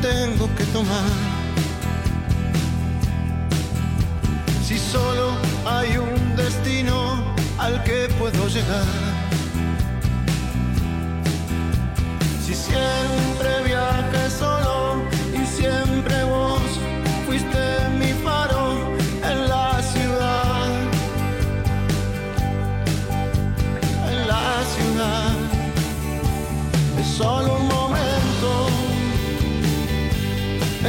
Tengo que tomar. Si solo hay un destino al que puedo llegar. Si siempre viaje solo y siempre vos fuiste mi faro en la ciudad. En la ciudad. Es solo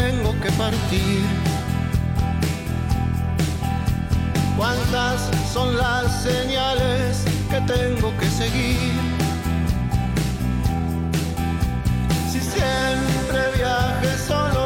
Tengo que partir? ¿Cuántas son las señales que tengo que seguir? Si siempre viaje solo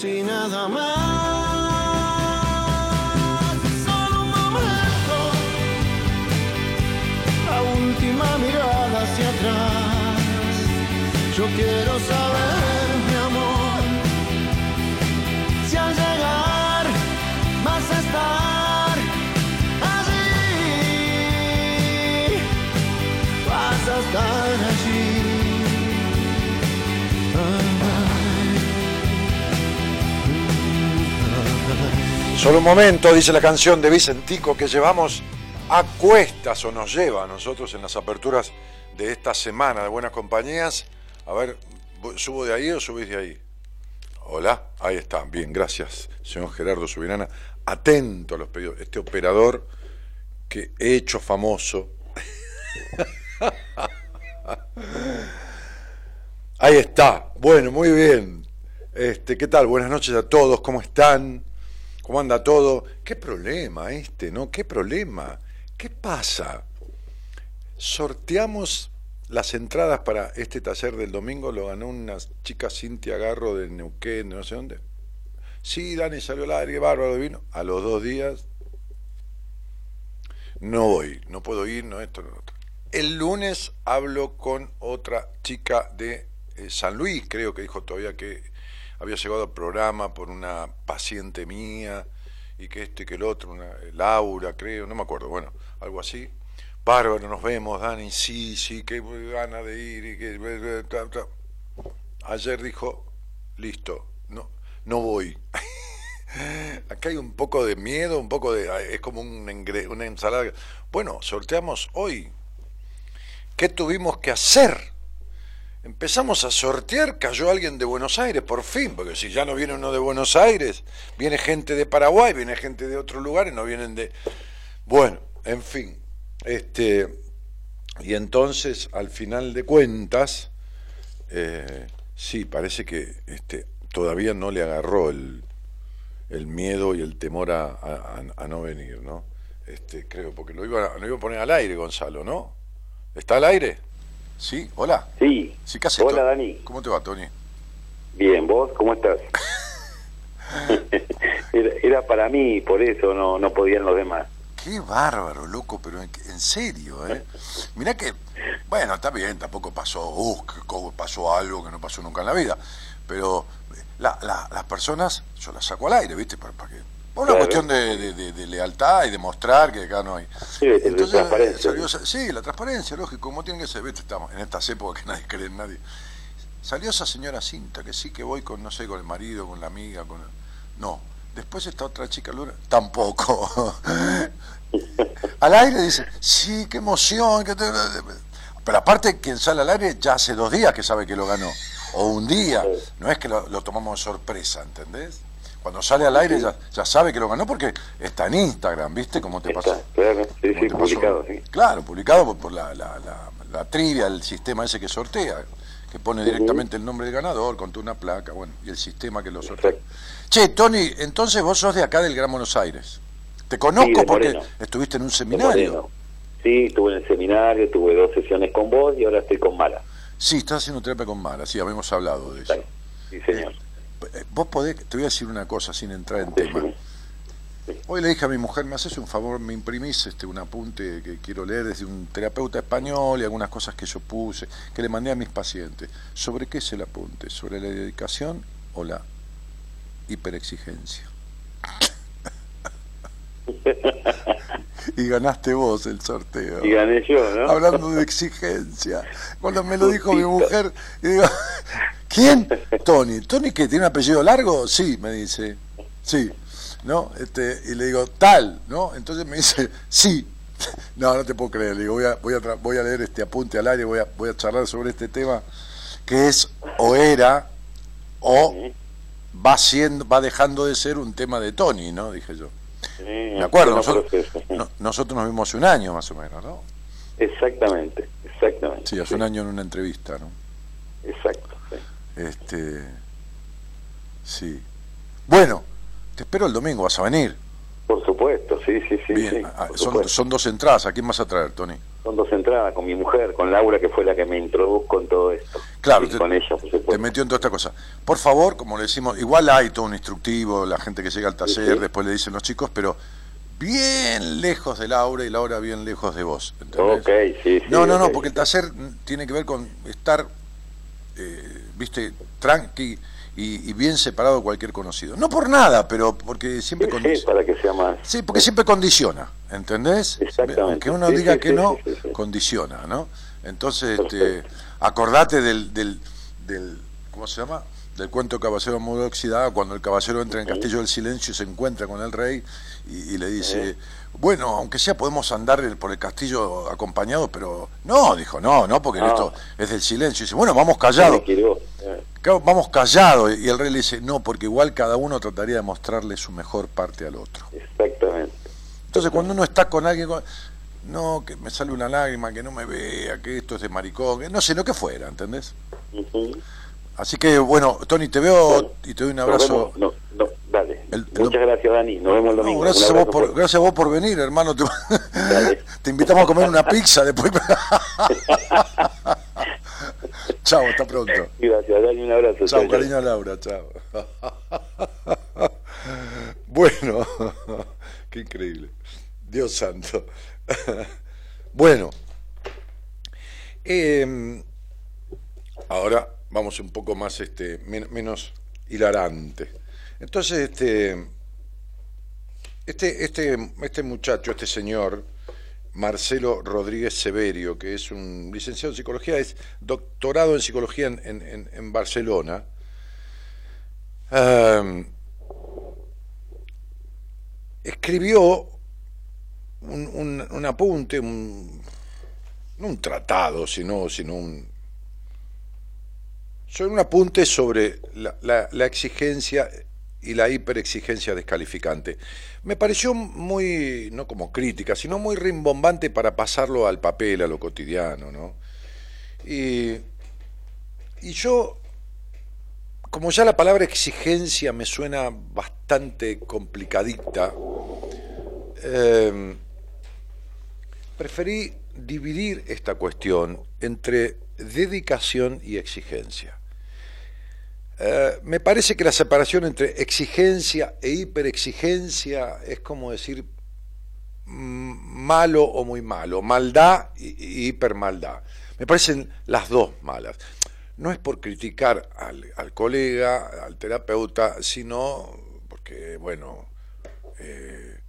así nada más. Solo un momento, la última mirada hacia atrás. Yo quiero saber, Solo un momento, dice la canción de Vicentico, que llevamos a cuestas o nos lleva a nosotros en las aperturas de esta semana de Buenas Compañías. A ver, ¿subo de ahí o subís de ahí? Hola, ahí está. Bien, gracias, señor Gerardo Subirana. Atento a los pedidos. Este operador que he hecho famoso. Ahí está. Bueno, muy bien. Este, ¿qué tal? Buenas noches a todos. ¿Cómo están? ¿Cómo anda todo? ¿Qué problema este, no? ¿Qué problema? ¿Qué pasa? Sorteamos las entradas para este taller del domingo, lo ganó una chica Cintia Garro de Neuquén, no sé dónde. Sí, Dani salió al aire, bárbaro, vino. A los dos días, no voy, no puedo ir, no esto, no otro. El lunes hablo con otra chica de eh, San Luis, creo que dijo todavía que había llegado al programa por una paciente mía y que este que el otro, una, Laura, creo, no me acuerdo, bueno, algo así. Bárbaro, nos vemos, Dani, sí, sí, qué gana de ir y que... Ayer dijo, listo, no, no voy. Acá hay un poco de miedo, un poco de... es como un una ensalada. Bueno, sorteamos hoy. ¿Qué tuvimos que hacer? Empezamos a sortear, cayó alguien de Buenos Aires, por fin, porque si ya no viene uno de Buenos Aires, viene gente de Paraguay, viene gente de otros lugares, no vienen de... Bueno, en fin. Este, y entonces, al final de cuentas, eh, sí, parece que este, todavía no le agarró el, el miedo y el temor a, a, no venir, ¿no? Este, creo, porque lo iba, lo iba a poner al aire, Gonzalo, ¿no? ¿Está al aire? ¿Sí? ¿Hola? Sí. ¿Sí qué Hola, Dani. ¿Cómo te va, Tony? Bien, ¿vos cómo estás? era, para mí, por eso no, no podían los demás. Qué bárbaro, loco, pero en, serio, ¿eh? Mirá que, bueno, está bien, tampoco pasó, uh, pasó algo que no pasó nunca en la vida, pero la, las personas, yo las saco al aire, ¿viste? Para, que, por una cuestión de, lealtad y de mostrar que acá no hay. Sí, Entonces, transparencia. sí, la transparencia, lógico, como tiene que ser, ¿viste? Estamos en estas épocas que nadie cree en nadie. Salió esa señora Cinta, que sí que voy con, no sé, con el marido, con la amiga, con... No, después esta otra chica Luna, tampoco. al aire dice, sí, qué emoción, que pero aparte quien sale al aire ya hace dos días que sabe que lo ganó o un día, no es que lo, tomamos de sorpresa, ¿entendés? Cuando sale al aire ya, ya, sabe que lo ganó porque está en Instagram, ¿viste? Como te pasó. Claro, sí, sí, publicado, sí. Claro, publicado por, la, la, la, trivia, el sistema ese que sortea, que pone directamente el nombre del ganador, con una placa, bueno, y el sistema que lo sortea. Che, Tony, entonces vos sos de acá del Gran Buenos Aires. Te conozco porque estuviste en un seminario. Sí, estuve en el seminario, tuve dos sesiones con vos y ahora estoy con Mala. Sí, estás haciendo terapia con Mara, sí, habíamos hablado de eso. Sí, señor. Eh, vos podés, te voy a decir una cosa sin entrar en tema. Hoy le dije a mi mujer, me haces un favor, me imprimís este, un apunte que quiero leer desde un terapeuta español y algunas cosas que yo puse, que le mandé a mis pacientes. ¿Sobre qué es el apunte? ¿Sobre la dedicación o la hiperexigencia? y ganaste vos el sorteo. Y gané yo, ¿no? Hablando de exigencia. Cuando me lo dijo mi mujer, y digo, ¿quién? Tony. ¿Tony que tiene un apellido largo? Sí, me dice. Sí. ¿No? Este, y le digo, tal, ¿no? Entonces me dice, sí. No, no te puedo creer. Le digo, voy a, voy a, voy a leer este apunte al aire, voy a, voy a charlar sobre este tema que es o era o va siendo, va dejando de ser un tema de Tony, ¿no? Dije yo. Me acuerdo, nosotros, nos vimos hace un año más o menos, ¿no? Exactamente, exactamente. Sí, hace un año en una entrevista, ¿no? Exacto, sí. Este, sí. Bueno, te espero el domingo, vas a venir. Por supuesto, sí, sí, sí. Ah, son, son, dos entradas, ¿a quién vas a traer, Tony? Son dos entradas, con mi mujer, con Laura, que fue la que me introdujo en todo esto. Claro, te, con ella, te metió en toda esta cosa. Por favor, como le decimos, igual hay todo un instructivo, la gente que llega al taller, después le dicen los chicos, pero bien lejos de Laura y Laura bien lejos de vos. ¿entendés? Ok, sí, sí. No, no, no, porque el taller tiene que ver con estar, eh, viste, tranqui y, bien separado de cualquier conocido. No por nada, pero porque siempre condiciona. para que sea más. Sí, porque siempre condiciona, ¿entendés? Exactamente. Aunque uno diga que no, condiciona, ¿no? Entonces, este, acordate del, del, del, ¿cómo se llama? Del cuento Caballero Mudo Oxidado, cuando el caballero entra en el Castillo del Silencio y se encuentra con el rey y, le dice, bueno, aunque sea podemos andar por el castillo acompañados, pero no, dijo, no, no, porque esto es del silencio. Y dice, bueno, vamos callados. Vamos callados. Y el rey le dice, no, porque igual cada uno trataría de mostrarle su mejor parte al otro. Exactamente. Entonces, cuando uno está con alguien, no, que me sale una lágrima, que no me vea, que esto es de maricón, no sé, lo que fuera, ¿entendés? Así que, bueno, Tony, te veo y te doy un abrazo. No, no, dale. Muchas gracias, Dani. Nos vemos el domingo. gracias, a vos por, gracias a vos por venir, hermano. Te, te invitamos a comer una pizza después. chao, hasta pronto. Gracias, Dani. Un abrazo. Chao, cariño Laura. Chao. Bueno, qué increíble. Dios santo. Bueno, em, ahora vamos un poco más, este, menos hilarante. Entonces, este, este, este, este muchacho, este señor, Marcelo Rodríguez Severio, que es un licenciado en psicología, es doctorado en psicología en, Barcelona. escribió un, apunte, un, no un tratado, sino, sino un, un apunte sobre la exigencia y la hiperexigencia descalificante. Me pareció muy, no como crítica, sino muy rimbombante para pasarlo al papel, a lo cotidiano, ¿no? Y, yo, como ya la palabra exigencia me suena bastante complicadita, em, preferí dividir esta cuestión entre dedicación y exigencia. Eh, me parece que la separación entre exigencia e hiperexigencia es como decir mm, malo o muy malo, maldad y, hipermaldad. Me parecen las dos malas. No es por criticar al, colega, al terapeuta, sino porque, bueno, eh,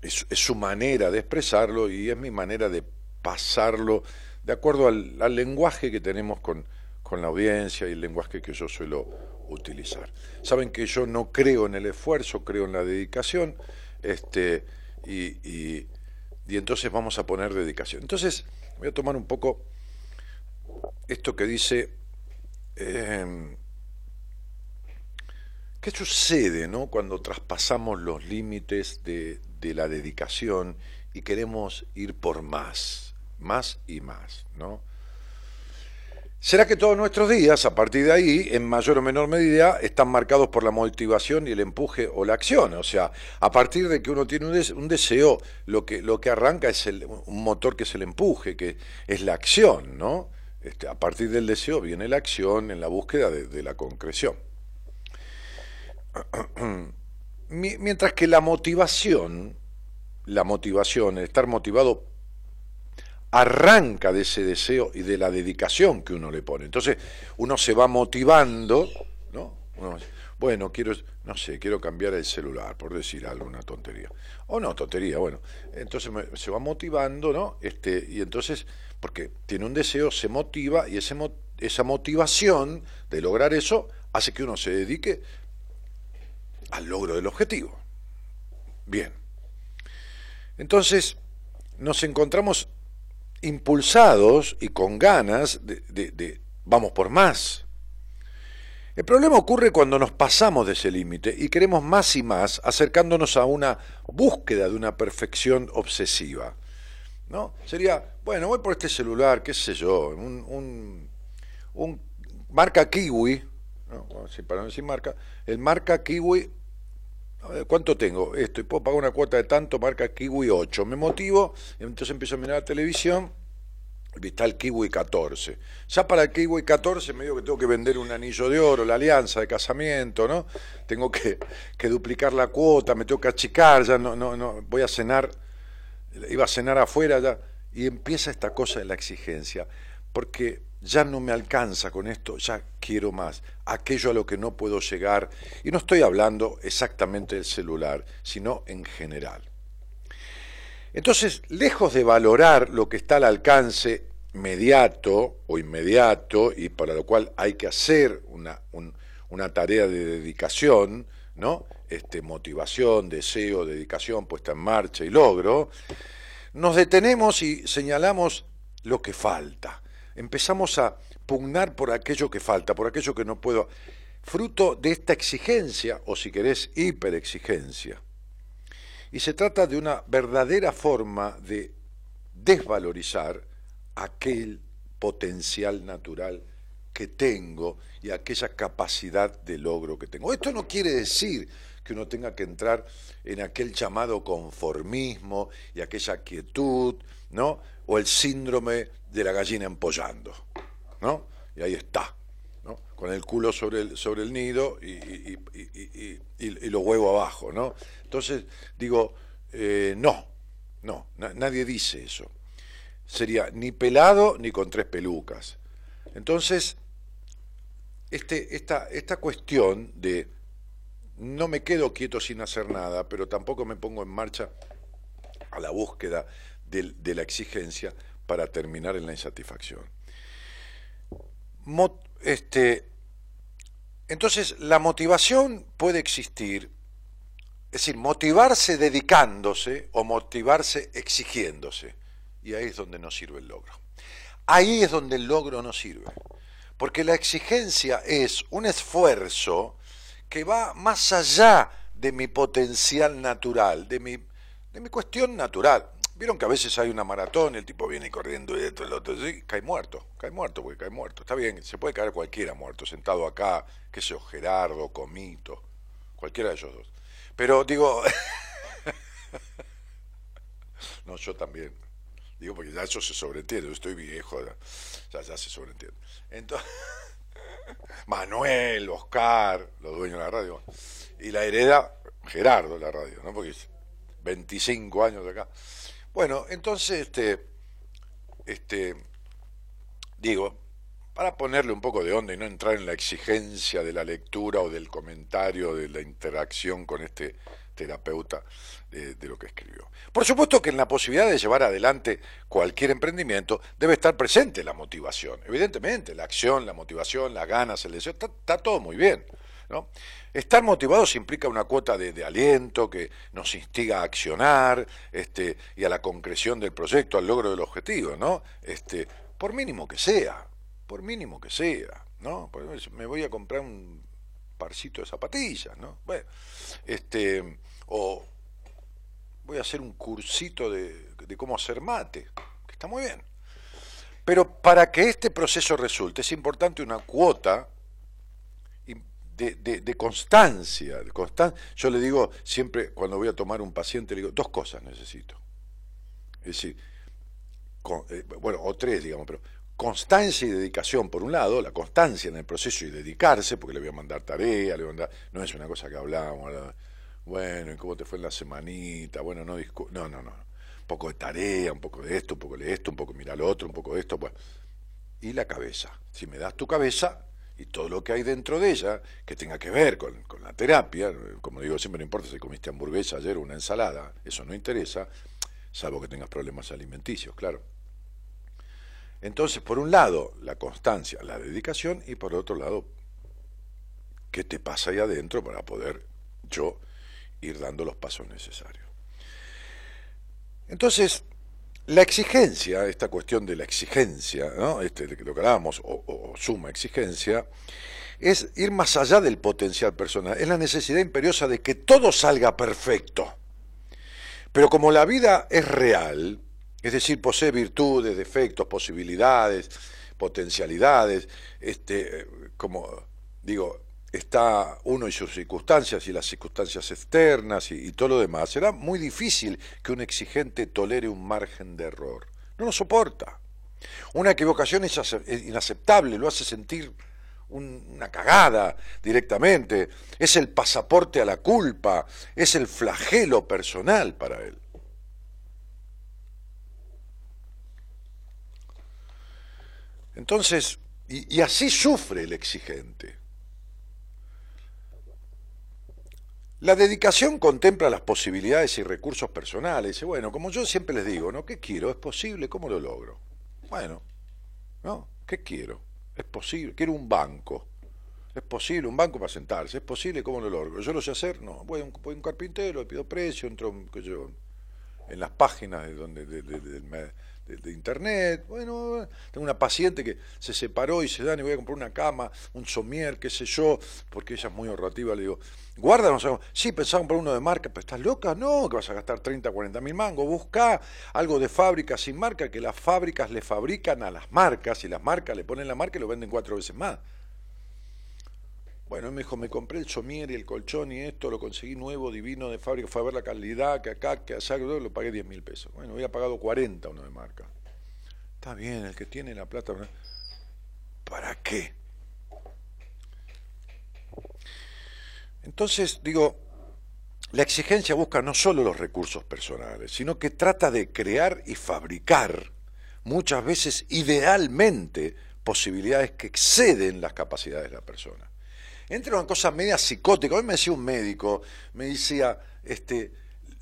es, su manera de expresarlo y es mi manera de pasarlo de acuerdo al, lenguaje que tenemos con, la audiencia y el lenguaje que yo suelo utilizar. Saben que yo no creo en el esfuerzo, creo en la dedicación, este, y, entonces vamos a poner dedicación. Entonces, voy a tomar un poco esto que dice, em, ¿qué sucede ¿no? cuando traspasamos los límites de, de la dedicación y queremos ir por más? Más y más, ¿no? ¿Será que todos nuestros días, a partir de ahí, en mayor o menor medida, están marcados por la motivación y el empuje o la acción? O sea, a partir de que uno tiene un, deseo, lo que, lo que arranca es un motor que es el empuje, que es la acción, ¿no? Este, a partir del deseo viene la acción en la búsqueda de, de la concreción. Mientras que la motivación, la motivación, el estar motivado arranca de ese deseo y de la dedicación que uno le pone. Entonces uno se va motivando, ¿no? bueno, quiero, no sé, quiero cambiar el celular, por decir algo, una tontería. O no, tontería, bueno. Entonces se va motivando, ¿no? Este, y entonces, porque tiene un deseo, se motiva y ese, esa motivación de lograr eso hace que uno se dedique al logro del objetivo. Bien. Entonces, nos encontramos impulsados y con ganas de, vamos por más. El problema ocurre cuando nos pasamos de ese límite y queremos más y más, acercándonos a una búsqueda de una perfección obsesiva. ¿no? Sería, bueno, voy por este celular, qué sé yo, un, un, marca Kiwi, ¿no? para no decir marca, el marca Kiwi, ¿cuánto tengo? Esto, y puedo pagar una cuota de tanto, marca Kiwi 8. Me motivo, y entonces empiezo a mirar la televisión está el Kiwi 14. Ya para el Kiwi 14 me digo que tengo que vender un anillo de oro, la alianza de casamiento, ¿no? Tengo que, duplicar la cuota, me tengo que achicar, ya no, no, no, voy a cenar, iba a cenar afuera ya, y empieza esta cosa de la exigencia, porque ya no me alcanza con esto, ya quiero más, aquello a lo que no puedo llegar, y no estoy hablando exactamente del celular, sino en general. Entonces, lejos de valorar lo que está al alcance mediato o inmediato y para lo cual hay que hacer una, una tarea de dedicación, ¿no? Este, motivación, deseo, dedicación puesta en marcha y logro, nos detenemos y señalamos lo que falta. Empezamos a pugnar por aquello que falta, por aquello que no puedo, fruto de esta exigencia, o si querés, hiperexigencia. Y se trata de una verdadera forma de desvalorizar aquel potencial natural que tengo y aquella capacidad de logro que tengo. Esto no quiere decir que uno tenga que entrar en aquel llamado conformismo y aquella quietud, ¿no? O el síndrome de la gallina empollando, ¿no? Y ahí está. ¿no? Con el culo sobre el, sobre el nido y, y, y, los huevos abajo, ¿no? Entonces, digo, eh, no, no, nadie dice eso. Sería ni pelado ni con tres pelucas. Entonces, este, esta, esta cuestión de no me quedo quieto sin hacer nada, pero tampoco me pongo en marcha a la búsqueda de, la exigencia para terminar en la insatisfacción. este, entonces, la motivación puede existir, es decir, motivarse dedicándose o motivarse exigiéndose. Y ahí es donde no sirve el logro. Ahí es donde el logro no sirve. Porque la exigencia es un esfuerzo que va más allá de mi potencial natural, de mi, de mi cuestión natural. Vieron que a veces hay una maratón, el tipo viene corriendo y esto, el otro, cae muerto, cae muerto, porque cae muerto. Está bien, se puede caer cualquiera muerto, sentado acá, qué sé yo, Gerardo, Comito, cualquiera de ellos dos. Pero digo, no, yo también. Digo, porque ya eso se sobreentiende, yo estoy viejo, ya, ya se sobreentiende. Entonces, Manuel, Oscar, los dueños de la radio, y la hereda Gerardo la radio, ¿no? Porque 25 años de acá. Bueno, entonces, este, este, digo, para ponerle un poco de onda y no entrar en la exigencia de la lectura o del comentario, de la interacción con este terapeuta de, lo que escribió. Por supuesto que en la posibilidad de llevar adelante cualquier emprendimiento debe estar presente la motivación. Evidentemente, la acción, la motivación, las ganas, el deseo, está, todo muy bien. Estar motivados implica una cuota de, aliento que nos instiga a accionar este, y a la concreción del proyecto, al logro del objetivo, ¿no? Este, por mínimo que sea, por mínimo que sea, ¿no? Me voy a comprar un parcito de zapatillas, ¿no? Bueno, este, o voy a hacer un cursito de, cómo hacer mate, que está muy bien. Pero para que este proceso resulte es importante una cuota de, constancia. De Yo le digo siempre, cuando voy a tomar un paciente, le digo, dos cosas necesito. Es decir, eh, bueno, o tres, digamos, pero constancia y dedicación, por un lado, la constancia en el proceso y dedicarse, porque le voy a mandar tarea, le voy a mandar, no es una cosa que hablamos, bueno, ¿y cómo te fue en la semanita? Bueno, no no, no, no. Un poco de tarea, un poco de esto, un poco de esto, un poco mira lo otro, un poco de esto, pues. Y la cabeza. Si me das tu cabeza y todo lo que hay dentro de ella, que tenga que ver con, con la terapia, como digo, siempre no importa si comiste hamburguesa ayer o una ensalada, eso no interesa, salvo que tengas problemas alimenticios, claro. Entonces, por un lado, la constancia, la dedicación, y por otro lado, qué te pasa ahí adentro para poder yo ir dando los pasos necesarios. Entonces, la exigencia, esta cuestión de la exigencia, ¿no? este, de lo que hablábamos, o, suma exigencia, es ir más allá del potencial personal, es la necesidad imperiosa de que todo salga perfecto. Pero como la vida es real, es decir, posee virtudes, defectos, posibilidades, potencialidades, este, como digo, está uno y sus circunstancias y las circunstancias externas y, todo lo demás, será muy difícil que un exigente tolere un margen de error. No lo soporta. Una equivocación es inaceptable, lo hace sentir una cagada directamente, es el pasaporte a la culpa, es el flagelo personal para él. Entonces, y así sufre el exigente. La dedicación contempla las posibilidades y recursos personales. Y bueno, como yo siempre les digo, ¿no? ¿Qué quiero? ¿Es posible? ¿Cómo lo logro? Bueno, ¿no? ¿Qué quiero? ¿Es posible? Quiero un banco. ¿Es posible un banco para sentarse? ¿Es posible? ¿Cómo lo logro? ¿Yo lo sé hacer? No. Voy a un, voy a un carpintero, le pido precio, entro yo, en las páginas de donde, de, de, internet. Bueno, tengo una paciente que se separó y se dan y voy a comprar una cama, un somier, qué sé yo, porque ella es muy ahorrativa. Le digo, guarda, no sí, pensaba comprar uno de marca, pero estás loca, no, que vas a gastar 30, 40 mil mangos. Busca algo de fábrica sin marca, que las fábricas le fabrican a las marcas y las marcas le ponen la marca y lo venden cuatro veces más. Bueno, me dijo, me compré el somier y el colchón y esto, lo conseguí nuevo, divino, de fábrica, fue a ver la calidad, que acá, que allá, lo pagué 10 mil pesos. Bueno, había pagado 40 uno de marca. Está bien, el que tiene la plata... ¿Para qué? Entonces, digo, la exigencia busca no solo los recursos personales, sino que trata de crear y fabricar, muchas veces idealmente, posibilidades que exceden las capacidades de la persona. Entra una cosa media psicótica. Hoy me decía un médico, me decía, este,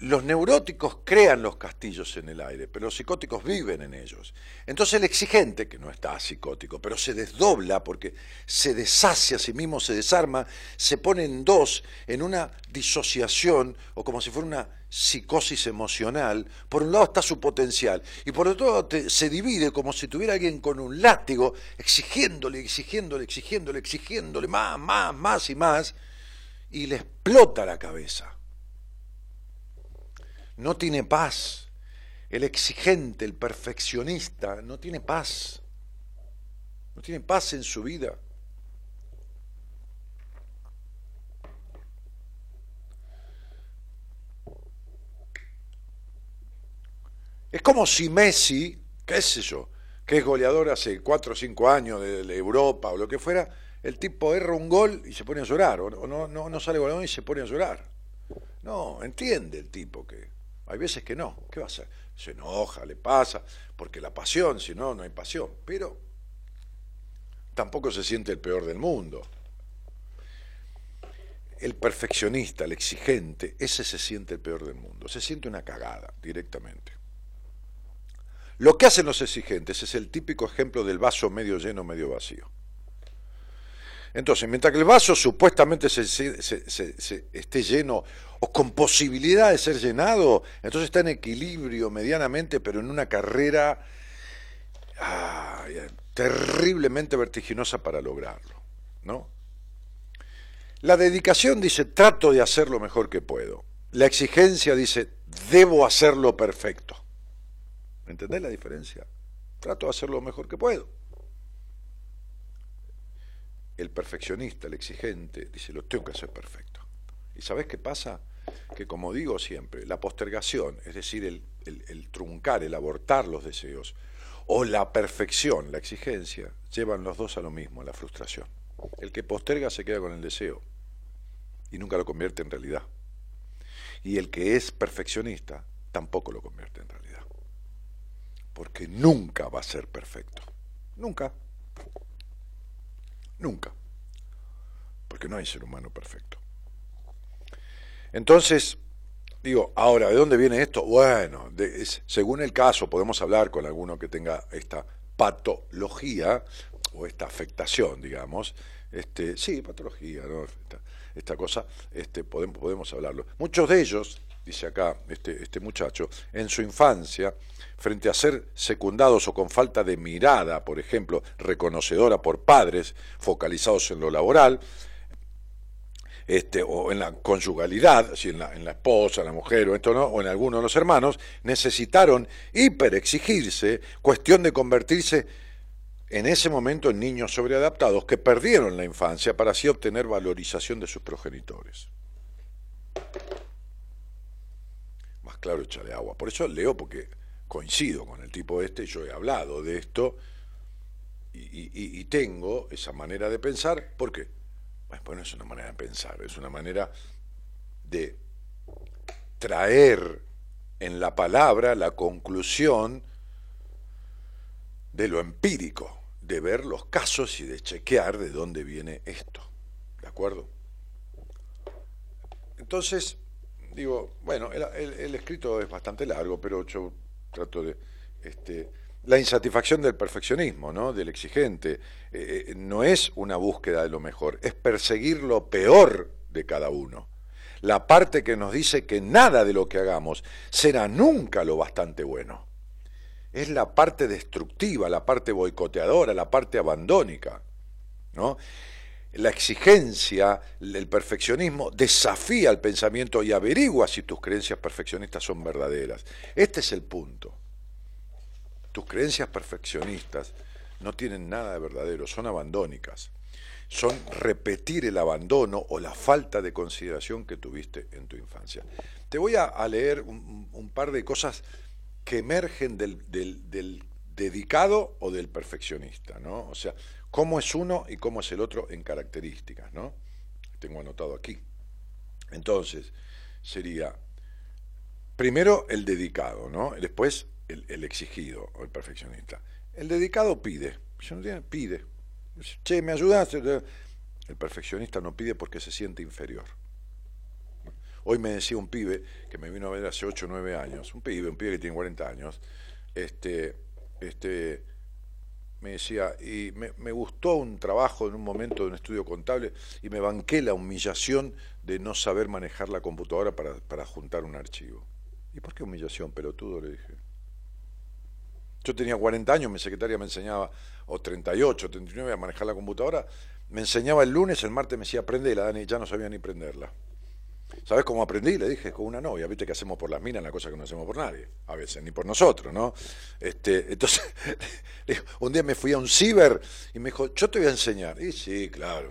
los neuróticos crean los castillos en el aire, pero los psicóticos viven en ellos. Entonces el exigente, que no está psicótico, pero se desdobla porque se deshace a sí mismo, se desarma, se pone en dos, en una disociación o como si fuera una psicosis emocional. Por un lado está su potencial y por otro lado se divide como si tuviera alguien con un látigo exigiéndole, exigiéndole, exigiéndole, exigiéndole más, más, más y más y le explota la cabeza no tiene paz. El exigente, el perfeccionista, no tiene paz. No tiene paz en su vida. Es como si Messi, qué sé yo, que es goleador hace cuatro o cinco años de, Europa o lo que fuera, el tipo erra un gol y se pone a llorar, o no, no, no sale goleador y se pone a llorar. No, entiende el tipo que hay veces que no. ¿Qué va a hacer? Se enoja, le pasa, porque la pasión, si no, no hay pasión. Pero tampoco se siente el peor del mundo. El perfeccionista, el exigente, ese se siente el peor del mundo. Se siente una cagada directamente. Lo que hacen los exigentes es el típico ejemplo del vaso medio lleno, medio vacío. Entonces, mientras que el vaso supuestamente esté lleno o con posibilidad de ser llenado, entonces está en equilibrio medianamente, pero en una carrera terriblemente vertiginosa para lograrlo. ¿no? La dedicación dice, trato de hacer lo mejor que puedo. La exigencia dice, debo hacerlo perfecto. ¿Entendés la diferencia? Trato de hacer lo mejor que puedo el perfeccionista, el exigente, dice, lo tengo que hacer perfecto. ¿Y sabes qué pasa? Que como digo siempre, la postergación, es decir, el, truncar, el abortar los deseos, o la perfección, la exigencia, llevan los dos a lo mismo, a la frustración. El que posterga se queda con el deseo y nunca lo convierte en realidad. Y el que es perfeccionista tampoco lo convierte en realidad. Porque nunca va a ser perfecto. Nunca. Nunca. Porque no hay ser humano perfecto. Entonces, digo, ahora, ¿de dónde viene esto? Bueno, según el caso, podemos hablar con alguno que tenga esta patología o esta afectación, digamos. Este, sí, patología, ¿no? esta, cosa, este, podemos, podemos hablarlo. Muchos de ellos, dice acá este, este muchacho, en su infancia frente a ser secundados o con falta de mirada, por ejemplo, reconocedora por padres focalizados en lo laboral, este, o en la conyugalidad, si en la, en la esposa, la mujer o esto no, o en alguno de los hermanos, necesitaron hiperexigirse, cuestión de convertirse en ese momento en niños sobreadaptados que perdieron la infancia para así obtener valorización de sus progenitores. Más claro, échale agua. Por eso leo, porque coincido con el tipo este, yo he hablado de esto y, tengo esa manera de pensar. ¿Por qué? Pues no es una manera de pensar, es una manera de traer en la palabra la conclusión de lo empírico, de ver los casos y de chequear de dónde viene esto. ¿De acuerdo? Entonces, digo, bueno, el escrito es bastante largo, pero yo trato de... Este, la insatisfacción del perfeccionismo, ¿no? del exigente, eh, eh, no es una búsqueda de lo mejor, es perseguir lo peor de cada uno. La parte que nos dice que nada de lo que hagamos será nunca lo bastante bueno. Es la parte destructiva, la parte boicoteadora, la parte abandónica. ¿no? La exigencia, el perfeccionismo desafía el pensamiento y averigua si tus creencias perfeccionistas son verdaderas. Este es el punto. Tus creencias perfeccionistas no tienen nada de verdadero, son abandónicas. Son repetir el abandono o la falta de consideración que tuviste en tu infancia. Te voy a, leer un, par de cosas que emergen del, del dedicado o del perfeccionista, ¿no? O sea, cómo es uno y cómo es el otro en características, ¿no? Tengo anotado aquí. Entonces, sería primero el dedicado, ¿no? Después el, exigido o el perfeccionista. El dedicado pide, pide. Che, ¿me ayudaste? El perfeccionista no pide porque se siente inferior. Hoy me decía un pibe que me vino a ver hace 8 o 9 años, un pibe, un pibe que tiene 40 años, este, este, me decía, y me, gustó un trabajo en un momento de un estudio contable y me banqué la humillación de no saber manejar la computadora para, para juntar un archivo. ¿Y por qué humillación, pelotudo? Le dije. Yo tenía 40 años, mi secretaria me enseñaba, o 38, 39, a manejar la computadora. Me enseñaba el lunes, el martes me decía, prendela, Dani, ya no sabía ni prenderla. ¿Sabes cómo aprendí? Le dije, con una novia, viste que hacemos por las minas la cosa que no hacemos por nadie, a veces, ni por nosotros, ¿no? Este, entonces, un día me fui a un ciber y me dijo, yo te voy a enseñar. Y sí, claro,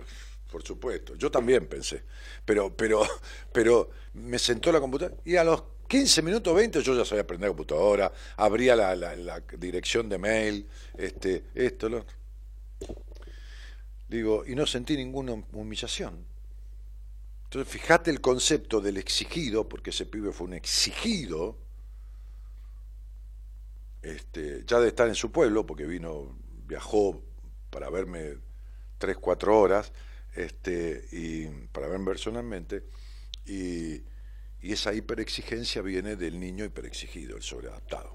por supuesto, yo también pensé, pero, pero, pero me sentó la computadora y a los 15 minutos, 20, yo ya sabía aprender computadora, abría la, la, dirección de mail, este, esto, lo Digo, y no sentí ninguna humillación. Entonces, fíjate el concepto del exigido, porque ese pibe fue un exigido, este, ya de estar en su pueblo, porque vino, viajó para verme tres, cuatro horas, este, y para verme personalmente, y, y esa hiperexigencia viene del niño hiperexigido, el sobreadaptado.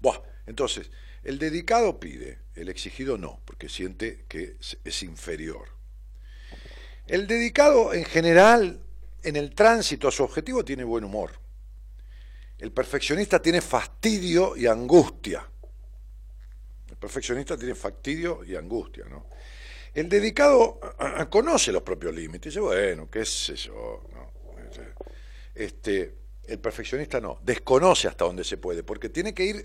Buah, entonces, el dedicado pide, el exigido no, porque siente que es inferior. El dedicado en general, en el tránsito a su objetivo, tiene buen humor. El perfeccionista tiene fastidio y angustia. El perfeccionista tiene fastidio y angustia, ¿no? El dedicado conoce los propios límites, dice, bueno, qué sé yo, Este, el perfeccionista no, desconoce hasta dónde se puede, porque tiene que ir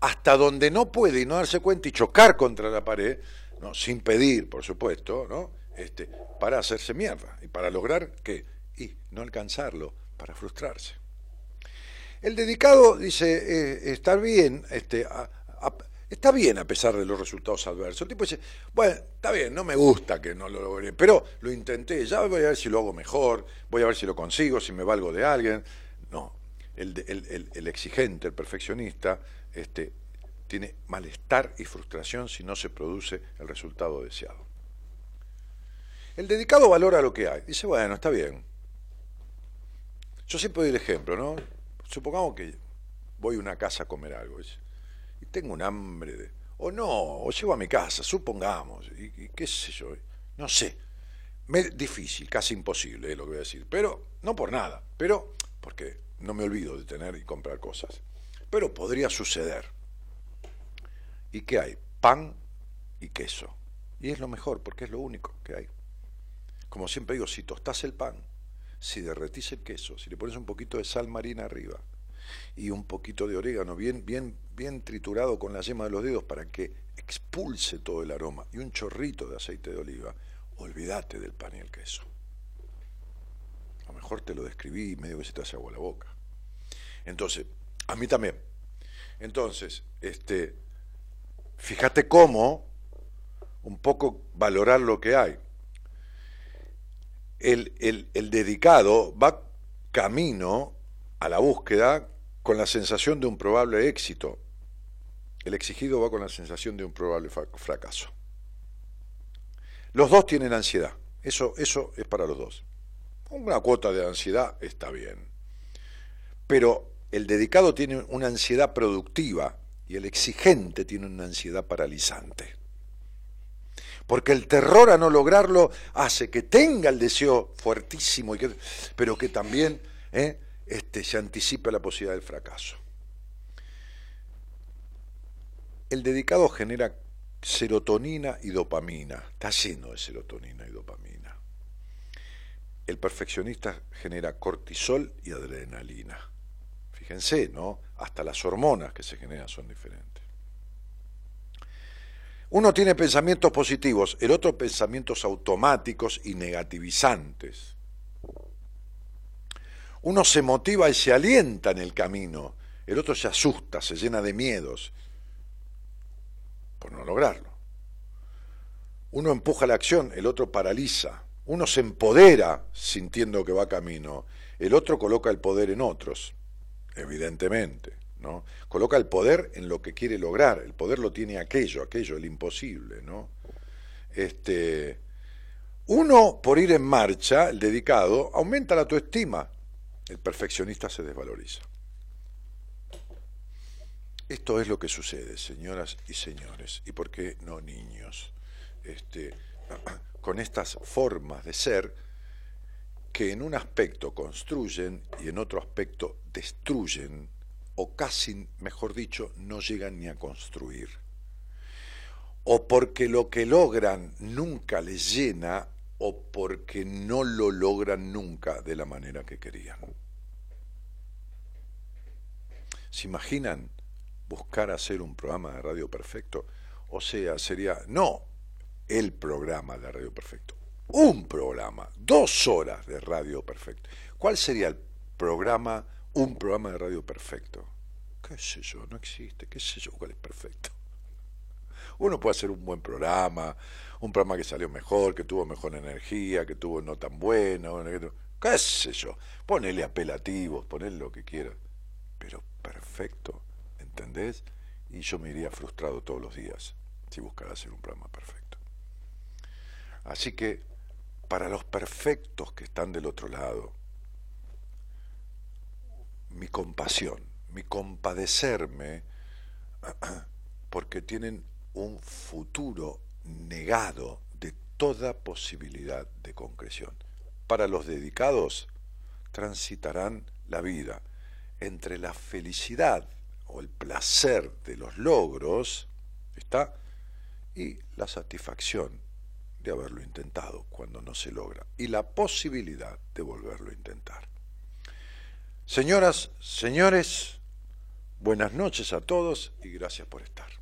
hasta donde no puede y no darse cuenta y chocar contra la pared, ¿no? sin pedir, por supuesto, ¿no? este, para hacerse mierda y para lograr que y no alcanzarlo, para frustrarse. El dedicado dice eh, estar bien, este, está bien a pesar de los resultados adversos. El tipo dice, bueno, está bien, no me gusta que no lo logré, pero lo intenté, ya voy a ver si lo hago mejor, voy a ver si lo consigo, si me valgo de alguien. No, el, exigente, el perfeccionista, este, tiene malestar y frustración si no se produce el resultado deseado. El dedicado valora lo que hay. Dice, bueno, está bien. Yo siempre doy el ejemplo, ¿no? Supongamos que voy a una casa a comer algo y tengo un hambre de... O no, o llego a mi casa, supongamos, y, qué sé yo, no sé. Me, difícil, casi imposible es lo que voy a decir, pero no por nada, pero porque no me olvido de tener y comprar cosas. Pero podría suceder. ¿Y qué hay? Pan y queso. Y es lo mejor, porque es lo único que hay como siempre digo, si tostás el pan, si derretís el queso, si le pones un poquito de sal marina arriba y un poquito de orégano bien, bien, bien triturado con la yema de los dedos para que expulse todo el aroma y un chorrito de aceite de oliva, olvídate del pan y el queso. A lo mejor te lo describí y medio que se te hace agua la boca. Entonces, a mí también. Entonces, este, fíjate cómo un poco valorar lo que hay el, dedicado va camino a la búsqueda con la sensación de un probable éxito. El exigido va con la sensación de un probable fracaso. Los dos tienen ansiedad. Eso, eso es para los dos. Una cuota de ansiedad está bien. Pero el dedicado tiene una ansiedad productiva y el exigente tiene una ansiedad paralizante porque el terror a no lograrlo hace que tenga el deseo fuertísimo, y que, pero que también ¿eh? Este, se anticipe la posibilidad del fracaso. El dedicado genera serotonina y dopamina, está lleno de serotonina y dopamina. El perfeccionista genera cortisol y adrenalina. Fíjense, ¿no? Hasta las hormonas que se generan son diferentes. Uno tiene pensamientos positivos, el otro pensamientos automáticos y negativizantes. Uno se motiva y se alienta en el camino, el otro se asusta, se llena de miedos por no lograrlo. Uno empuja la acción, el otro paraliza Uno se empodera sintiendo que va camino, el otro coloca el poder en otros, evidentemente, ¿no? Coloca el poder en lo que quiere lograr, el poder lo tiene aquello, aquello, el imposible, ¿no? Este, uno, por ir en marcha, el dedicado, aumenta la autoestima, el perfeccionista se desvaloriza. Esto es lo que sucede, señoras y señores, y por qué no niños, este, con estas formas de ser que en un aspecto construyen y en otro aspecto destruyen, o casi, mejor dicho, no llegan ni a construir. O porque lo que logran nunca les llena, o porque no lo logran nunca de la manera que querían. ¿Se imaginan buscar hacer un programa de radio perfecto, o sea, sería no el programa de radio perfecto, un programa, dos horas de radio perfecto. ¿Cuál sería el programa, un programa de radio perfecto? ¿Qué sé yo? No existe. ¿Qué sé yo cuál es perfecto? Uno puede hacer un buen programa, un programa que salió mejor, que tuvo mejor energía, que tuvo no tan bueno, qué sé yo. Ponele apelativos, ponele lo que quieras. Pero perfecto ¿entendés? Y yo me iría frustrado todos los días si buscara hacer un programa perfecto. Así que, para los perfectos que están del otro lado, mi compasión, mi compadecerme, porque tienen un futuro negado de toda posibilidad de concreción. Para los dedicados, transitarán la vida entre la felicidad o el placer de los logros, ¿está? Y la satisfacción de haberlo intentado cuando no se logra y la posibilidad de volverlo a intentar. Señoras, señores, buenas noches a todos y gracias por estar.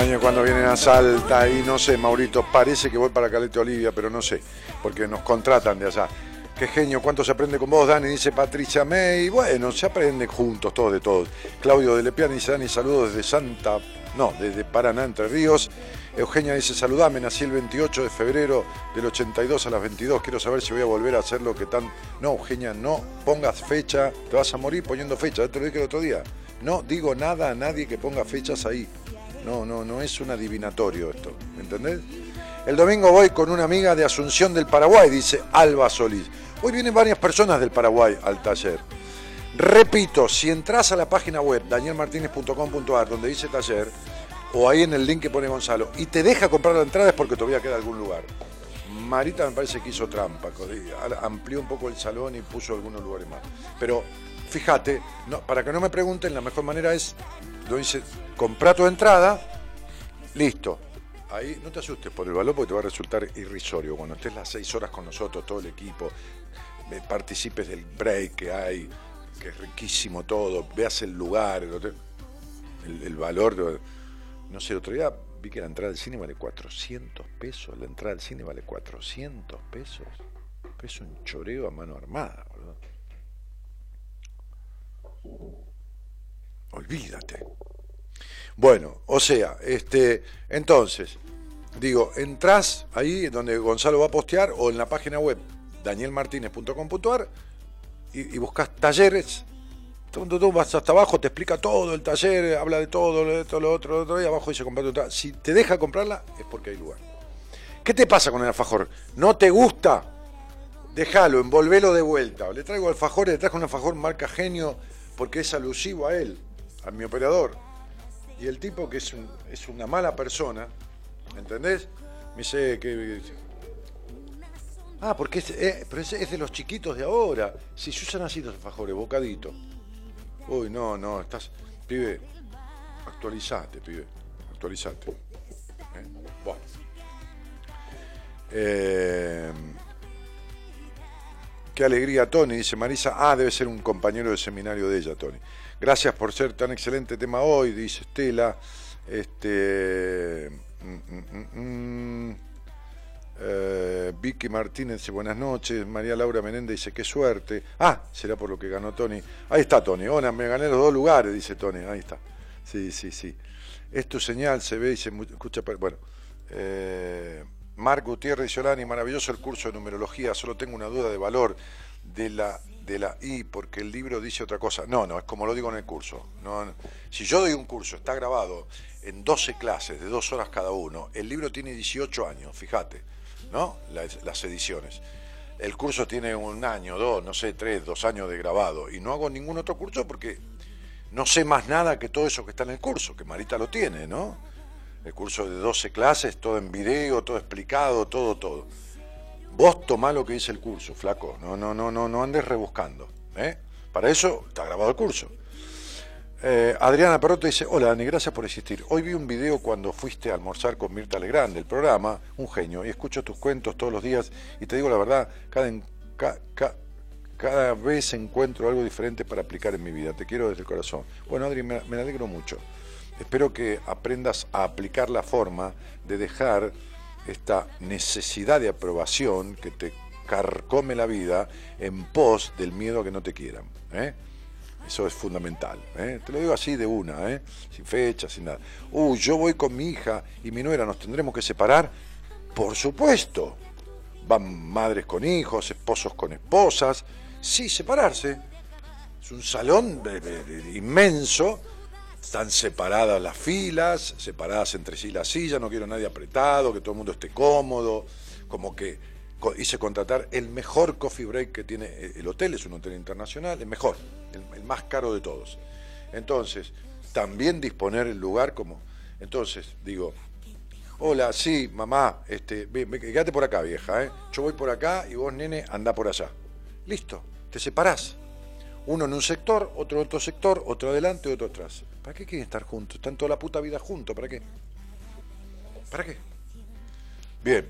va. Hola, año cuando vienen a Salta y no sé, Maurito, parece que voy para Calete Olivia, pero no sé, porque nos contratan de allá. Qué genio, cuánto se aprende con vos, Dani, dice Patricia May. Bueno, se aprende juntos, todos de todos. Claudio de Lepiani dice, Dani, saludos desde Santa, no, desde Paraná, Entre Ríos. Eugenia dice, saludame, nací el 28 de febrero del 82 a las 22, quiero saber si voy a volver a hacer lo que tan... No, Eugenia, no pongas fecha, te vas a morir poniendo fecha, te lo dije el otro día. No digo nada a nadie que ponga fechas ahí. No, no, no es un adivinatorio esto, ¿entendés? El domingo voy con una amiga de Asunción del Paraguay, dice Alba Solís. Hoy vienen varias personas del Paraguay al taller. Repito, si entras a la página web danielmartinez.com.ar donde dice taller, o ahí en el link que pone Gonzalo, y te deja comprar la entrada es porque todavía queda algún lugar. Marita me parece que hizo trampa, amplió un poco el salón y puso algunos lugares más. Pero fíjate, para que no me pregunten, la mejor manera es, dice, compra tu entrada, listo, ahí no te asustes por el valor porque te va a resultar irrisorio. Cuando estés las seis horas con nosotros, todo el equipo, participes del break que hay, que es riquísimo todo, veas el lugar, el, valor. No sé, otro día vi que la entrada al cine vale 400 pesos. La entrada al cine vale 400 pesos. Es un choreo a mano armada, Olvídate. Bueno, o sea, este, entonces, digo, entras ahí donde Gonzalo va a postear o en la página web danielmartinez.com.ar y, y buscas talleres. Tú, vas hasta abajo, te explica todo el taller, habla de todo, de esto, lo otro, lo otro, y abajo dice comprar otra. Si te deja comprarla, es porque hay lugar. ¿Qué te pasa con el alfajor? ¿No te gusta? Déjalo, envolvelo de vuelta. Le traigo alfajor, le traigo un alfajor marca genio porque es alusivo a él, a mi operador. Y el tipo que es, es una mala persona, ¿entendés? Me dice que... Ah, porque es, eh, pero es, de los chiquitos de ahora. Si se usan así los alfajores, bocadito. Uy, no, no, estás... Pibe, actualizate, pibe. Actualizate. ¿Eh? Bueno. Eh, qué alegría, Tony, dice Marisa. Ah, debe ser un compañero de seminario de ella, Tony. Gracias por ser tan excelente tema hoy, dice Estela. Este, mm, mm, mm, eh, Vicky Martínez dice buenas noches. María Laura Menéndez dice qué suerte. Ah, será por lo que ganó Tony. Ahí está Tony. Hola, me gané los dos lugares, dice Tony. Ahí está. Sí, sí, sí. Es tu señal, se ve y se escucha. Bueno. Eh, Marco Gutiérrez Solani, maravilloso el curso de numerología. Solo tengo una duda de valor de la de la I porque el libro dice otra cosa. No, no, es como lo digo en el curso. No, si yo doy un curso, está grabado en 12 clases de dos horas cada uno, el libro tiene 18 años, fíjate, ¿no? Las, ediciones. El curso tiene un año, dos, no sé, tres, dos años de grabado. Y no hago ningún otro curso porque no sé más nada que todo eso que está en el curso, que Marita lo tiene, ¿no? El curso de 12 clases, todo en video, todo explicado, todo, todo. Vos tomá lo que dice el curso, flaco. No, no, no, no, no andes rebuscando. ¿eh? Para eso está grabado el curso. Eh, Adriana Perroto dice, hola Dani, gracias por existir. Hoy vi un video cuando fuiste a almorzar con Mirta Legrand del programa, un genio, y escucho tus cuentos todos los días y te digo la verdad, cada, cada vez encuentro algo diferente para aplicar en mi vida. Te quiero desde el corazón. Bueno, Adri, me, me alegro mucho. Espero que aprendas a aplicar la forma de dejar esta necesidad de aprobación que te carcome la vida en pos del miedo a que no te quieran. ¿eh? Eso es fundamental. ¿eh? Te lo digo así de una, ¿eh? sin fecha, sin nada. Uy, yo voy con mi hija y mi nuera, ¿nos tendremos que separar? Por supuesto. Van madres con hijos, esposos con esposas. Sí, separarse. Es un salón inmenso están separadas las filas, separadas entre sí las sillas, no quiero nadie apretado, que todo el mundo esté cómodo, como que hice contratar el mejor coffee break que tiene el hotel, es un hotel internacional, el mejor, el, más caro de todos. Entonces, también disponer el lugar como... Entonces, digo, hola, sí, mamá, este, quédate por acá, vieja, ¿eh? yo voy por acá y vos, nene, anda por allá. Listo, te separás. Uno en un sector, otro en otro sector, otro adelante, otro atrás. ¿Para qué quieren estar juntos? Están toda la puta vida juntos, ¿para qué? ¿Para qué? Bien,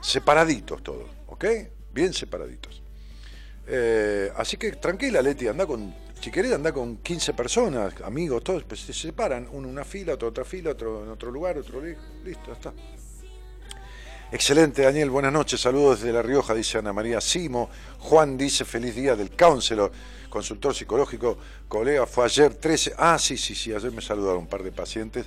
separaditos todos, ¿ok? Bien separaditos. Eh, así que tranquila, Leti, anda con, si querés, anda con 15 personas, amigos, todos, pues se separan, uno en una fila, otro otra fila, otro en otro lugar, otro listo, ya está. Excelente, Daniel, buenas noches, saludos desde La Rioja, dice Ana María Simo. Juan dice feliz día del counselor consultor psicológico, colega, fue ayer 13, ah, sí, sí, sí, ayer me saludaron un par de pacientes,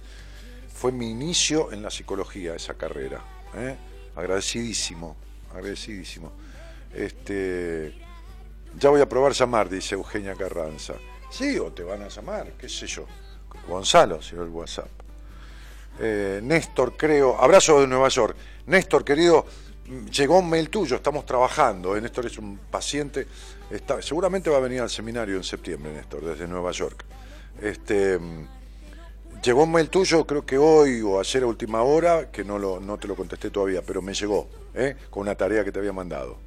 fue mi inicio en la psicología, esa carrera. ¿eh? Agradecidísimo, agradecidísimo. Este, ya voy a probar llamar, dice Eugenia Carranza. Sí, o te van a llamar, qué sé yo. Gonzalo, si no el WhatsApp. Eh, Néstor, creo, abrazo de Nueva York. Néstor, querido, llegó un mail tuyo, estamos trabajando. eh, Néstor es un paciente, está, seguramente va a venir al seminario en septiembre, Néstor, desde Nueva York. Este, mm, llegó un mail tuyo, creo que hoy o ayer a última hora, que no, lo, te lo contesté todavía, pero me llegó, ¿eh? con una tarea que te había mandado.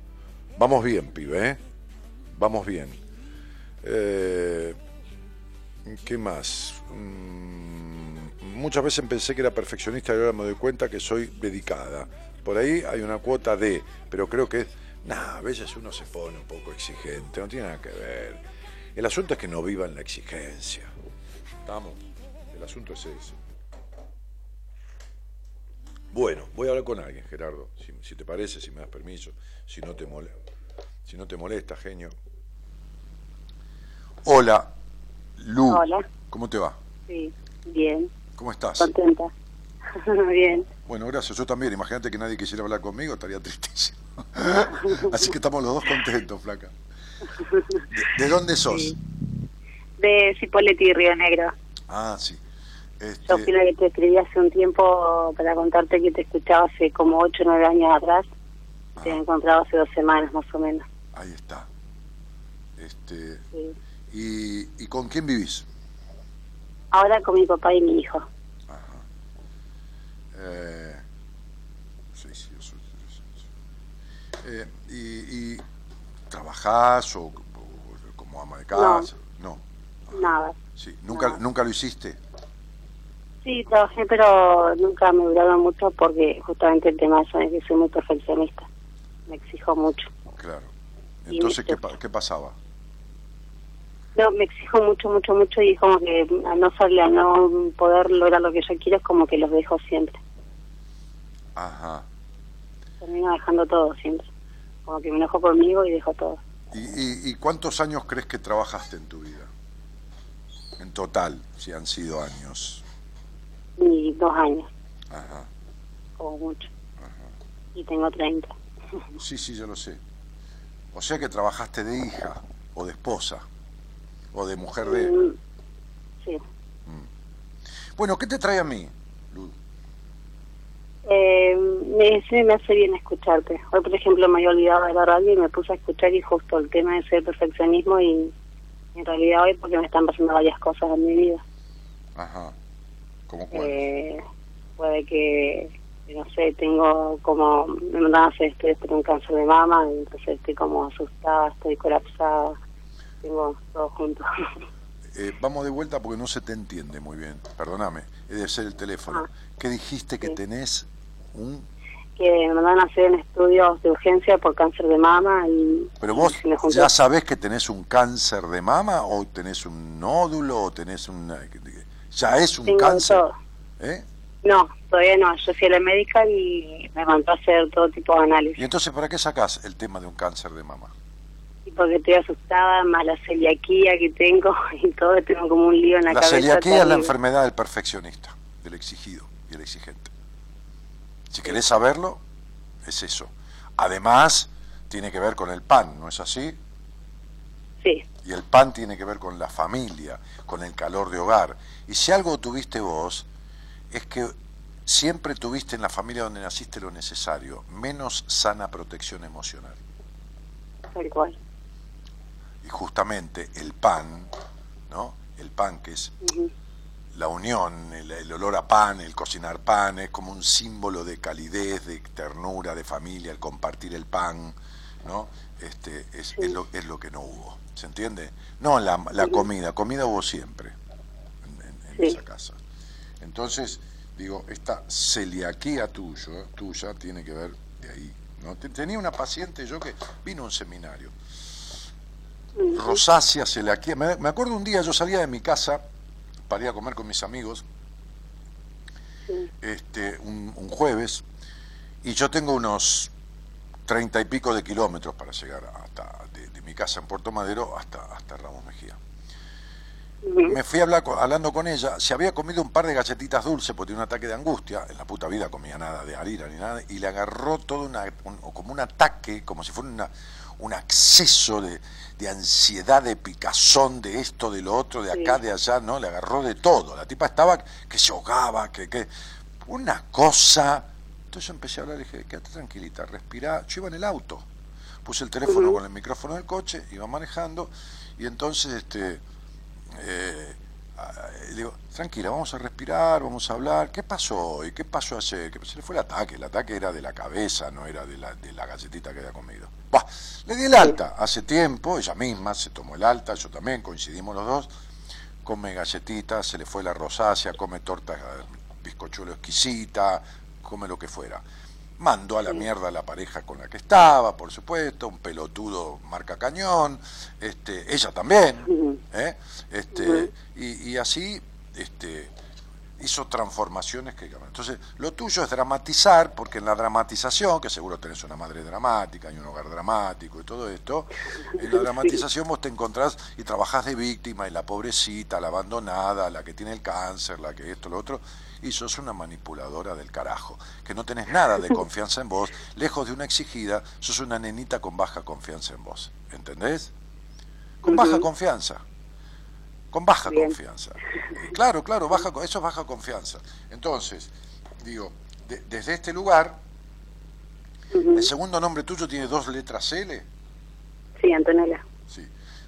Vamos bien, pibe, ¿eh? Vamos bien. Eh, ¿Qué más? Mm, muchas veces pensé que era perfeccionista y ahora me doy cuenta que soy dedicada. Por ahí hay una cuota de, pero creo que es, nah, a veces uno se pone un poco exigente, no tiene nada que ver. El asunto es que no viva en la exigencia. ¿Estamos? El asunto es ese. Bueno, voy a hablar con alguien, Gerardo, si, si te parece, si me das permiso, si no te molesta, si no te molesta, genio. Hola, Lu. Hola. ¿Cómo te va? Sí, bien, ¿Cómo estás? contenta. bien, Bueno, gracias. Yo también. Imagínate que nadie quisiera hablar conmigo, estaría tristísimo. Así que estamos los dos contentos, flaca. ¿De, de dónde sos? Sí. de Cipolletti y Río Negro. Ah, sí. Este, Yo fui la que te escribí hace un tiempo para contarte que te escuchaba hace como 8 o 9 años atrás. Te he encontrado hace dos semanas más o menos. ahí está. Este, Sí. y, ¿Y con quién vivís? Ahora con mi papá y mi hijo. Eh, sí, sí, yo soy- sí, sí. Eh, y, y trabajás o, o como ama de casa? No. Nada. Sí. ¿Nunca. ¿Nunca lo hiciste? Sí, trabajé, pero nunca me duraron mucho porque justamente el tema es que soy muy perfeccionista. Me exijo mucho. Claro. Entonces, ¿qué, qué pasaba? No, me exijo mucho, mucho, mucho y como que a no salir, a no poder lograr lo que yo quiero es como que los dejo siempre. Ajá. Termino dejando todo siempre. Como que me enojo conmigo y dejo todo. ¿Y, y, y cuántos años crees que trabajaste en tu vida? En total, si han sido años. Y dos años, Ajá. como mucho. Y tengo 30. Sí, sí, yo lo sé. O sea que trabajaste de hija, o de esposa, o de mujer de... Mm, Sí. Bueno, ¿qué te trae a mí? Eh, me, me hace bien escucharte. Hoy, por ejemplo, me había olvidado de la radio y me puse a escuchar y justo el tema de ser perfeccionismo y en realidad hoy porque me están pasando varias cosas en mi vida. Ajá. ¿Cómo cuál? Eh, puede que, no sé, tengo como, me mandaban a hacer estudios por un cáncer de mama, entonces estoy como asustada, estoy colapsada, tengo todo junto. Eh, vamos de vuelta porque no se te entiende muy bien. Perdóname, debe ser el teléfono. Ah, ¿Qué dijiste que sí. tenés un... que me mandaban a hacer estudios de urgencia por cáncer de mama y... Pero vos ya sabés que tenés un cáncer de mama o tenés un nódulo o tenés un... Ya es un tengo cáncer. todo. ¿eh? No, todavía no. Yo fui a la médica y me mandó a hacer todo tipo de Y análisis. entonces, ¿para qué sacás el tema de un cáncer de mama? Y porque estoy asustada, más la celiaquía que tengo y todo, tengo como un lío en la, La cabeza. celiaquía es la enfermedad del perfeccionista, del exigido y el exigente. Si querés saberlo, es eso. Además, tiene que ver con el pan, ¿no es así? Sí, Y el pan tiene que ver con la familia, con el calor de hogar. Y si algo tuviste vos, es que siempre tuviste en la familia donde naciste lo necesario, menos sana protección emocional. tal cual. Y justamente el pan, ¿no? El pan que es. La unión, el, el olor a pan, el cocinar pan, es como un símbolo de calidez, de ternura, de familia, el compartir el pan, ¿no? Este, es, es lo, es lo que no hubo, ¿se entiende? No la, la comida, comida hubo siempre en, en- en Sí. esa casa. Entonces, digo, esta celiaquía tuyo, tuya tiene que ver de ahí. ¿no? Te- Tenía una paciente yo que vino a un seminario, rosácea, celiaquía. Me, me acuerdo un día, yo salía de mi casa para ir a comer con mis amigos, Sí. este, un, un jueves, y yo tengo unos treinta y pico de kilómetros para llegar hasta de, de mi casa en Puerto Madero hasta, hasta Ramos Mejía. me fui a hablar hablando con ella, se había comido un par de galletitas dulces porque tenía un ataque de angustia, en la puta vida comía nada de harina ni nada, y le agarró todo una, un- como un ataque, como si fuera una, un acceso de, de ansiedad, de picazón, de esto, de lo otro, de acá, de allá, ¿no? Le agarró de todo. La tipa estaba que se ahogaba, que, que una cosa. Entonces yo empecé a hablar y dije, quédate tranquilita, respirá. Yo iba en el auto, puse el teléfono con el micrófono del coche, iba manejando, y entonces este eh, le digo, tranquila, vamos a respirar, vamos a hablar. ¿Qué pasó hoy? ¿Qué pasó ayer? Que se le fue el ataque. El ataque era de la cabeza, no era de la, de la galletita que había comido. Bah, le di el alta hace tiempo, ella misma se tomó el alta, yo también, coincidimos los dos. Come galletitas, se le fue la rosácea, come torta, eh, bizcochuelo exquisita, come lo que fuera. Mandó a la mierda a la pareja con la que estaba, por supuesto, un pelotudo marca cañón, este, ella también, ¿eh? este, y, y así este, hizo transformaciones que entonces lo tuyo es dramatizar porque en la dramatización que seguro tenés una madre dramática y un hogar dramático y todo esto en la dramatización vos te encontrás y trabajás de víctima y la pobrecita la abandonada la que tiene el cáncer la que esto lo otro y sos una manipuladora del carajo que no tenés nada de confianza en vos lejos de una exigida sos una nenita con baja confianza en vos ¿entendés? con baja confianza con baja Bien. confianza. Claro, claro, baja, eso es baja confianza. Entonces, digo, de- desde este lugar, el segundo nombre tuyo tiene dos letras L, Sí, Antonella. sí,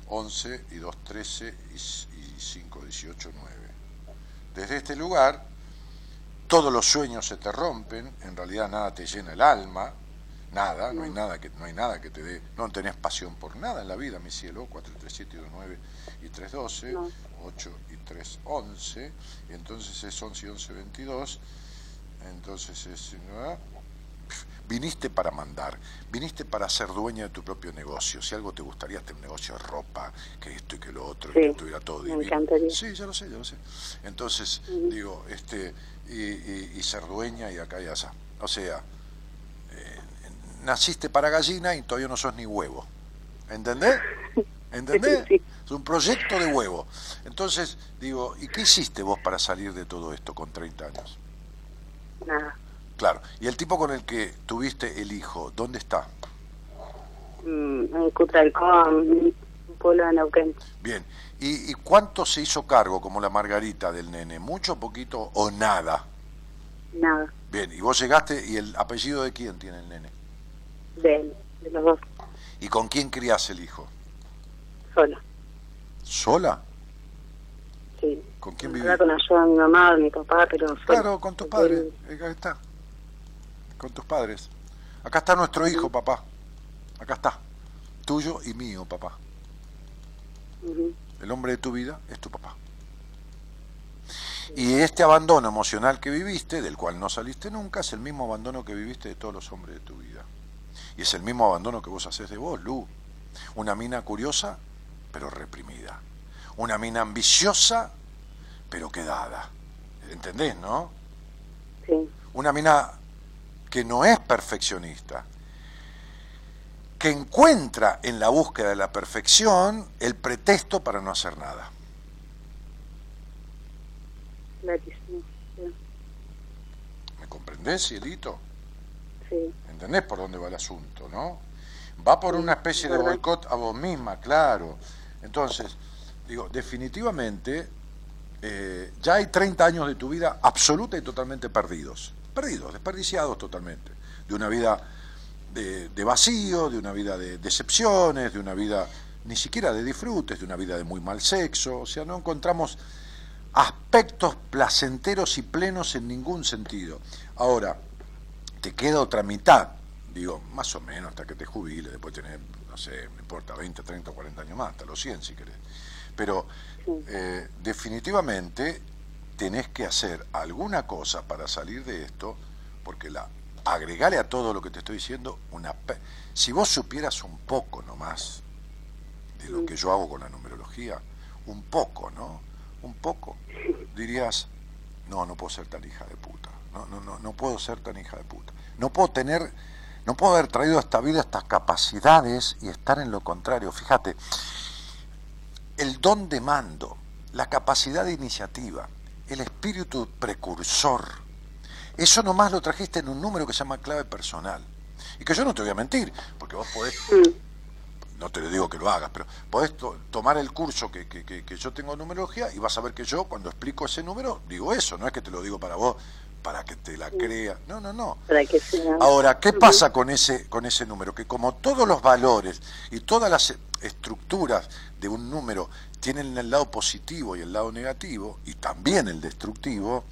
11 y 2, 13 y, y 5, 18, 9. Desde este lugar, todos los sueños se te rompen, en realidad nada te llena el alma, nada, no hay nada que no hay nada que te dé, no tenés pasión por nada en la vida, mi cielo, 4, 3, 7 y 2, 9 y 3, 12, No. 8 y 3, 11, y entonces es 11 y 11, 22, entonces es... ¿no? Viniste para mandar, viniste para ser dueña de tu propio negocio. Si algo te gustaría, un negocio de ropa, que esto y que lo otro, y Sí, que estuviera todo me divino. encantaría. Sí, ya lo sé, ya lo sé. Entonces, digo, este, y, y- y ser dueña y acá y allá. O sea, eh, naciste para gallina y todavía no sos ni huevo. ¿Entendés? ¿Entendés? Sí. Es un proyecto de huevo. Entonces, digo, ¿y qué hiciste vos para salir de todo esto con 30 años? Nada. Claro. ¿Y el tipo con el que tuviste el hijo, dónde está? Mm, en Cutralcón, un pueblo de Neuquén. Bien. ¿Y, y cuánto se hizo cargo, como la Margarita del nene? ¿Mucho, poquito o nada? Nada. Bien. ¿Y vos llegaste y el apellido de quién tiene el nene? De él, de los dos. ¿Y con quién criás el hijo? Solo. ¿Sola? Sí. ¿Con quién vivís? con ayuda de mi mamá, de mi papá, pero. Claro, con tus padres. Acá está. Con tus padres. Acá está nuestro hijo, papá. Acá está. Tuyo y mío, papá. El hombre de tu vida es tu papá. Y este abandono emocional que viviste, del cual no saliste nunca, es el mismo abandono que viviste de todos los hombres de tu vida. Y es el mismo abandono que vos haces de vos, Lu. Una mina curiosa, pero reprimida. Una mina ambiciosa, pero quedada. ¿Entendés, no? Sí. Una mina que no es perfeccionista, que encuentra en la búsqueda de la perfección el pretexto para no hacer nada. Clarísimo. Sí. ¿Me comprendés, cielito? Sí. ¿Entendés por dónde va el asunto, no? Va por una especie de boicot a vos misma, claro. Entonces, digo, definitivamente eh, ya hay 30 años de tu vida absoluta y totalmente perdidos. Perdidos, desperdiciados totalmente. De una vida de, de vacío, de una vida de decepciones, de una vida ni siquiera de disfrutes, de una vida de muy mal sexo. O sea, no encontramos aspectos placenteros y plenos en ningún sentido. Ahora, te queda otra mitad, digo, más o menos hasta que te jubiles, después tenés, no sé, no importa, 20, 30, 40 años más, hasta los 100 si querés. Pero eh, definitivamente tenés que hacer alguna cosa para salir de esto, porque la agregale a todo lo que te estoy diciendo una si vos supieras un poco nomás de lo que yo hago con la numerología, un poco, ¿no? Un poco, dirías, no, no puedo ser tan hija de puta. No, no, no, no puedo ser tan hija de puta. No puedo tener, no puedo haber traído a esta vida estas capacidades y estar en lo contrario. Fíjate, el don de mando, la capacidad de iniciativa, el espíritu precursor. Eso nomás lo trajiste en un número que se llama clave personal. Y que yo no te voy a mentir, porque vos podés, no te lo digo que lo hagas, pero podés to- tomar el curso que, que- que- que yo tengo en numerología y vas a ver que yo cuando explico ese número digo eso, no es que te lo digo para vos, para que te la creas. No, no, no. Para que sea. Ahora, ¿qué pasa con ese, con ese número? Que como todos los valores y todas las estructuras de un número tienen el lado positivo y el lado negativo, y también el destructivo,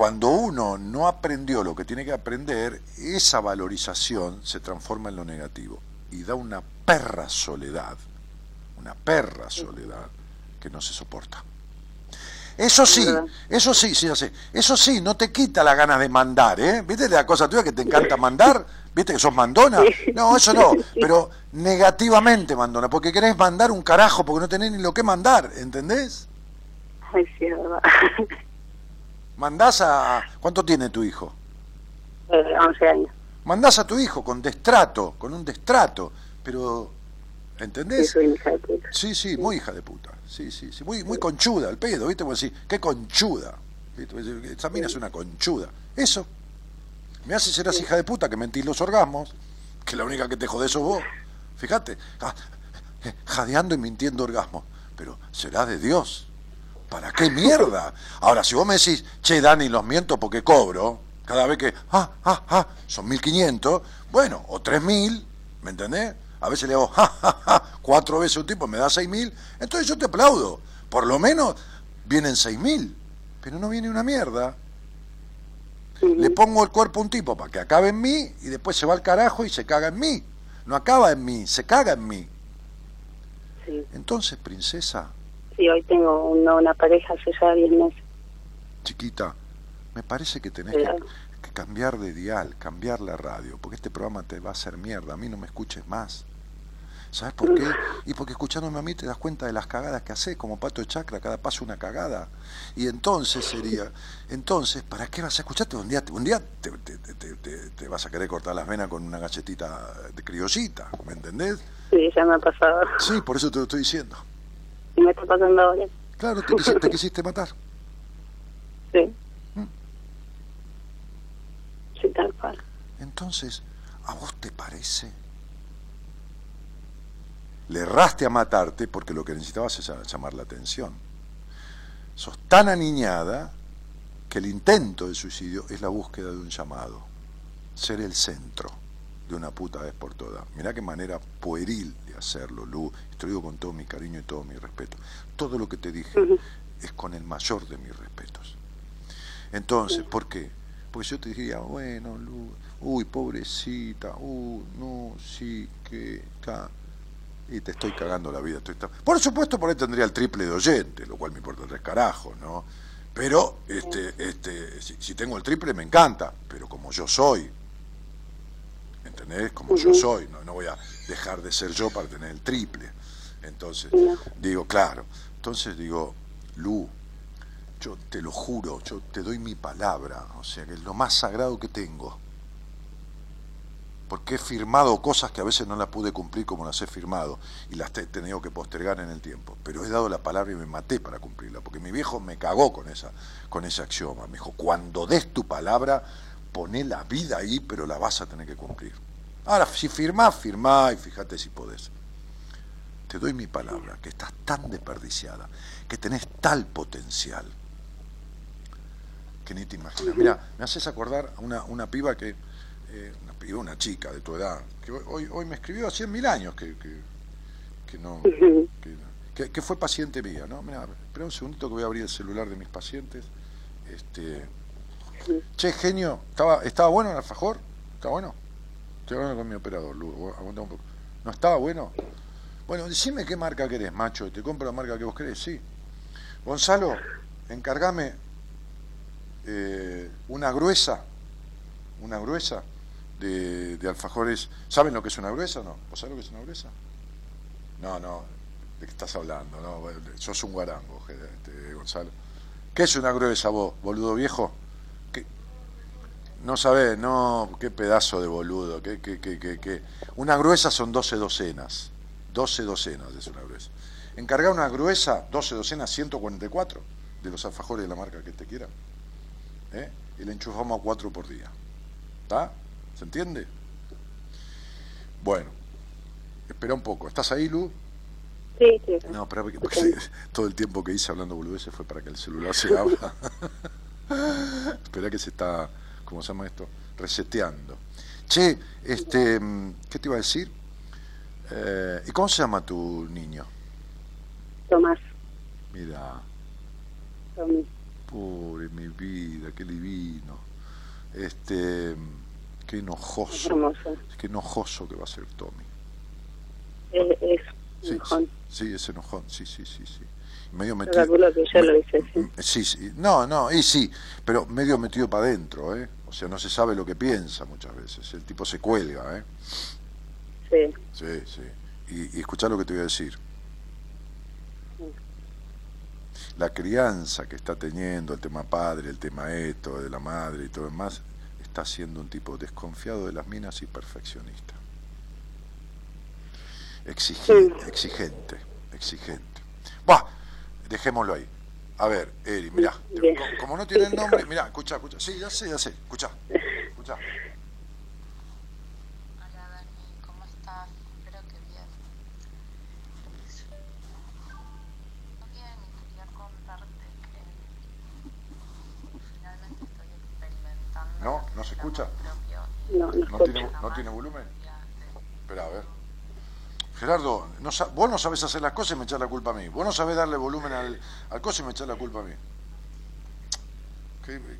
cuando uno no aprendió lo que tiene que aprender, esa valorización se transforma en lo negativo y da una perra soledad, una perra soledad que no se soporta. Eso sí, eso sí, sí, sé. Eso sí, no te quita la ganas de mandar, ¿eh? ¿Viste la cosa tuya que te encanta mandar? ¿Viste que sos mandona? No, eso no, pero negativamente mandona, porque querés mandar un carajo porque no tenés ni lo que mandar, ¿entendés? Ay, sí, verdad. Mandás a... ¿Cuánto tiene tu hijo? eh, 11 años. Mandás a tu hijo con destrato, con un destrato, pero... Sí, ¿Entendés? soy una hija de puta. Sí, sí, muy hija de puta. Sí, sí, sí. Muy, muy conchuda el pedo, ¿viste? Vos decís, qué conchuda. ¿Viste? Esa mina es una conchuda. Eso. Me hace ser hija de puta que mentís los orgasmos, que la única que te jode sos vos. Fíjate, ah, jadeando y mintiendo orgasmos. Pero será de Dios. ¿Para qué mierda? Ahora, si vos me decís, che, Dani, los miento porque cobro, cada vez que, ah, ah, ah, son 1500, bueno, o 3000, ¿me entendés? A veces le hago, ja, ja, ja, cuatro veces un tipo, me da 6000, entonces yo te aplaudo. Por lo menos vienen 6000, pero no viene una mierda. Le pongo el cuerpo a un tipo para que acabe en mí y después se va al carajo y se caga en mí. No acaba en mí, se caga en mí. Sí. Entonces, princesa, sí, hoy tengo una, una pareja hace ya 10 meses. chiquita, me parece que tenés que, que cambiar de dial, cambiar la radio, porque este programa te va a hacer mierda, a mí no me escuches más. ¿Sabes por qué? Y porque escuchándome a mí te das cuenta de las cagadas que haces, como pato de chacra, cada paso una cagada. Y entonces sería, entonces, ¿para qué vas a escucharte? Un día, un día te, te- te- te- te- te vas a querer cortar las venas con una galletita de criollita, ¿me entendés? Sí, ya me ha pasado. Sí, por eso te lo estoy diciendo. Y me está pasando ahora. Claro, te, quisi- te quisiste matar. Sí. Mm. Sí, tal cual. Entonces, ¿a vos te parece? Le erraste a matarte porque lo que necesitabas es llamar la atención. Sos tan aniñada que el intento de suicidio es la búsqueda de un llamado. Ser el centro de una puta vez por todas. Mirá qué manera pueril hacerlo, Lu. Te lo digo con todo mi cariño y todo mi respeto. Todo lo que te dije es con el mayor de mis respetos. Entonces, ¿por qué? Porque yo te diría, bueno, Lu, uy, pobrecita, uy, no, sí, que, ca- y te estoy cagando la vida. estoy Por supuesto, por ahí tendría el triple de oyentes, lo cual me importa tres carajos, ¿no? Pero, este, este, si, si tengo el triple me encanta, pero como yo soy, ¿entendés? Como yo soy, no, no voy a dejar de ser yo para tener el triple. Entonces, digo, claro, entonces digo, Lu, yo te lo juro, yo te doy mi palabra, o sea, que es lo más sagrado que tengo. Porque he firmado cosas que a veces no las pude cumplir como las he firmado y las he tenido que postergar en el tiempo. Pero he dado la palabra y me maté para cumplirla, porque mi viejo me cagó con esa, con ese axioma. Me dijo, cuando des tu palabra, poné la vida ahí, pero la vas a tener que cumplir. Ahora, si firmás, firmá y fíjate si podés. Te doy mi palabra, que estás tan desperdiciada, que tenés tal potencial, que ni te imaginas. Mira, me haces acordar a una, una piba que, eh, una piba, una chica de tu edad, que hoy- hoy, me escribió hace mil años que, que, que no, que, que- que fue paciente mía, ¿no? Mira, espera un segundito que voy a abrir el celular de mis pacientes. Este, che, genio, ¿estaba, ¿estaba bueno el alfajor? ¿Está bueno? Hablando con mi operador, Lu, vos aguantá un poco. ¿No estaba bueno? Bueno, decime qué marca querés, macho, te compro la marca que vos querés, sí. Gonzalo, encargame eh, una gruesa, una gruesa de, de alfajores. ¿Saben lo que es una gruesa o no? ¿Vos sabés lo que es una gruesa? No, no, ¿de qué estás hablando? No, sos un guarango, este, Gonzalo. ¿Qué es una gruesa vos, boludo viejo? No sabés, no, qué pedazo de boludo. Qué, qué, qué, qué. Una gruesa son 12 docenas. 12 docenas es una gruesa. Encargar una gruesa, 12 docenas, 144 de los alfajores de la marca que te quiera. ¿Eh? Y le enchufamos a 4 por día. ¿Está? ¿Se entiende? Bueno, espera un poco. ¿Estás ahí, Lu? Sí, sí. No, pero porque, porque todo el tiempo que hice hablando boludeces fue para que el celular se abra. espera que se está, ¿cómo se llama esto? Reseteando. Che, este, ¿qué te iba a decir? Eh, ¿Y cómo se llama tu niño? Tomás. Mira, Tommy. pobre mi vida, qué divino. Este, qué Es enojoso, hermoso. qué enojoso que va a ser Tommy. Es, es Sí, enojón. sí, es enojón, sí, sí, sí, sí. Medio metido. sí. Mm, Sí, sí, no, no, y sí, pero medio metido para adentro, ¿eh? O sea, no se sabe lo que piensa muchas veces. El tipo se cuelga, ¿eh? Sí. Sí, sí. Y, y escuchá lo que te voy a decir. La crianza que está teniendo, el tema padre, el tema esto, de la madre y todo lo demás, está siendo un tipo desconfiado de las minas y perfeccionista. Exigi- exigente, exigente. Buah, dejémoslo ahí. A ver, Eri, mirá, te- Bien. como no tiene el nombre, mirá, escucha, escucha. Sí, ya sé, ya sé, escucha, escucha. Hola Dani, ¿cómo estás? Espero que bien. Bien, y quería contarte que finalmente estoy experimentando. No, no se escucha. No, no ¿No tiene, ¿no tiene volumen? Espera, a ver. Gerardo, no vos no sabés hacer las cosas y me echás la culpa a mí. Vos no sabés darle volumen al, al coso y me echás la culpa a mí.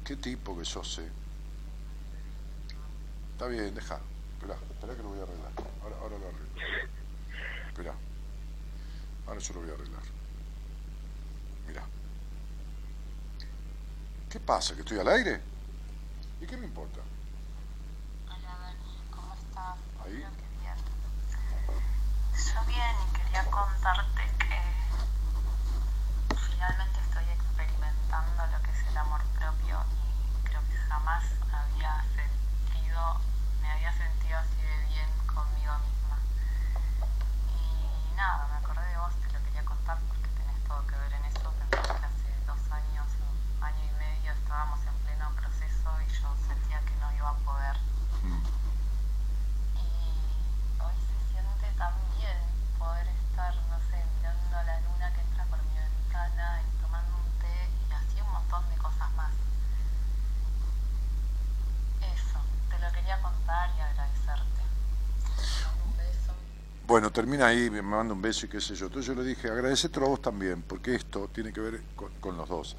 ¿Qué, tipo que sos, eh? Está bien, deja. Espera, espera que lo voy a arreglar. Ahora, ahora lo arreglo. Espera. Ahora yo lo voy a arreglar. Mira. ¿Qué pasa? ¿Que estoy al aire? ¿Y qué me importa? Hola Dani, ¿cómo estás? Ahí. Espero que bien. Yo bien y quería contarte que finalmente estoy experimentando lo que es el amor propio y creo que jamás había sentido, me había sentido así de bien conmigo misma. Y nada, me acordé de vos, te lo quería contar porque tenés todo que ver en eso. Pensé que hace dos años o año y medio estábamos en pleno proceso y yo sentía que no iba a poder. Y hoy se siente tan bien poder estar, no sé, mirando la luna que entra por mi ventana y tomando un té y así un montón de cosas más. Eso, te lo quería contar y agradecerte. Un beso. Bueno, termina ahí, me manda un beso y qué sé yo. Entonces yo le dije, agradecetelo a vos también, porque esto tiene que ver con, con los dos.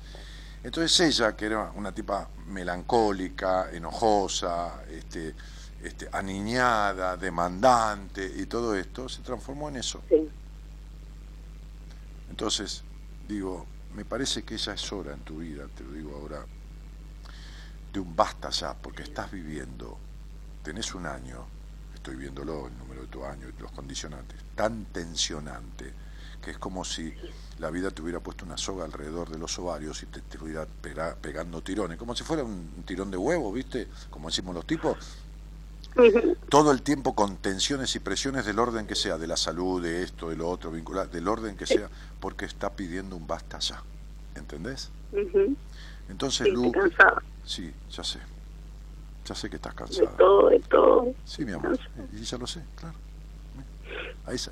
Entonces ella, que era una tipa melancólica, enojosa, este, este, aniñada, demandante y todo esto, se transformó en eso. Sí. Entonces, digo, me parece que ya es hora en tu vida, te lo digo ahora, de un basta ya, porque estás viviendo, tenés un año, estoy viéndolo, el número de tu año y los condicionantes, tan tensionante, que es como si la vida te hubiera puesto una soga alrededor de los ovarios y te, estuviera pega- pegando tirones, como si fuera un tirón de huevo, ¿viste? Como decimos los tipos, todo el tiempo con tensiones y presiones del orden que sea, de la salud, de esto, de lo otro, vincular, del orden que sea, porque está pidiendo un basta ya. ¿Entendés? Entonces, Sí, Lu, sí, ya sé. Ya sé que estás De cansada. todo, de todo. Sí, mi amor. Y ya lo sé, claro.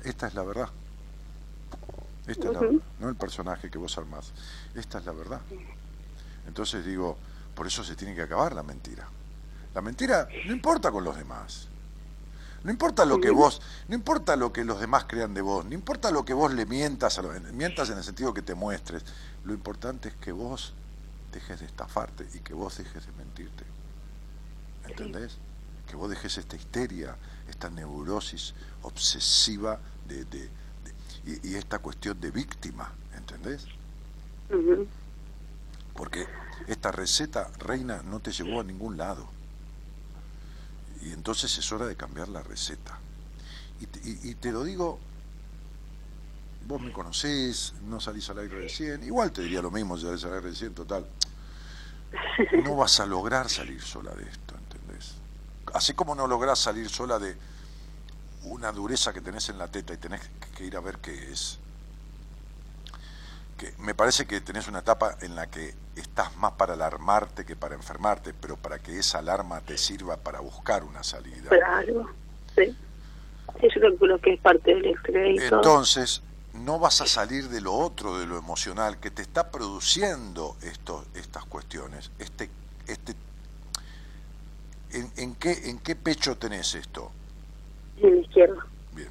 Esta es la verdad. Esta es la verdad. No el personaje que vos armás. Esta es la verdad. Entonces digo, por eso se tiene que acabar la mentira. La mentira no importa con los demás. No importa lo que vos, no importa lo que los demás crean de vos, no importa lo que vos le mientas, a los- mientas en el sentido que te muestres. Lo importante es que vos dejes de estafarte y que vos dejes de mentirte. ¿Entendés? Que vos dejes esta histeria, esta neurosis obsesiva de, de- de- y, y esta cuestión de víctima, ¿entendés? Porque esta receta, reina, no te llevó a ningún lado. Y entonces es hora de cambiar la receta. Y te, y- y te lo digo, vos me conocés, no salís al aire recién, igual te diría lo mismo si salís al aire recién, total. No vas a lograr salir sola de esto. Así como no lográs salir sola de, una dureza que tenés en la teta y tenés que ir a ver qué es. Que me parece que tenés una etapa en la que estás más para alarmarte que para enfermarte, pero para que esa alarma te sirva para buscar una salida. Claro, sí. Sí, yo calculo que es parte del estrés. Entonces, no vas a salir de lo otro, de lo emocional, que te está produciendo esto, estas cuestiones. Este, este, ¿en, en qué, ¿En qué pecho tenés esto? En la izquierda. Bien.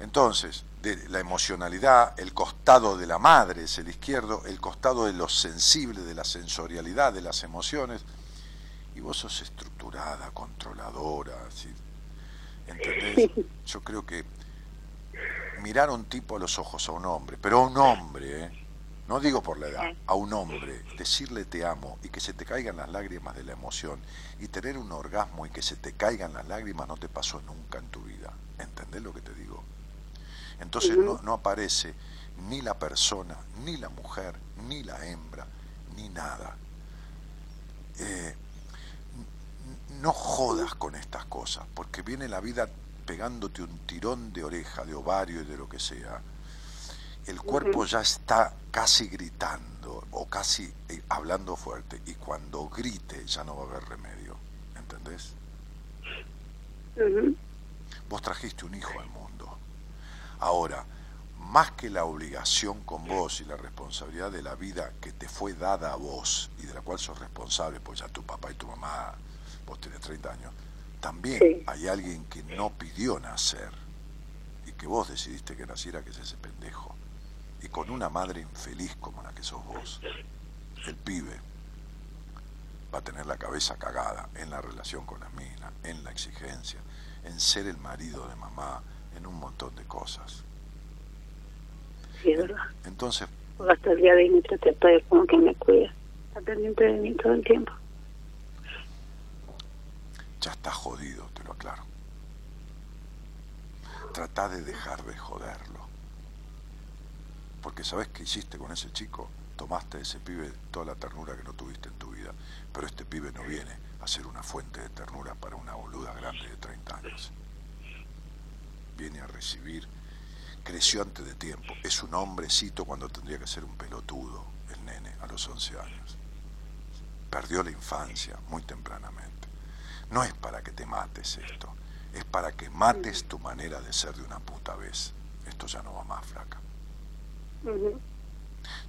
Entonces, de la emocionalidad, el costado de la madre es el izquierdo, el costado de lo sensible, de la sensorialidad, de las emociones. Y vos sos estructurada, controladora, así. ¿entendés? Yo creo que mirar a un tipo a los ojos, a un hombre, pero a un hombre, ¿eh? No digo por la edad, a un hombre, decirle te amo y que se te caigan las lágrimas de la emoción y tener un orgasmo y que se te caigan las lágrimas no te pasó nunca en tu vida. ¿Entendés lo que te digo? Entonces no, no aparece ni la persona, ni la mujer, ni la hembra, ni nada. Eh, no jodas con estas cosas, porque viene la vida pegándote un tirón de oreja, de ovario y de lo que sea. El cuerpo ya está casi gritando o casi eh, hablando fuerte y cuando grite ya no va a haber remedio, ¿entendés? Vos trajiste un hijo al mundo. Ahora, más que la obligación con vos y la responsabilidad de la vida que te fue dada a vos y de la cual sos responsable, pues ya tu papá y tu mamá, vos tenés 30 años, también Sí. hay alguien que no pidió nacer y que vos decidiste que naciera, que es ese pendejo. Y con una madre infeliz como la que sos vos, el pibe va a tener la cabeza cagada en la relación con las minas, en la exigencia, en ser el marido de mamá, en un montón de cosas. Sí, es verdad. Entonces, hasta el día de hoy terapeuta es como que me cuida. Está pendiente de mí todo el tiempo. ya está jodido, te lo aclaro. Trata de dejar de joderlo. Porque sabes qué hiciste con ese chico, tomaste a ese pibe toda la ternura que no tuviste en tu vida, pero este pibe no viene a ser una fuente de ternura para una boluda grande de 30 años. Viene a recibir, creció antes de tiempo, es un hombrecito cuando tendría que ser un pelotudo, el nene, a los 11 años. Perdió la infancia muy tempranamente. No es para que te mates esto, es para que mates tu manera de ser de una puta vez. Esto ya no va más, flaca.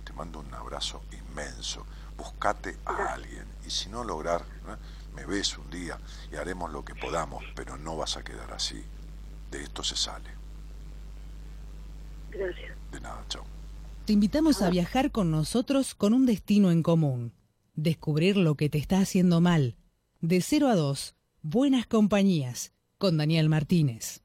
Te mando un abrazo inmenso. Buscate a alguien y si no lograr, ¿no? me ves un día y haremos lo que podamos, pero no vas a quedar así. De esto se sale. Gracias. De nada, chao. Te invitamos a viajar con nosotros con un destino en común. Descubrir lo que te está haciendo mal. De 0 a 2, Buenas Compañías, con Daniel Martínez.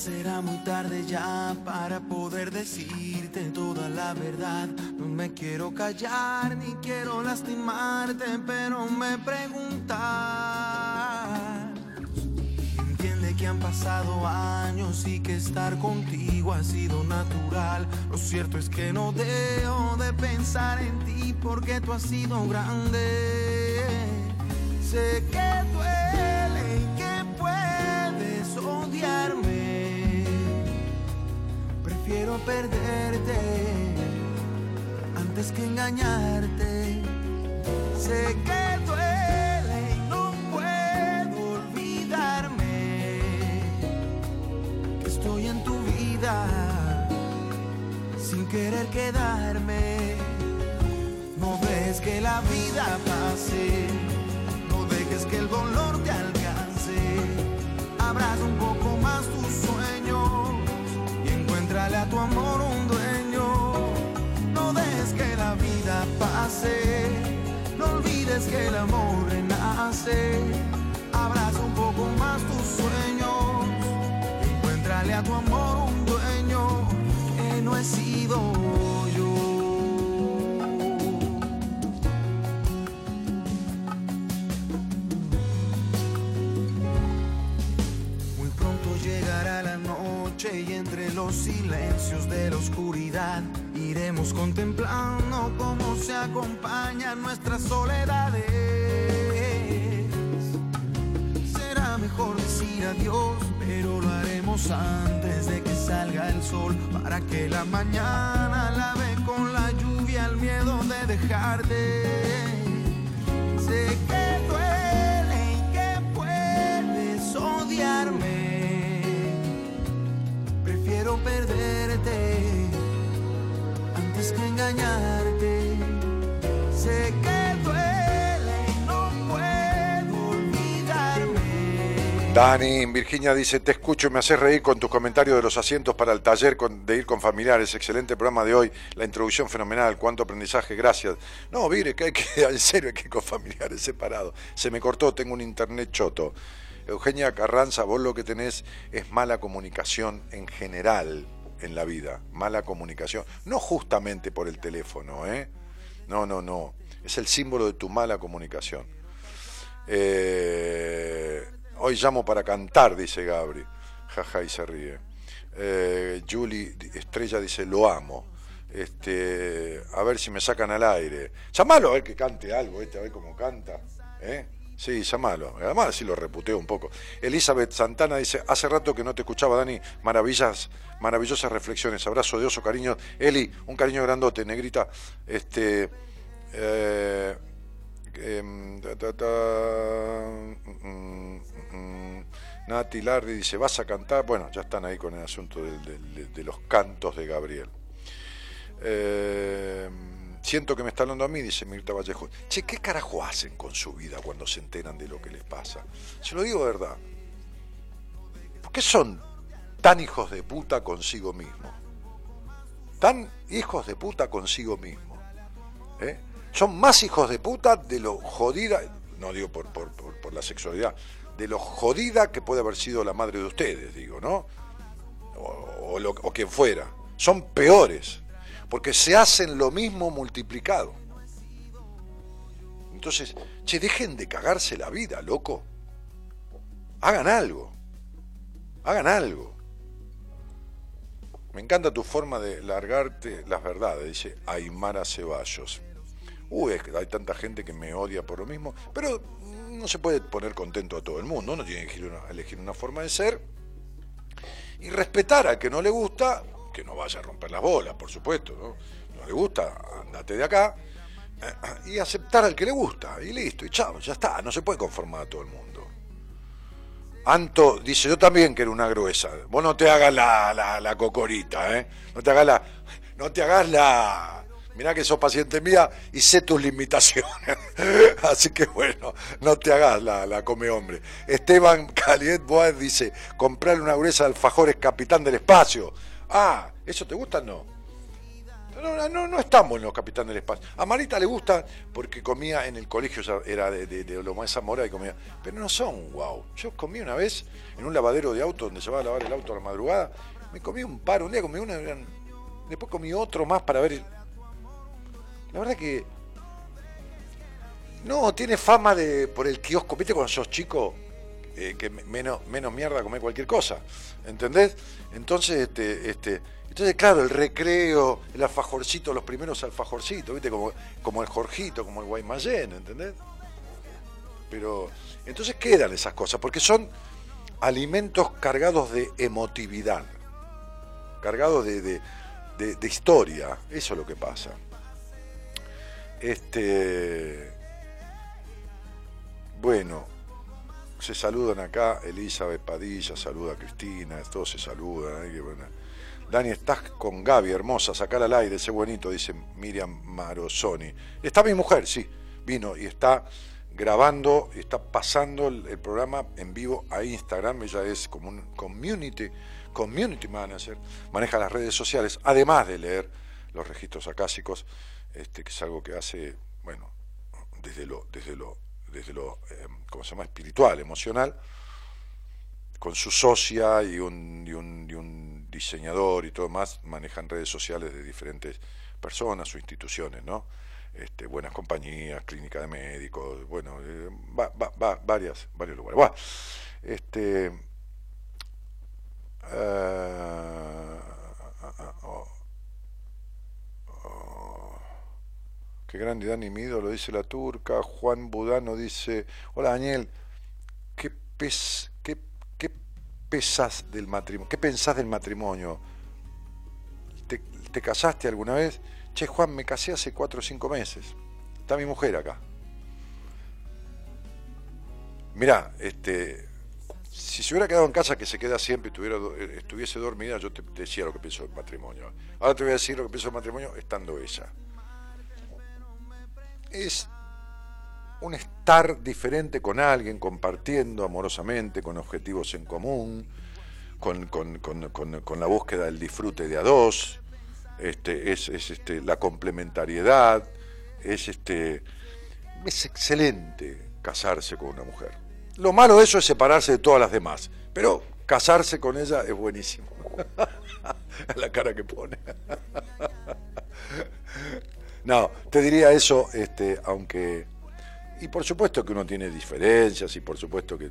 Será muy tarde ya para poder decirte toda la verdad. No me quiero callar ni quiero lastimarte, pero me preguntas. Entiende que han pasado años y que estar contigo ha sido natural. Lo cierto es que no dejo de pensar en ti porque tú has sido grande. Sé que duele y que puedes odiarme. Prefiero perderte antes que engañarte. Sé que duele y no puedo olvidarme que estoy en tu vida sin querer quedarme. No ves que la vida pase, no dejes que el dolor te alcance. Abraza un poco amor un dueño. No dejes que la vida pase, no olvides que el amor renace. Abraza un poco más tus sueños, encuéntrale a tu amor un dueño que no he sido La noche los silencios de la oscuridad iremos contemplando cómo se acompañan nuestras soledades. Será mejor decir adiós, pero lo haremos antes de que salga el sol para que la mañana lave con la lluvia el miedo de dejarte. Sé que duele y que puedes odiarme. Perderte antes que engañarte. Sé que duele no puedo olvidarme. Dani, Virginia dice, te escucho y me haces reír con tus comentarios de los asientos para el taller de ir con familiares. Excelente programa de hoy, la introducción fenomenal, cuánto aprendizaje, gracias. No, mire, que hay que, en serio, hay que ir con familiares separados. Se me cortó, tengo un internet choto. Eugenia Carranza, vos lo que tenés es mala comunicación en general en la vida, mala comunicación. No justamente por el teléfono, ¿eh? No, no, no. Es el símbolo de tu mala comunicación. Eh, hoy llamo para cantar, dice Gabri. Jaja, y se ríe. Eh, Julie Estrella dice, lo amo. Este, a ver si me sacan al aire. Llamalo a ver que cante algo, este, a ver cómo canta. ¿eh? Sí, llamalo. Además, así lo reputeo un poco. Elizabeth Santana dice, hace rato que no te escuchaba, Dani. Maravillas, maravillosas reflexiones. Abrazo de oso, cariño. Eli, un cariño grandote, negrita. Este, eh, em, ta, ta, ta, mm, mm, Nati Lardi dice, ¿vas a cantar? Bueno, ya están ahí con el asunto de, de los cantos de Gabriel. Eh, siento que me está hablando a mí, dice Mirta Vallejo. Che, ¿qué carajo hacen con su vida cuando se enteran de lo que les pasa? Se lo digo de verdad. ¿Por qué son tan hijos de puta consigo mismos? Tan hijos de puta consigo mismos. ¿eh? Son más hijos de puta de lo jodida, no digo por, por, por, por la sexualidad, de lo jodida que puede haber sido la madre de ustedes, digo, ¿no? O, o lo, o quien fuera. Son peores, porque se hacen lo mismo multiplicado. Entonces, che, dejen de cagarse la vida, loco. Hagan algo. Hagan algo. Me encanta tu forma de largarte las verdades, dice Aymara Ceballos. Uy, es que hay tanta gente que me odia por lo mismo, pero no se puede poner contento a todo el mundo, uno tiene que elegir una, elegir una forma de ser y respetar al que no le gusta, no vaya a romper las bolas, por supuesto, ¿no? No le gusta, andate de acá, y aceptar al que le gusta, y listo, y chao, ya está, no se puede conformar a todo el mundo. Anto dice, yo también quiero una gruesa. Vos no te hagas la, la, la cocorita, ¿eh? No te hagas la... No te hagas la... Mirá que sos paciente mía y sé tus limitaciones. Así que bueno, no te hagas la, la come hombre. Esteban Caliet Boaz dice, comprarle una gruesa de alfajores capitán del espacio. Ah, ¿eso te gusta no? No, no, no estamos en los Capitán del Espacio. A Marita le gusta porque comía en el colegio, era de, de, de Loma Zamora y comía. Pero no son wow. Yo comí una vez en un lavadero de auto donde se va a lavar el auto a la madrugada. Me comí un par, un día comí una, después comí otro más para ver. el- La verdad que. No, tiene fama de. por el kiosco. ¿Viste cuando sos chico? Eh, que me- menos, menos mierda comer cualquier cosa. ¿Entendés? Entonces, este, este, entonces, claro, el recreo, el alfajorcito, los primeros alfajorcitos, ¿viste? Como, como el Jorgito, como el Guaymallén, ¿entendés? Pero, entonces quedan esas cosas, porque son alimentos cargados de emotividad, cargados de, de, de- de historia, eso es lo que pasa. Este, bueno, se saludan acá, Elizabeth Padilla saluda a Cristina, todos se saludan. qué buena. Dani, estás con Gaby, hermosa, sacar al aire ese buenito, dice Miriam Marosoni. Está mi mujer, sí, vino y está grabando, está pasando el, el programa en vivo a Instagram, ella es como un community, community manager, maneja las redes sociales, además de leer los registros acásicos, este, que es algo que hace, bueno, desde lo, desde lo, desde lo, eh, ¿cómo se llama? espiritual, emocional, con su socia y un, y un, diseñador y todo más, manejan redes sociales de diferentes personas o instituciones, ¿no? Este, buenas compañías, clínica de médicos, bueno, eh, va- va- va- varias, varios lugares. Bueno, este, ah, Qué grande Dani Mido, lo dice la turca. Juan Budano dice, hola Daniel, ¿qué, qué, qué pesas del matrimonio? ¿Qué pensás del matrimonio? ¿Te, te casaste alguna vez? Che, Juan, me casé hace cuatro o cinco meses. Está mi mujer acá. Mirá, este, si se hubiera quedado en casa que se queda siempre y estuviese dormida, yo te decía lo que pienso del matrimonio. Ahora te voy a decir lo que pienso del matrimonio estando ella. Es un estar diferente con alguien, compartiendo amorosamente, con objetivos en común, con, con- con- con- la búsqueda del disfrute de a dos, este, es, es, este, la complementariedad, es, este, es excelente casarse con una mujer. Lo malo de eso es separarse de todas las demás, pero casarse con ella es buenísimo. la cara que pone. No, te diría eso, este, aunque... Y por supuesto que uno tiene diferencias y por supuesto que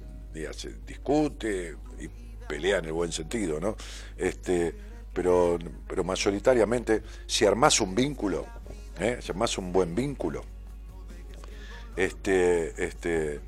se discute y pelea en el buen sentido, ¿no? Este, pero, pero mayoritariamente, si armás un vínculo, ¿eh? si armás un buen vínculo, este, este,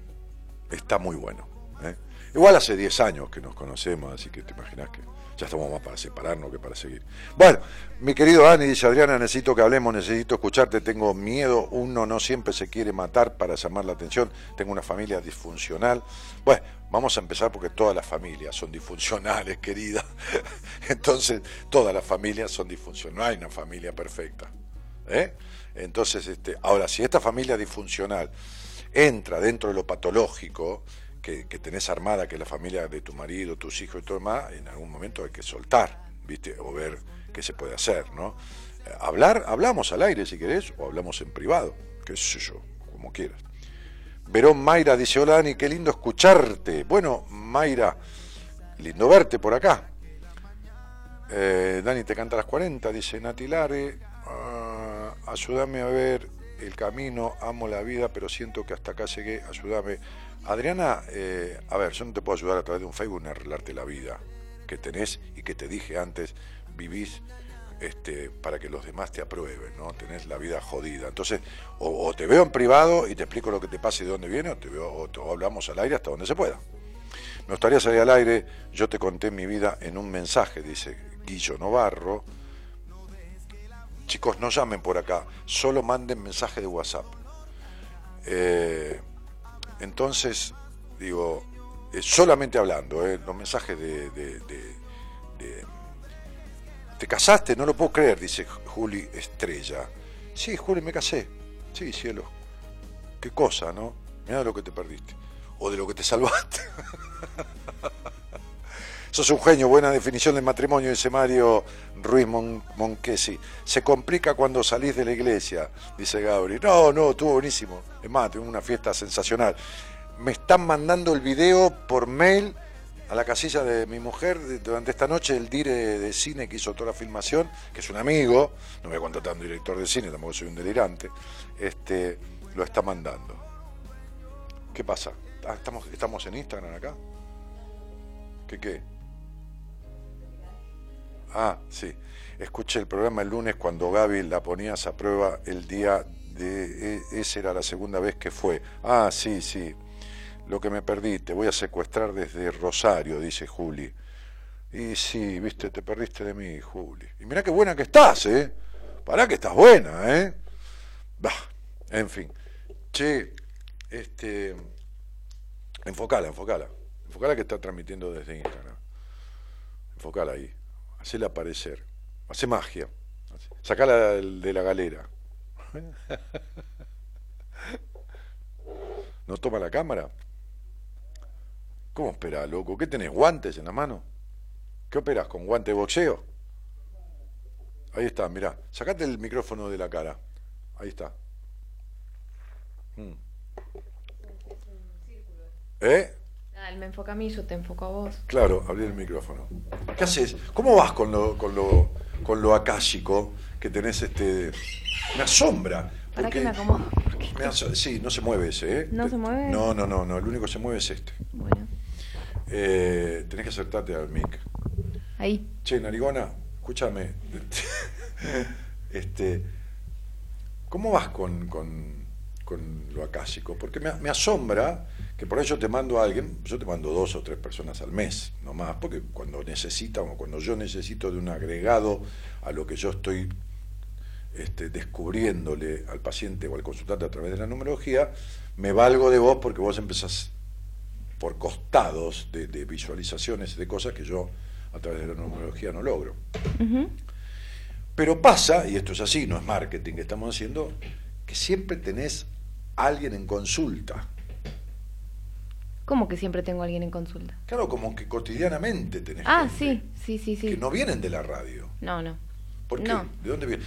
está muy bueno. ¿eh? Igual hace 10 años que nos conocemos, así que te imaginas que ya estamos más para separarnos que para seguir. Bueno, mi querido Dani, dice Adriana, necesito que hablemos, necesito escucharte, tengo miedo, uno no siempre se quiere matar para llamar la atención, tengo una familia disfuncional. Bueno, vamos a empezar porque todas las familias son disfuncionales, querida. Entonces, todas las familias son disfuncionales, no hay una familia perfecta. ¿eh? Entonces, este, ahora, si esta familia disfuncional entra dentro de lo patológico que, tenés armada, que la familia de tu marido, tus hijos y todo demás, en algún momento hay que soltar, ¿viste? O ver qué se puede hacer, ¿no? Eh, Hablar, hablamos al aire si querés, o hablamos en privado, qué sé yo, como quieras. Verón Mayra dice, hola Dani, qué lindo escucharte. Bueno, Mayra, lindo verte por acá. Eh, Dani te canta a las 40, dice Nati Lare. Ah, ayúdame a ver el camino, amo la vida, pero siento que hasta acá llegué, ayúdame. Adriana, eh, a ver, yo no te puedo ayudar a través de un Facebook a arreglarte la vida que tenés y que te dije antes, vivís este, para que los demás te aprueben, ¿no? Tenés la vida jodida. Entonces, o, o te veo en privado y te explico lo que te pasa y de dónde viene, o, te veo, o hablamos al aire hasta donde se pueda. Me gustaría salir al aire, yo te conté mi vida en un mensaje, dice Guillo Novarro. Chicos, no llamen por acá, solo manden mensaje de WhatsApp. Eh, entonces, digo, eh, solamente hablando, eh, los mensajes de, ¿Te casaste? No lo puedo creer, dice Juli Estrella. Sí, Juli, me casé. Sí, cielo. Qué cosa, ¿no? Mira lo que te perdiste. O de lo que te salvaste. Sos un genio, buena definición del matrimonio, dice Mario Ruiz Mon- Monquesi. Se complica cuando salís de la iglesia, dice Gabri. No, no, estuvo buenísimo. Es más, tuve una fiesta sensacional. Me están mandando el video por mail a la casilla de mi mujer de- durante esta noche, el dire de cine que hizo toda la filmación, que es un amigo, no voy a contratar un director de cine, tampoco soy un delirante, este, lo está mandando. ¿Qué pasa? Ah, ¿Estamos, ¿Estamos en Instagram acá? ¿Qué qué? Ah, sí. Escuché el programa el lunes cuando Gaby la ponías a prueba el día de... e- Esa era la segunda vez que fue. Ah, sí, sí. Lo que me perdí, te voy a secuestrar desde Rosario, dice Juli. Y sí, viste, te perdiste de mí, Juli. Y mirá qué buena que estás, ¿eh? Pará que estás buena, ¿eh? Bah, en fin. Che, este... Enfocala, enfocala. Enfocala que está transmitiendo desde Instagram. Enfocala ahí. Hacela aparecer. Hace magia. Sacala de la galera. ¿No toma la cámara? ¿Cómo espera, loco? ¿Qué tenés? ¿Guantes en la mano? ¿Qué operas? ¿Con guante de boxeo? Ahí está, mirá. Sacate el micrófono de la cara. Ahí está. Mm. ¿Eh? Él me enfoca a mí, yo te enfoco a vos. Claro, abrí el micrófono. ¿Qué haces? ¿Cómo vas con lo, con lo, con lo akáshico que tenés este. Me asombra. ¿Para qué me acomodo? me aso- Sí, no se mueve ese, ¿eh? ¿No se mueve? No, no, no, no. El único que se mueve es este. Bueno, Eh, tenés que acertarte al mic. ahí. Che, Narigona, escúchame. Este, ¿Cómo vas con, con, con lo acásico? Porque me, me asombra que por eso te mando a alguien, yo te mando dos o tres personas al mes, no más, porque cuando necesitan o cuando yo necesito de un agregado a lo que yo estoy este, descubriéndole al paciente o al consultante a través de la numerología, me valgo de vos porque vos empezás por costados de, de visualizaciones de cosas que yo a través de la numerología no logro. Pero pasa, y esto es así, no es marketing que estamos haciendo, que siempre tenés alguien en consulta. ¿Cómo que siempre tengo a alguien en consulta? Claro, como que cotidianamente tenés Ah, gente sí, sí, sí, sí. que no vienen de la radio. No, no. ¿Por qué? No. ¿De dónde vienen?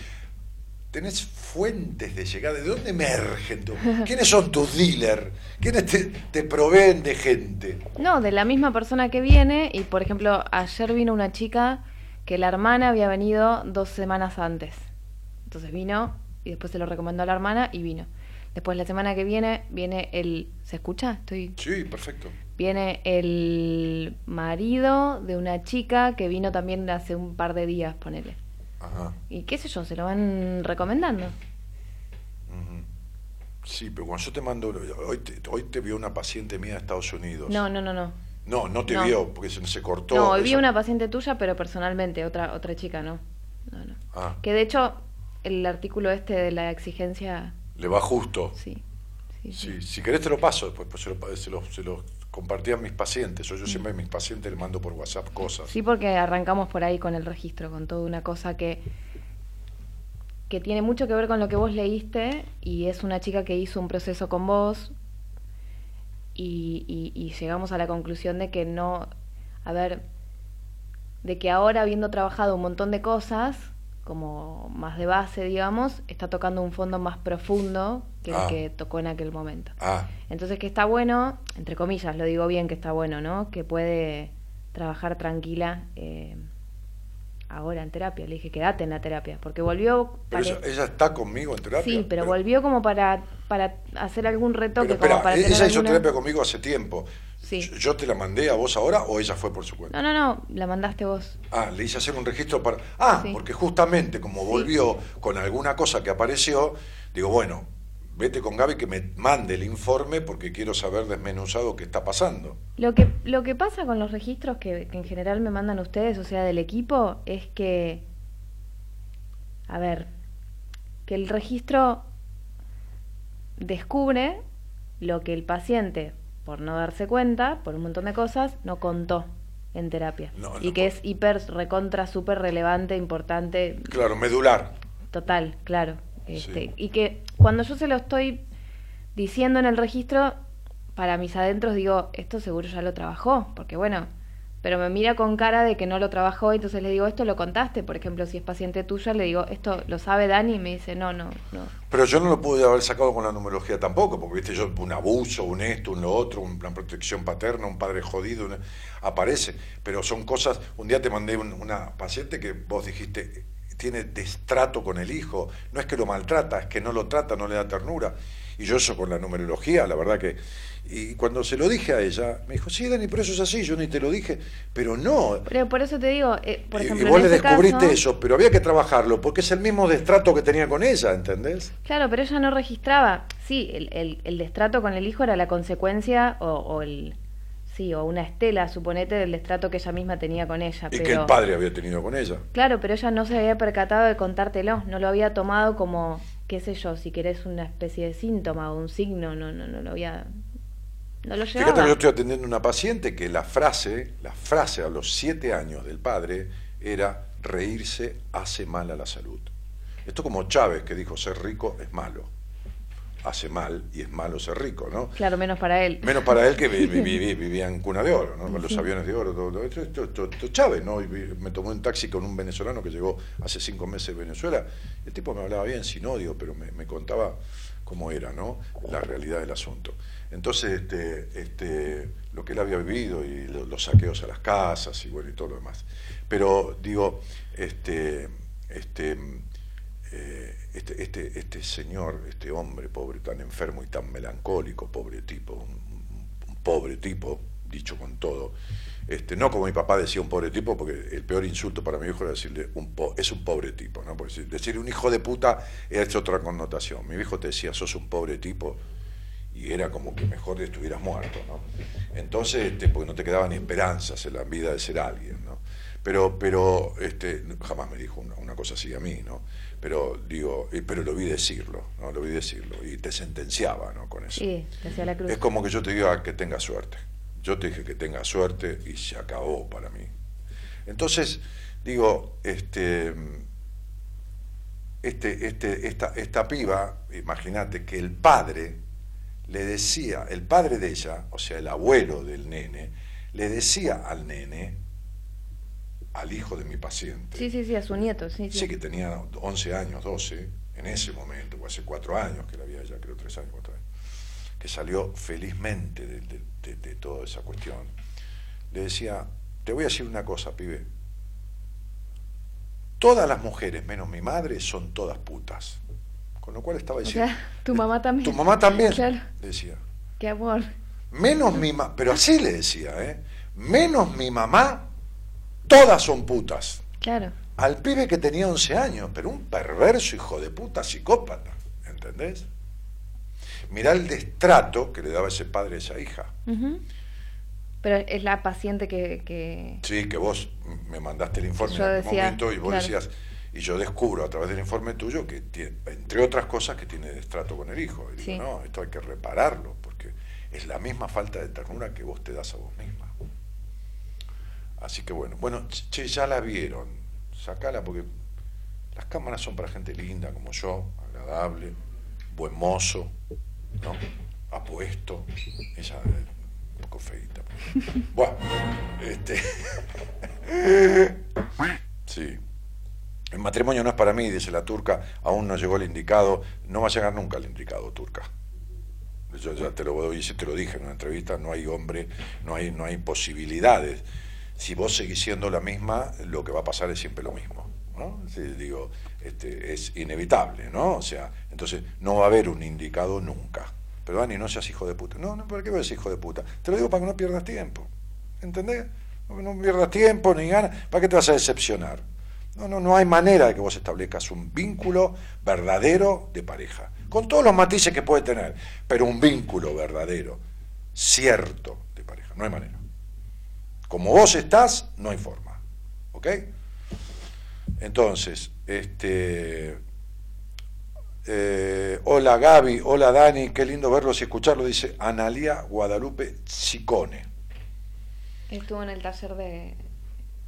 ¿Tenés fuentes de llegada? ¿De dónde emergen? tú? ¿Quiénes son tus dealers? ¿Quiénes te, te proveen de gente? No, de la misma persona que viene y por ejemplo ayer vino una chica que la hermana había venido dos semanas antes. Entonces vino y después se lo recomendó a la hermana y vino. Después la semana que viene viene el... ¿Se escucha? Estoy... Sí, perfecto. Viene el marido de una chica que vino también hace un par de días, ponele. Ajá. Y qué sé yo, se lo van recomendando. Sí, pero cuando yo te mando, hoy te, hoy te vio una paciente mía de Estados Unidos. No, no, no, no. no, no te No. vio porque se, se cortó. No, hoy vi esa- una paciente tuya, pero personalmente, otra otra chica, no. No, no. Ah, Que de hecho, el artículo este de la exigencia, le va justo. sí. Sí, sí. Si querés te lo paso, después pues se lo, se lo, se lo compartí a mis pacientes. O yo siempre a mis pacientes les mando por WhatsApp cosas. Sí, porque arrancamos por ahí con el registro, con toda una cosa que, que tiene mucho que ver con lo que vos leíste y es una chica que hizo un proceso con vos y, y- y llegamos a la conclusión de que no, a ver, de que ahora habiendo trabajado un montón de cosas, como más de base, digamos, está tocando un fondo más profundo que Ah. el que tocó en aquel momento. Ah, Entonces que está bueno, entre comillas, lo digo bien que está bueno, ¿no? Que puede trabajar tranquila eh, ahora en terapia. Le dije, quédate en la terapia, porque volvió... pero ella, ella está conmigo en terapia. sí, pero volvió como para, para hacer algún retoque, Pero como espera, para ella tener hizo alguna- terapia conmigo hace tiempo. Sí. Yo, te la mandé a vos ahora o ella fue por su cuenta? No, no, no, la mandaste vos. Ah, le hice hacer un registro para... Ah, Sí. porque justamente como Sí. volvió con alguna cosa que apareció, digo, bueno, vete con Gaby que me mande el informe porque quiero saber desmenuzado qué está pasando. Lo que, lo que pasa con los registros que, que en general me mandan ustedes, o sea, del equipo, es que, a ver, que el registro descubre lo que el paciente, por no darse cuenta, por un montón de cosas, no contó en terapia. No, y no que es hiper, recontra, súper relevante, importante, Claro, medular. Total, claro. Sí. Este, Y que cuando yo se lo estoy diciendo en el registro, para mis adentros digo, esto seguro ya lo trabajó, porque bueno, pero me mira con cara de que no lo trabajó, entonces le digo, esto lo contaste, por ejemplo, si es paciente tuyo, le digo, esto lo sabe Dani, y me dice, no, no, no. Pero yo no lo pude haber sacado con la numerología tampoco, porque viste yo un abuso, un esto, un lo otro, un- una protección paterna, un padre jodido, aparece. Pero son cosas. Un día te mandé un- una paciente que vos dijiste tiene destrato con el hijo. No es que lo maltrata, es que no lo trata, no le da ternura. Y yo eso con la numerología, la verdad que. Y cuando se lo dije a ella, me dijo, sí, Dani, pero eso es así, yo ni te lo dije. Pero no, Pero por eso te digo, eh, por y- ejemplo, y vos en le descubriste caso- eso, pero había que trabajarlo, porque es el mismo destrato que tenía con ella, ¿entendés? Claro, pero ella no registraba. Sí, el, el, el destrato con el hijo era la consecuencia o, o el... Sí, o una estela, suponete, del destrato que ella misma tenía con ella. Y pero... que el padre había tenido con ella. Claro, pero ella no se había percatado de contártelo, no lo había tomado como, qué sé yo, si querés una especie de síntoma o un signo, no, no, no lo había, no lo Fíjate que yo estoy atendiendo a una paciente que la frase, la frase a los siete años del padre era reírse hace mal a la salud. Esto como Chávez que dijo ser rico es malo. Hace mal y es malo ser rico, ¿no? Claro, menos para él. Menos para él que vi- vi- vi- vivía en cuna de oro, ¿no? Con los aviones de oro, todo, Chávez, ¿no? Me tomé un taxi con un venezolano que llegó hace cinco meses de Venezuela. El tipo me hablaba bien, sin odio, pero me contaba cómo era, ¿no? La realidad del asunto. Entonces, este, este, lo que él había vivido y lo- los saqueos a las casas y bueno, y todo lo demás. Pero digo, este, este, eh, este, este, este señor, este hombre pobre, tan enfermo y tan melancólico, pobre tipo, un pobre tipo, dicho con todo. Este, no como mi papá decía un pobre tipo, porque el peor insulto para mi hijo era decirle un po- es un pobre tipo, ¿no? Porque decir- decirle un hijo de puta es otra connotación. Mi hijo te decía, sos un pobre tipo, y era como que mejor estuvieras muerto, ¿no? Entonces, este, porque no te quedaban esperanzas en la vida de ser alguien, ¿no? Pero, pero, este, jamás me dijo una, una cosa así a mí, ¿no? Pero digo, eh, pero lo vi decirlo, ¿no? Lo vi decirlo, y te sentenciaba, ¿no? Con eso. Sí, te hacía la cruz. Es como que yo te diga que tenga suerte. Yo te dije que tenga suerte y se acabó para mí. Entonces, digo, este, este, este, esta, esta piba, imagínate que el padre le decía, el padre de ella, o sea, el abuelo del nene, le decía al nene, al hijo de mi paciente, Sí, sí, sí, a su nieto, sí, sí. Sí, que tenía 11 años, 12, en ese momento, o hace cuatro años que la había ya, creo tres años, cuatro años, que salió felizmente de, de- de- de toda esa cuestión. Le decía, te voy a decir una cosa, pibe. Todas las mujeres, menos mi madre, son todas putas. Con lo cual estaba O diciendo, sea, tu mamá también. tu mamá también, Claro, decía. qué amor. Menos mi mamá, pero así le decía, ¿eh? Menos mi mamá, todas son putas Claro. al pibe que tenía 11 años, pero un perverso hijo de puta psicópata, ¿entendés? Mirá el destrato que le daba ese padre a esa hija. Pero es la paciente que... que... Sí, que vos me mandaste el informe Yo en decía, momento y vos claro. decías, y yo descubro a través del informe tuyo que, entre otras cosas, que tiene destrato con el hijo. Y digo, Sí. no, esto hay que repararlo, porque es la misma falta de ternura que vos te das a vos misma. Así que bueno, bueno, che, ya la vieron, sacala porque las cámaras son para gente linda como yo, agradable, buen mozo, ¿no? Apuesto, ella eh, un poco feita. Bueno, este... Sí. El matrimonio no es para mí, dice la turca, aún no llegó el indicado, no va a llegar nunca el indicado, turca. Yo ya te lo doy, te lo dije en una entrevista, no hay hombre, no hay, no hay posibilidades. Si vos seguís siendo la misma, lo que va a pasar es siempre lo mismo. ¿no? Sí, digo, este, es inevitable, ¿no? O sea, entonces no va a haber un indicado nunca. Pero Dani, no seas hijo de puta. No, no, ¿para qué vas a ser hijo de puta? Te lo digo para que no pierdas tiempo. ¿Entendés? No, no pierdas tiempo ni ganas. ¿Para qué te vas a decepcionar? No, no, no hay manera de que vos establezcas un vínculo verdadero de pareja, con todos los matices que puede tener, pero un vínculo verdadero, cierto de pareja, no hay manera. Como vos estás, no hay forma. ¿Ok? Entonces, este. eh, hola Gaby, hola Dani, qué lindo verlos y escucharlos, dice Analia Guadalupe Chicone. Estuvo en el taller de,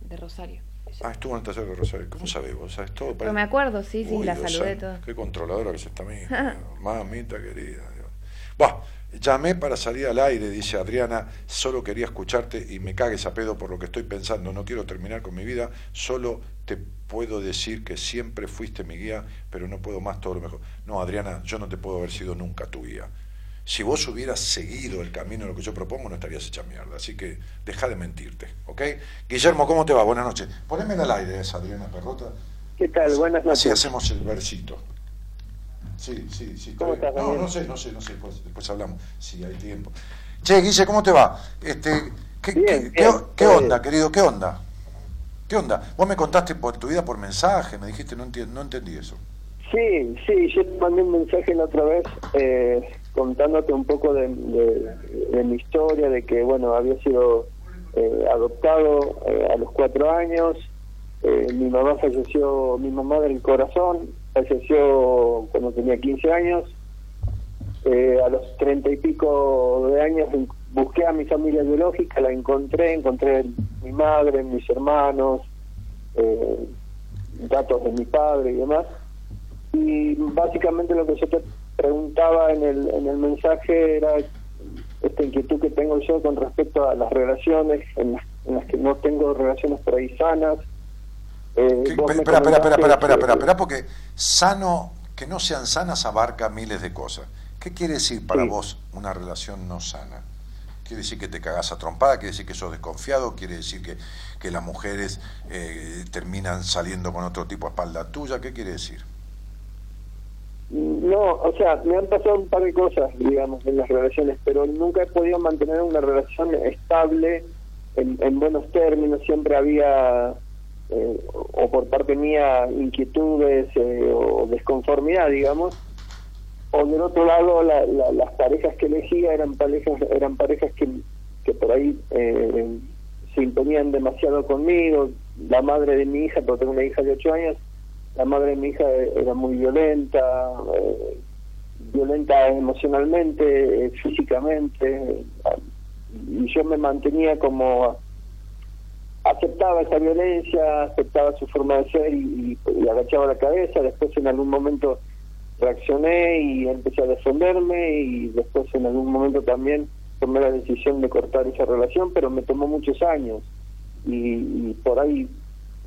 de Rosario. Ah, estuvo en el taller de Rosario. ¿Cómo sabés vos? ¿Sabes todo? Pero me acuerdo, sí, sí, Uy, la saludé todo. Qué controladora que es esta mía. Mamita querida. Buah, llamé para salir al aire, dice Adriana, solo quería escucharte y me cagues a pedo por lo que estoy pensando. No quiero terminar con mi vida, solo te puedo decir que siempre fuiste mi guía, pero no puedo más todo lo mejor. No, Adriana, yo no te puedo haber sido nunca tu guía. Si vos hubieras seguido el camino de lo que yo propongo, no estarías hecha mierda. Así que deja de mentirte, ¿ok? Guillermo, ¿cómo te va? Buenas noches. Poneme al aire esa Adriana Perrota. ¿Qué tal? Buenas Así noches. hacemos el versito. Sí, sí, sí. ¿Cómo estás, No, no sé, no sé, no sé. Después, después hablamos, si hay tiempo. Che, Guille, ¿cómo te va? Este, ¿qué, Bien, qué- bien, qué- onda, bien. querido? ¿Qué onda? ¿Qué onda? Vos me contaste por tu vida por mensaje, me dijiste, no, enti- no entendí eso. Sí, sí, yo te mandé un mensaje la otra vez eh, contándote un poco de, mi historia, de que, bueno, había sido eh, adoptado eh, a los cuatro años, eh, mi mamá falleció, mi mamá del corazón falleció cuando tenía 15 años, a los treinta y pico de años busqué a mi familia biológica, la encontré, encontré mi madre, mis hermanos, eh, datos de mi padre y demás. Y básicamente lo que yo te preguntaba en el, en el mensaje era esta inquietud que tengo yo con respecto a las relaciones en las, en las que no tengo relaciones por ahí sanas. Eh, ¿Qué- vos me espera, espera, espera, espera, espera, espera, espera, porque sano, que no sean sanas abarca miles de cosas. ¿Qué quiere decir para Sí. vos una relación no sana? ¿Quiere decir que te cagás a trompada? ¿Quiere decir que sos desconfiado? ¿Quiere decir que, que las mujeres eh, terminan saliendo con otro tipo a espalda tuya? ¿Qué quiere decir? No, o sea, me han pasado un par de cosas, digamos, en las relaciones, pero nunca he podido mantener una relación estable en, en buenos términos. Siempre había, eh, o por parte mía, inquietudes eh, o desconformidad, digamos. O del otro lado, la- la- las parejas que elegía eran parejas, eran parejas que, que por ahí eh, se imponían demasiado conmigo. La madre de mi hija, porque tengo una hija de 8 años, la madre de mi hija era muy violenta, eh, violenta emocionalmente, eh, físicamente, eh, y yo me mantenía como aceptaba esa violencia, aceptaba su forma de ser y agachaba la cabeza, después en algún momento reaccioné y empecé a defenderme y después en algún momento también tomé la decisión de cortar esa relación, pero me tomó muchos años y, por ahí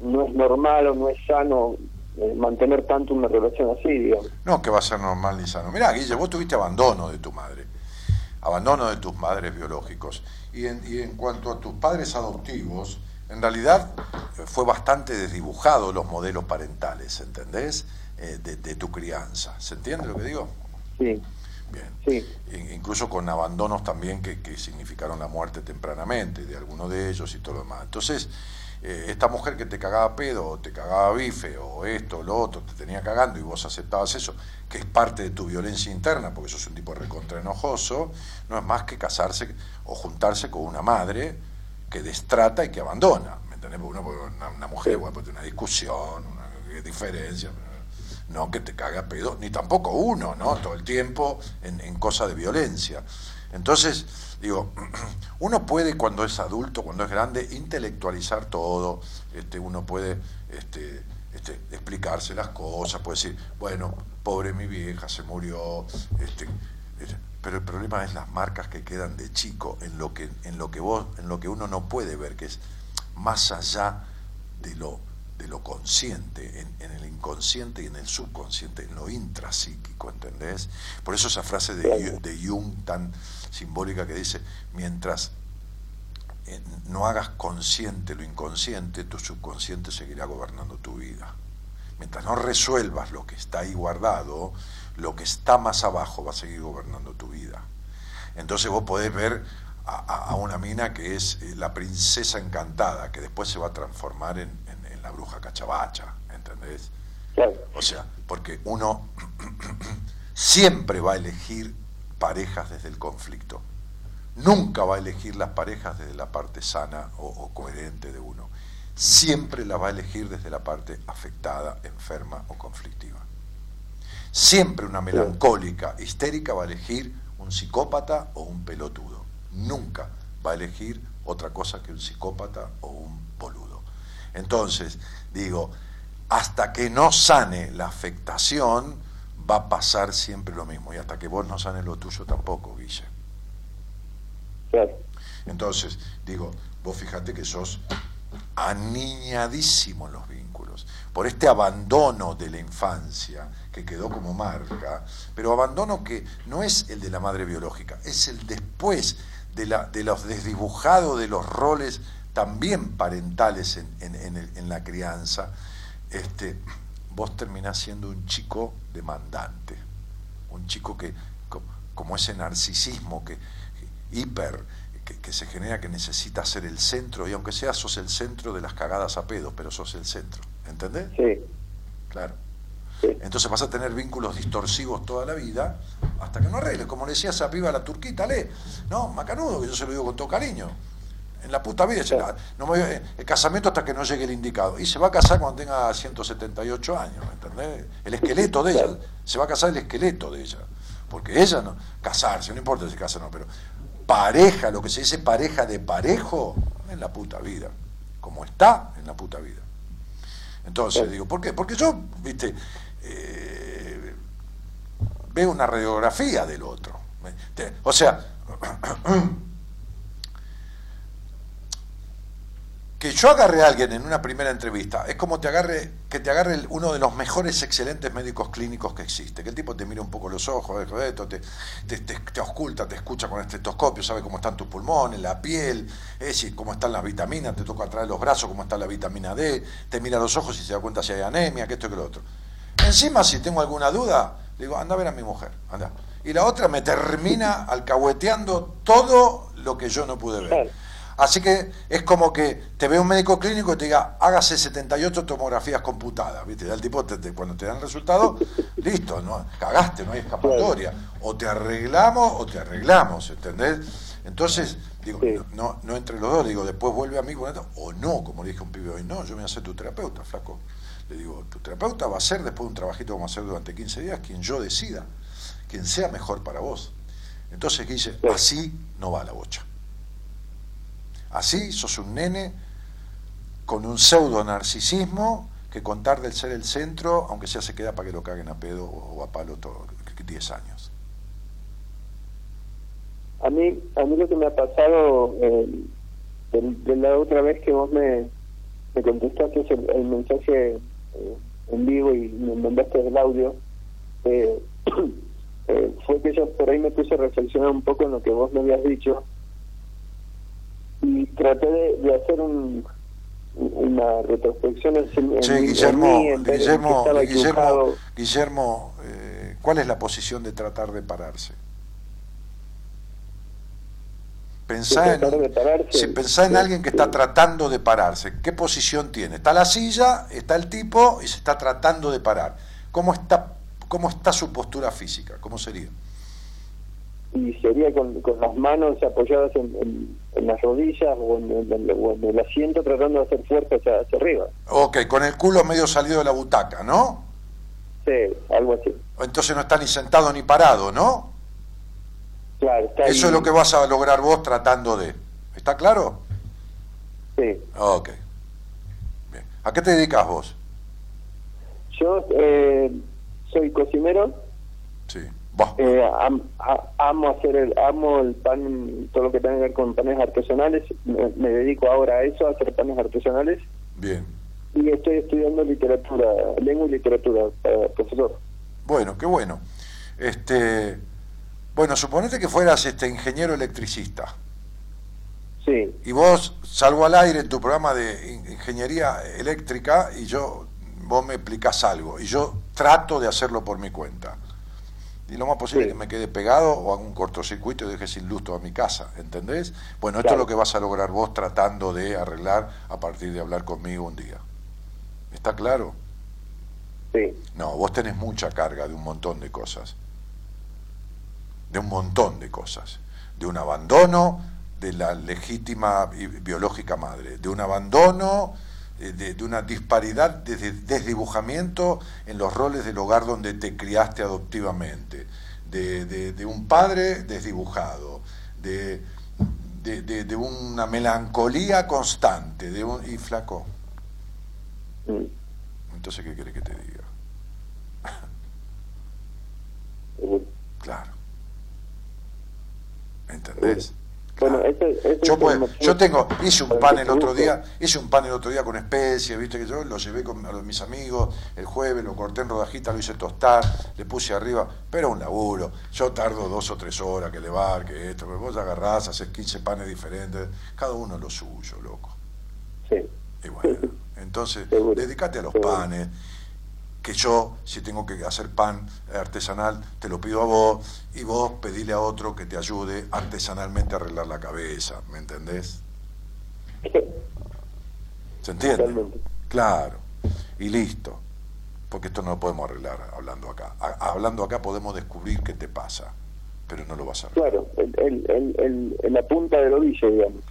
no es normal o no es sano eh, mantener tanto una relación así, digamos. No, que va a ser normal ni sano. Mirá, Guille, vos tuviste abandono de tu madre, abandono de tus madres biológicos. Y en, y en cuanto a tus padres adoptivos, en realidad eh, fue bastante desdibujado los modelos parentales, ¿entendés? Eh, de, de tu crianza. ¿Se entiende lo que digo? Sí, Bien. sí. In- Incluso con abandonos también que, que significaron la muerte tempranamente de alguno de ellos y todo lo demás. Entonces, eh, esta mujer que te cagaba pedo, o te cagaba bife, o esto, o lo otro, te tenía cagando y vos aceptabas eso, que es parte de tu violencia interna, porque sos un tipo recontra enojoso, no es más que casarse o juntarse con una madre que destrata y que abandona. ¿Me entendés? Porque uno, porque una, una mujer, bueno, puede tener una discusión, una diferencia, no que te caga pedo, ni tampoco uno, ¿no? Todo el tiempo en, en cosa de violencia. Entonces, digo, uno puede cuando es adulto, cuando es grande, intelectualizar todo, este, uno puede este, este, explicarse las cosas, puede decir, bueno, pobre mi vieja, se murió, este, pero el problema es las marcas que quedan de chico en lo que, en lo que vos, en lo que uno no puede ver, que es más allá de lo de lo consciente, en, en el inconsciente y en el subconsciente, en lo intrapsíquico, ¿entendés? Por eso esa frase de, de Jung tan simbólica que dice, mientras eh, no hagas consciente lo inconsciente, tu subconsciente seguirá gobernando tu vida. Mientras no resuelvas lo que está ahí guardado, lo que está más abajo va a seguir gobernando tu vida. Entonces vos podés ver a, a- a una mina que es eh, la princesa encantada, que después se va a transformar en la bruja cachabacha, ¿entendés? Claro. O sea, porque uno siempre va a elegir parejas desde el conflicto. Nunca va a elegir las parejas desde la parte sana o, o coherente de uno. Siempre las va a elegir desde la parte afectada, enferma o conflictiva. Siempre una melancólica, histérica va a elegir un psicópata o un pelotudo. Nunca va a elegir otra cosa que un psicópata o un. Entonces, digo, hasta que no sane la afectación, va a pasar siempre lo mismo. Y hasta que vos no sanes lo tuyo tampoco, Guille. Claro. Entonces, digo, vos fíjate que sos aniñadísimo en los vínculos, por este abandono de la infancia que quedó como marca, pero abandono que no es el de la madre biológica, es el después de, la, de los desdibujados de los roles también parentales en, en- en el- en la crianza, este, vos terminás siendo un chico demandante, un chico que, co- como ese narcisismo que hiper, que, que se genera que necesita ser el centro, y aunque sea sos el centro de las cagadas a pedos, pero sos el centro, ¿entendés? Sí, Claro. sí. Entonces vas a tener vínculos distorsivos toda la vida hasta que no arregles. Como le decía esa piba a la turquita, le, no, macanudo, que yo se lo digo con todo cariño. En la puta vida, no me voy- el casamiento hasta que no llegue el indicado. Y se va a casar cuando tenga 178 años, ¿entendés? El esqueleto de ella, se va a casar el esqueleto de ella. Porque ella no, casarse, no importa si casa o no, pero pareja, lo que se dice pareja de parejo, en la puta vida. Como está en la puta vida. Entonces, digo, ¿por qué? Porque yo, viste, eh, veo una radiografía del otro. O sea, que yo agarre a alguien en una primera entrevista es como te agarre, que te agarre uno de los mejores excelentes médicos clínicos que existe. Que el tipo te mira un poco los ojos, te, te, te- te ausculta, te escucha con estetoscopio, sabe cómo están tus pulmones, la piel, es cómo están las vitaminas, te toca atrás de los brazos, cómo está la vitamina D, te mira los ojos y se da cuenta si hay anemia, que esto y que lo otro. Encima, si tengo alguna duda, digo, anda a ver a mi mujer, anda. Y la otra me termina alcahueteando todo lo que yo no pude ver. Así que es como que te ve un médico clínico y te diga, hágase 78 tomografías computadas, ¿viste? El tipo, te- te- cuando te dan el resultado, listo, no, cagaste, no hay escapatoria. O te arreglamos o te arreglamos, ¿entendés? Entonces, digo, Sí. no, no entre los dos, digo, después vuelve a mí con esto, o no, como le dije a un pibe hoy, no, yo voy a ser tu terapeuta, flaco. Le digo, tu terapeuta va a ser, después de un trabajito que vamos a hacer durante 15 días, quien yo decida, quien sea mejor para vos. Entonces, ¿qué dice? Sí. Así no va la bocha. Así sos un nene con un pseudo narcisismo que contar del ser el centro, aunque sea se queda para que lo caguen a pedo o a palo todo, 10 años. A mí, a mí lo que me ha pasado eh, de, de la otra vez que vos me, me contestaste el, el mensaje eh, en vivo y me mandaste el audio, eh, eh, fue que yo por ahí me puse a reflexionar un poco en lo que vos me habías dicho y traté de, de hacer un, una retrospección en, en Guillermo, mí, en qué Guillermo, Guillermo. Guillermo, eh, ¿cuál es la posición de tratar de pararse? Pensá en, si pensá en sí, alguien que está sí. tratando de pararse, ¿qué posición tiene? Está la silla, está el tipo y se está tratando de parar. ¿Cómo está, cómo está su postura física? ¿Cómo sería? Y sería con, con las manos apoyadas en, en- en las rodillas o en, el- o en el asiento tratando de hacer fuerza hacia, hacia arriba. Ok, con el culo medio salido de la butaca, ¿no? Sí, algo así. Entonces no está ni sentado ni parado, ¿no? Claro, está ahí. Eso es lo que vas a lograr vos tratando de. ¿Está claro? Sí. Ok. Bien. ¿A qué te dedicas vos? Yo eh, soy cocinero, Sí. Eh, am- a- amo hacer el, amo el pan, todo lo que tenga que ver con panes artesanales. Me, me dedico ahora a eso, a hacer panes artesanales. Bien. Y estoy estudiando literatura, lengua y literatura, para profesor. Bueno, qué bueno. Este, bueno, suponete que fueras este ingeniero electricista Sí, y vos salgo al aire en tu programa de in- ingeniería eléctrica y yo vos me explicás algo y yo trato de hacerlo por mi cuenta. Y lo más posible Sí. es que me quede pegado o haga un cortocircuito y deje sin luz toda mi casa, ¿entendés? Bueno, esto Claro. es lo que vas a lograr vos tratando de arreglar a partir de hablar conmigo un día. ¿Está claro? sí, No, vos tenés mucha carga de un montón de cosas. De un montón de cosas. De un abandono de la legítima y biológica madre. De un abandono, de, de una disparidad de de- desdibujamiento en los roles del hogar donde te criaste adoptivamente. De, de- de un padre desdibujado. De, una melancolía constante. De un, y flaco. Entonces, ¿qué querés que te diga? seguro. Claro. ¿Entendés? Bueno, Yo, es pues, yo tengo, hice un pan el otro día, hice un pan el otro día con especies, viste que yo lo llevé con mis amigos el jueves, lo corté en rodajitas, lo hice tostar, le puse arriba, pero un laburo. Yo tardo dos o tres horas que levar, que esto, pero vos agarrás, haces 15 panes diferentes, cada uno lo suyo, loco. Sí. Y bueno, entonces, Seguro, dedícate a los seguro. panes, que yo, si tengo que hacer pan artesanal, te lo pido a vos, y vos pedile a otro que te ayude artesanalmente a arreglar la cabeza, ¿me entendés? ¿Se entiende? Totalmente. Claro, y listo, porque esto no lo podemos arreglar hablando acá. A- hablando acá podemos descubrir qué te pasa, pero no lo vas a arreglar. Claro, el, la punta del ovillo, digamos.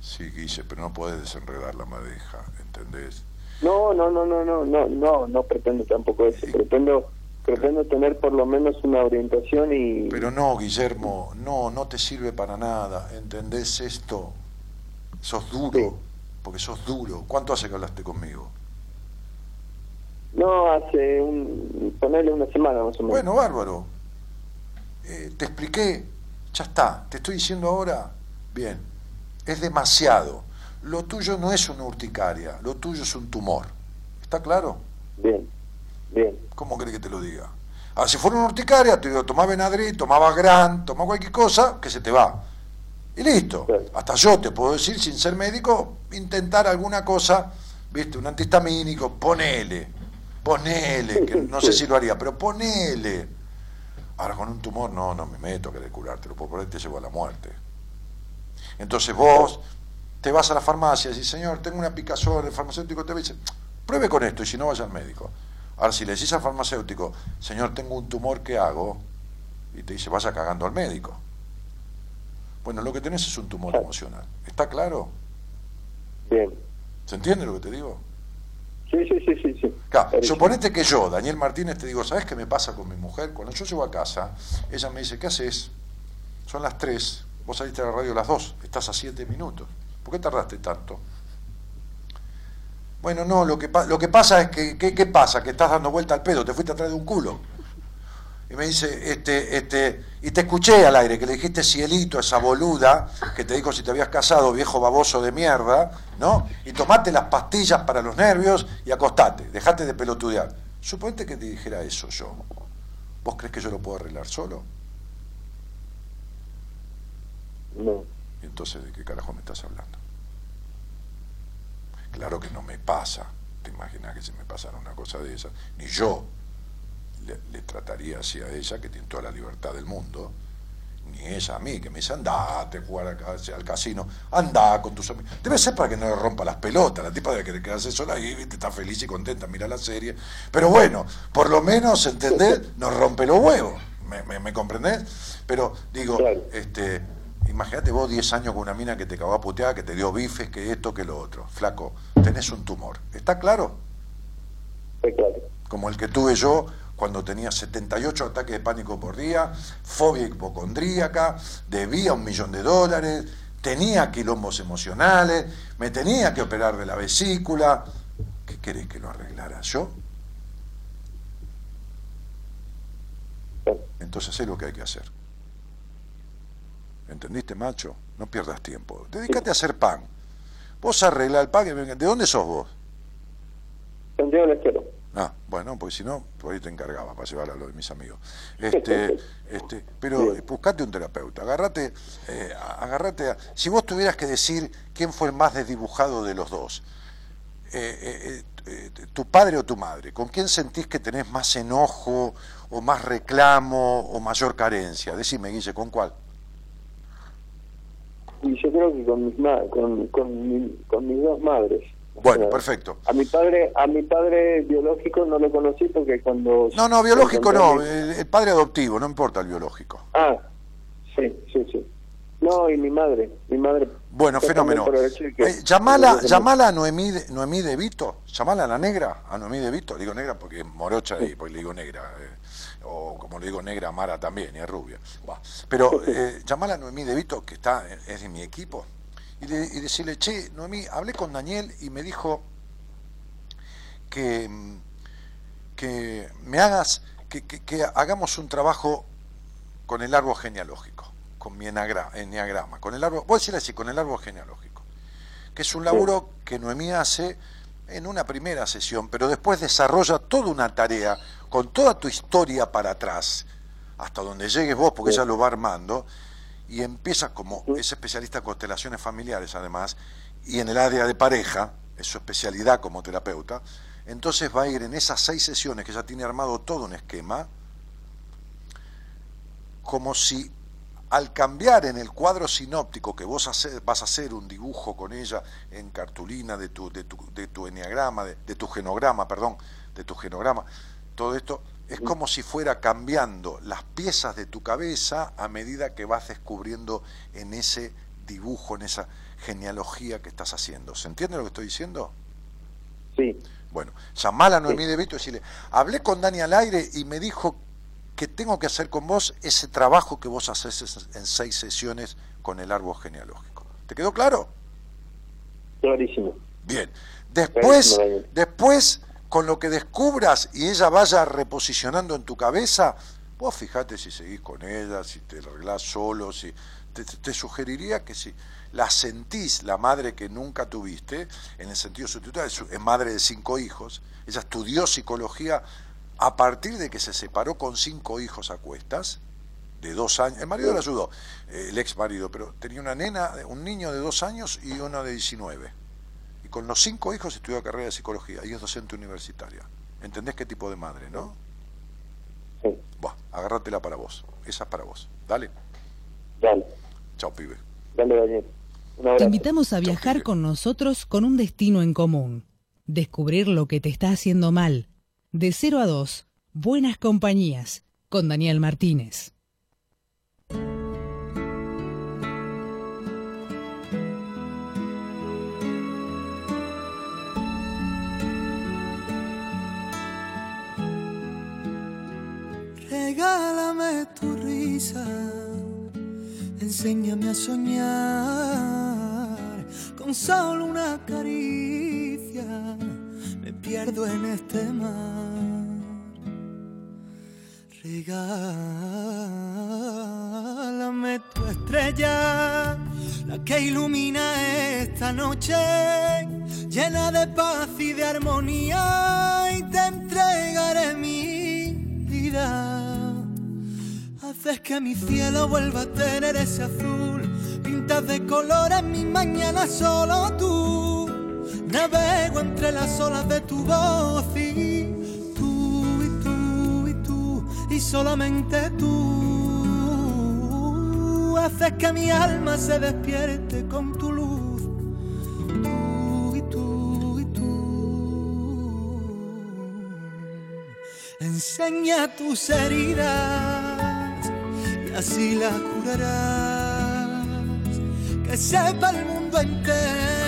Sí, Guille, pero no puedes desenredar la madeja, ¿entendés? No, no, no, no, no, no, no, no pretendo tampoco eso. Pretendo, pretendo tener por lo menos una orientación y Pero no, Guillermo, no, no te sirve para nada. ¿Entendés esto? Sos duro, Sí. porque sos duro. ¿Cuánto hace que hablaste conmigo? no hace un ponerle una semana más o menos. Bueno, bárbaro. Eh, te expliqué, ya está. Te estoy diciendo ahora, bien, es demasiado. Lo tuyo no es una urticaria, lo tuyo es un tumor. ¿Está claro? Bien, bien. ¿Cómo querés que te lo diga? Ah, si fuera una urticaria, te digo, tomá Benadryl, tomá Gran, tomá cualquier cosa, que se te va. Y listo. Hasta yo te puedo decir, sin ser médico, intentar alguna cosa, viste, un antihistamínico, ponele, ponele, que no sé si lo haría, pero ponele. Ahora con un tumor no, no me meto a querer curártelo, porque por ahí te llevo a la muerte. Entonces vos te vas a la farmacia y decís, señor, tengo una picazón, el farmacéutico te dice, pruebe con esto y si no vaya al médico. Ahora si le decís al farmacéutico, señor, tengo un tumor, ¿qué hago? Y te dice, vaya cagando al médico. Bueno, lo que tenés es un tumor emocional. ¿Está claro? Bien. ¿Se entiende lo que te digo? Sí, sí, sí, sí. sí. Claro, suponete que yo, Daniel Martínez, te digo, ¿sabes qué me pasa con mi mujer? Cuando yo llego a casa, ella me dice, ¿qué haces? Son las 3, vos saliste a la radio a las 2, estás a 7 minutos. ¿Por qué tardaste tanto? Bueno, no, lo que, lo que pasa es que, ¿qué, qué pasa? Que estás dando vuelta al pedo, te fuiste atrás de un culo. Y me dice, este, este, y te escuché al aire, que le dijiste cielito a esa boluda, que te dijo si te habías casado, viejo baboso de mierda, ¿no? Y tomate las pastillas para los nervios y acostate, dejate de pelotudear. Suponete que te dijera eso yo. ¿Vos crees que yo lo puedo arreglar solo? No. Y entonces, ¿de qué carajo me estás hablando? Claro que no me pasa. ¿Te imaginas que si me pasara una cosa de esas? Ni yo le, le trataría así a ella, que tiene toda la libertad del mundo, ni ella a mí, que me dice, andate a jugar acá, al casino, anda con tus amigos. Debe ser para que no le rompa las pelotas. La tipa debe querer quedarse sola ahí, ¿viste? está feliz y contenta, mira la serie. Pero bueno, por lo menos, ¿entendés? Nos rompe los huevos. ¿Me, me, me comprendés? Pero digo, Claro. este, imagínate vos 10 años con una mina que te cagó a putear, que te dio bifes, que esto, que lo otro. Flaco, tenés un tumor. ¿Está claro? Está claro. como el que tuve yo cuando tenía 78 ataques de pánico por día, fobia hipocondríaca, debía un millón de dólares, tenía quilombos emocionales, me tenía que operar de la vesícula. ¿Qué querés que lo arreglara yo? Entonces sé lo que hay que hacer. ¿Entendiste, macho? No pierdas tiempo. Dedícate a hacer pan. Vos arregla el pan. y ¿De dónde sos vos? Santiago del Estero. Ah, bueno, porque si no, por ahí te encargaba para llevar a lo de mis amigos. Este, este, pero Bien. buscate un terapeuta, agarrate, eh, agarrate a- si vos tuvieras que decir quién fue el más desdibujado de los dos, eh, eh, eh, eh, tu padre o tu madre, ¿con quién sentís que tenés más enojo o más reclamo o mayor carencia? Decime, Guille, ¿con cuál? Y yo creo que con mis, ma con, con, mi- con mis dos madres. O Bueno, sea, perfecto. A mi padre, a mi padre biológico no lo conocí porque cuando No, no, biológico no, el, el padre adoptivo, no importa el biológico. Ah, sí, sí, sí. No, y mi madre, mi madre. Bueno, fenómeno. que- Eh, llamala, llamala a Noemí de, Noemí de Vito, llamala a la negra, a Noemí de Vito, digo negra porque es morocha y pues le digo negra, eh, o como le digo negra Mara también, y es rubia. Pero eh, llamala a Noemí de Vito, que está, es de mi equipo, y, de- y decirle, che, Noemí, hablé con Daniel y me dijo que, que me hagas, que, que- que hagamos un trabajo con el árbol genealógico, con mi enagra- enneagrama, con el árbol, voy a decirle así, con el árbol genealógico, que es un laburo que Noemí hace en una primera sesión, pero después desarrolla toda una tarea con toda tu historia para atrás, hasta donde llegues vos, porque ella lo va armando, y empieza como es especialista en constelaciones familiares además, y en el área de pareja, es su especialidad como terapeuta, entonces va a ir en esas seis sesiones que ya tiene armado todo un esquema, como si al cambiar en el cuadro sinóptico que vos hace- vas a hacer un dibujo con ella en cartulina de tu, de tu, de tu enneagrama, de, de tu genograma, perdón, de tu genograma, todo esto es como si fuera cambiando las piezas de tu cabeza a medida que vas descubriendo en ese dibujo, en esa genealogía que estás haciendo. ¿Se entiende lo que estoy diciendo? Sí, Bueno, llamala a Noemí de Vito y decirle, hablé con Dani al aire y me dijo que tengo que hacer con vos ese trabajo que vos haces en seis sesiones con el árbol genealógico. ¿Te quedó claro? clarísimo. Bien. Después, Clarísimo, después, con lo que descubras y ella vaya reposicionando en tu cabeza, vos fijate si seguís con ella, si te arreglás solo, si te, sugeriría que si la sentís, la madre que nunca tuviste, en el sentido sustituto, es madre de cinco hijos, ella estudió psicología a partir de que se separó con cinco hijos a cuestas, de dos años, el marido le ayudó, el ex marido, pero tenía una nena, un niño de dos años y uno de 19. Y con los cinco hijos estudió carrera de psicología y es docente universitaria. ¿Entendés qué tipo de madre, no? Sí. Buah. agárratela para vos. Esa es para vos. Dale. Dale, Chao, pibe. dale, Daniel. Un Te invitamos a viajar con nosotros con un destino en común. Descubrir lo que te está haciendo mal. De 0 a 2, Buenas Compañías, con Daniel Martínez. Regálame tu risa, enséñame a soñar con solo una caricia. Pierdo en este mar. Regálame tu estrella, la que ilumina esta noche, llena de paz y de armonía, y te entregaré mi vida. Haces que mi cielo vuelva a tener ese azul, pintas de colores mi mañana solo tú. Navego entre las olas de tu voz y tú y tú y tú y solamente tú. Haces que mi alma se despierte con tu luz. Tú y tú y tú. Enseña tus heridas y así las curarás. Que sepa el mundo entero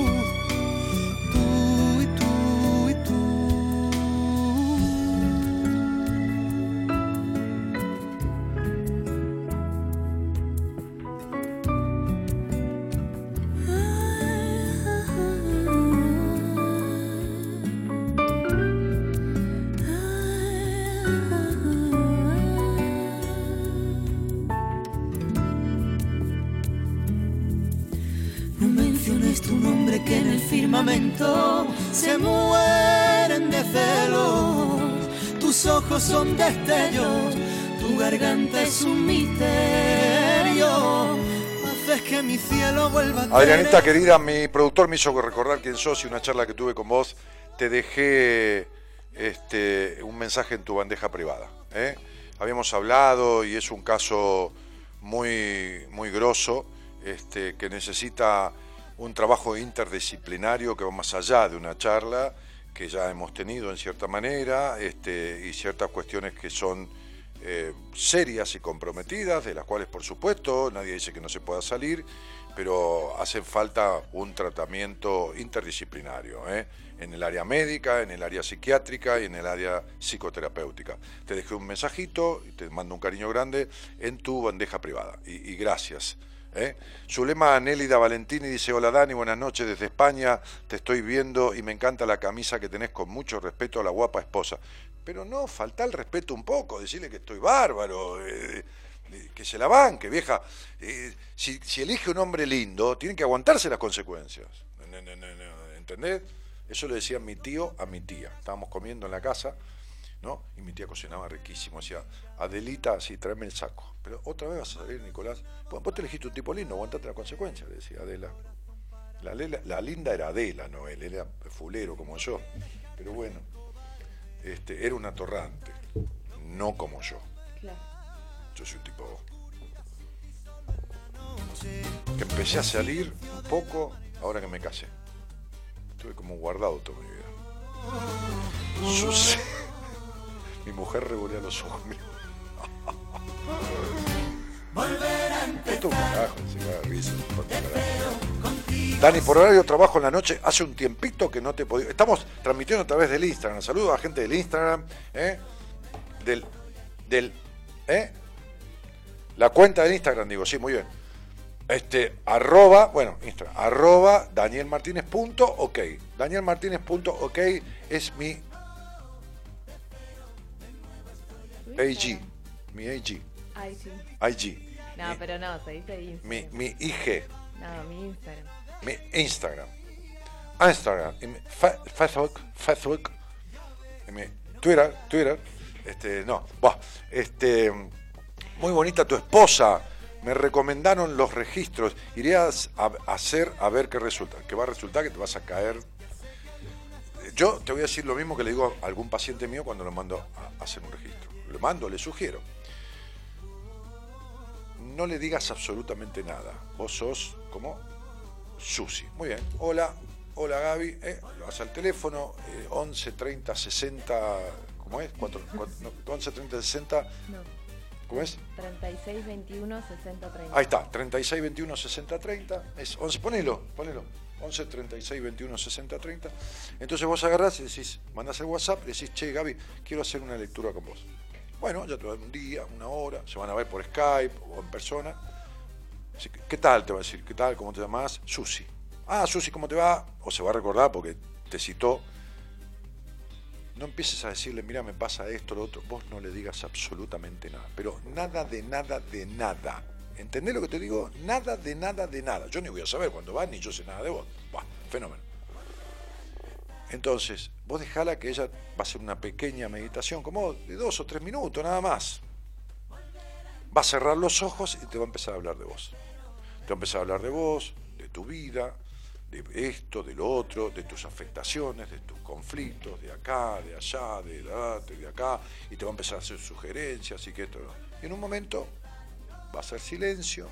Son destellos, tu garganta es un misterio. Que mi cielo Adrianita, querida, mi productor me hizo recordar quién sos y una charla que tuve con vos. Te dejé este, un mensaje en tu bandeja privada. ¿eh? Habíamos hablado y es un caso muy, muy grosso este, que necesita un trabajo interdisciplinario que va más allá de una charla que ya hemos tenido en cierta manera este, y ciertas cuestiones que son eh, serias y comprometidas, de las cuales por supuesto nadie dice que no se pueda salir, pero hace falta un tratamiento interdisciplinario, ¿eh? en el área médica, en el área psiquiátrica y en el área psicoterapéutica. Te dejé un mensajito y te mando un cariño grande en tu bandeja privada. Y gracias. ¿Eh? Zulema Anélida Valentini dice, hola Dani, buenas noches desde España, te estoy viendo y me encanta la camisa que tenés con mucho respeto a la guapa esposa. Pero no, falta el respeto un poco, decirle que estoy bárbaro, eh, que se la banque, vieja. Eh, si, elige un hombre lindo, tiene que aguantarse las consecuencias. ¿Entendés? Eso le decía mi tío a mi tía. Estábamos comiendo en la casa, ¿no? Y mi tía cocinaba riquísimo. Decía, Adelita, sí, tráeme el saco. Pero otra vez vas a salir, Nicolás. Bueno, vos te elegiste un tipo lindo, aguantate las consecuencias, le decía Adela. La, la linda era Adela, no él, era fulero como yo. Pero bueno, este, era un atorrante, no como yo. Yo soy un tipo que empecé a salir un poco ahora que me casé. Estuve como guardado toda mi vida. Sus- Mi mujer revolea los ojos. Volver a instante Esto es un carajo, se risa. Dani, por horario trabajo en la noche, hace un tiempito que no te podía. Estamos transmitiendo a través del Instagram. Saludos a la gente del Instagram, ¿eh? Del. del. ¿eh? La cuenta del Instagram, digo, sí, muy bien. Este, arroba, bueno, Instagram, arroba danielmartinez.ok. Danielmartinez.ok es mi AG. Mi AG. Sí. IG. No, Mi- pero no, se dice Instagram. Mi, mi IG. No, mi Instagram. mi Instagram. Instagram. y mi Facebook. Facebook. y mi Twitter. Twitter. Este, no. buah, este, muy bonita tu esposa. Me recomendaron los registros. Irías a, a hacer a ver qué resulta. Que va a resultar que te vas a caer. Yo te voy a decir lo mismo que le digo a algún paciente mío cuando lo mando a hacer un registro. Le mando, le sugiero. No le digas absolutamente nada. Vos sos como Susi. Muy bien. Hola, hola Gaby. Eh, lo vas al teléfono eh, 11 30 60. ¿Cómo es? Cuatro- cuatro- no, 11 30 60. No. ¿Cómo es? 36, 21, 60, 30. Ahí está, 36 21 60 30. Es 11, ponelo, ponelo. 11 36 21 60 30. Entonces vos agarrás y decís, mandás el WhatsApp y decís, che Gaby, quiero hacer una lectura con vos. Bueno, ya te va a dar un día, una hora, se van a ver por Skype o en persona. Así que, ¿Qué tal? Te va a decir, ¿qué tal? ¿Cómo te llamas? Susi. Ah, Susi, ¿cómo te va? O se va a recordar porque te citó. No empieces a decirle, mira, me pasa esto, lo otro. Vos no le digas absolutamente nada. Pero nada de nada de nada. ¿Entendés lo que te digo? Nada de nada de nada. Yo ni voy a saber cuándo vas, ni yo sé nada de vos. Buah, fenómeno. Entonces, vos dejala que ella va a hacer una pequeña meditación, como de dos o tres minutos, nada más. Va a cerrar los ojos y te va a empezar a hablar de vos. Te va a empezar a hablar de vos, de tu vida, de esto, de lo otro, de tus afectaciones, de tus conflictos, de acá, de allá, de, la- de acá, y te va a empezar a hacer sugerencias y que esto. Y en un momento va a ser silencio,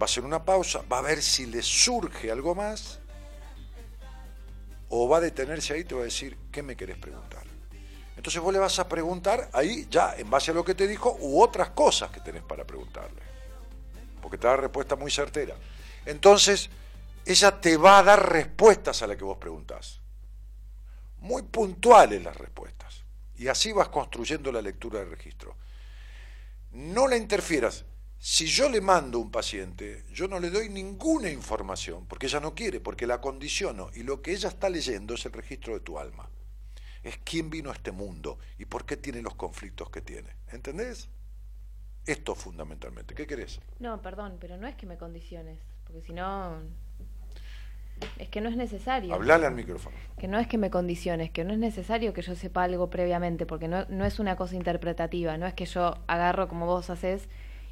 va a ser una pausa, va a ver si le surge algo más, o va a detenerse ahí y te va a decir, ¿qué me querés preguntar? Entonces vos le vas a preguntar ahí ya en base a lo que te dijo u otras cosas que tenés para preguntarle. Porque te da respuesta muy certera. Entonces, ella te va a dar respuestas a las que vos preguntás. Muy puntuales las respuestas. Y así vas construyendo la lectura del registro. No la interfieras. Si yo le mando a un paciente, yo no le doy ninguna información, porque ella no quiere, porque la condiciono. Y lo que ella está leyendo es el registro de tu alma. Es quién vino a este mundo y por qué tiene los conflictos que tiene. ¿Entendés? Esto fundamentalmente. ¿Qué querés? No, perdón, pero no es que me condiciones, porque si no... Es que no es necesario. Hablale al micrófono. Que no es que me condiciones, que no es necesario que yo sepa algo previamente, porque no, no es una cosa interpretativa, no es que yo agarro como vos haces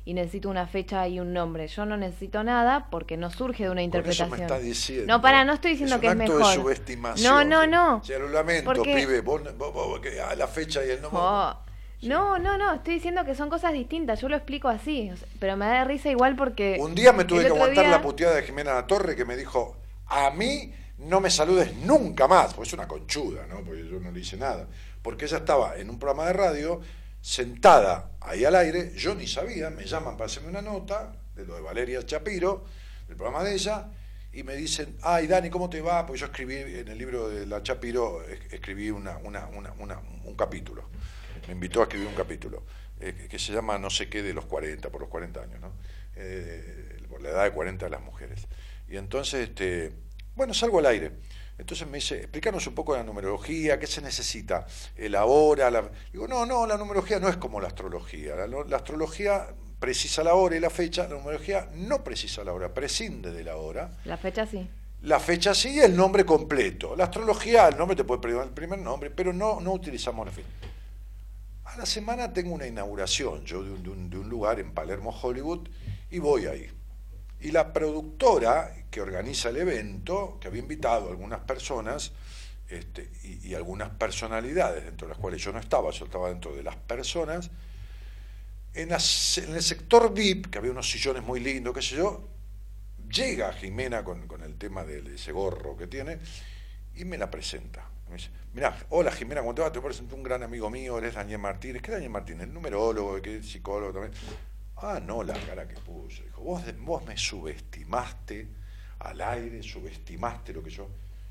y necesito una fecha y un nombre. Yo no necesito nada porque no surge de una Con eso interpretación. me está diciendo. No, para, no estoy diciendo es que un es acto mejor. de subestimación. No, no, no. Ya lo lamento, Porque- pibe. Vos, vos- vos- que, ah, la fecha y el nombre. Oh, No, no, no, estoy diciendo que son cosas distintas, yo lo explico así, pero me da risa igual porque... Un día me tuve que aguantar día- la puteada de Jimena La Torre que me dijo, a mí no me saludes nunca más, porque es una conchuda, ¿no? Porque yo no le hice nada. Porque ella estaba en un programa de radio, sentada ahí al aire, yo ni sabía, me llaman para hacerme una nota de lo de Valeria Chapiro, del programa de ella, y me dicen, ay Dani, ¿cómo te va? Porque yo escribí en el libro de la Chapiro, es- escribí una, una, una, un capítulo. Me invitó a escribir un capítulo, eh, que- que se llama No sé qué de los 40, por los 40 años, ¿no? Eh, por la edad de 40 de las mujeres. Y entonces, este, bueno, salgo al aire. Entonces me dice, explícanos un poco la numerología, qué se necesita, el ahora. La... Digo, no, no, la numerología no es como la astrología. La, la astrología precisa la hora y la fecha, la numerología no precisa la hora, prescinde de la hora. La fecha sí. La fecha sí y el nombre completo. La astrología, el nombre te puede pedir el primer nombre, pero no, no utilizamos la fecha. A la semana tengo una inauguración yo de un, de un- de un lugar en Palermo, Hollywood, y voy ahí. Y la productora que organiza el evento, que había invitado a algunas personas este, y, algunas personalidades, dentro de las cuales yo no estaba, yo estaba dentro de las personas, en, el sector VIP, que había unos sillones muy lindos, qué sé yo, llega Jimena con, el tema de, de ese gorro que tiene y me la presenta. Me dice, mirá, hola Jimena, ¿cómo te va? Te presento un gran amigo mío, eres Daniel Martínez. ¿Qué es Daniel Martínez? El numerólogo, que es psicólogo también. Ah, no, la cara que puso. Dijo, vos, vos me subestimaste al aire, subestimaste lo que yo...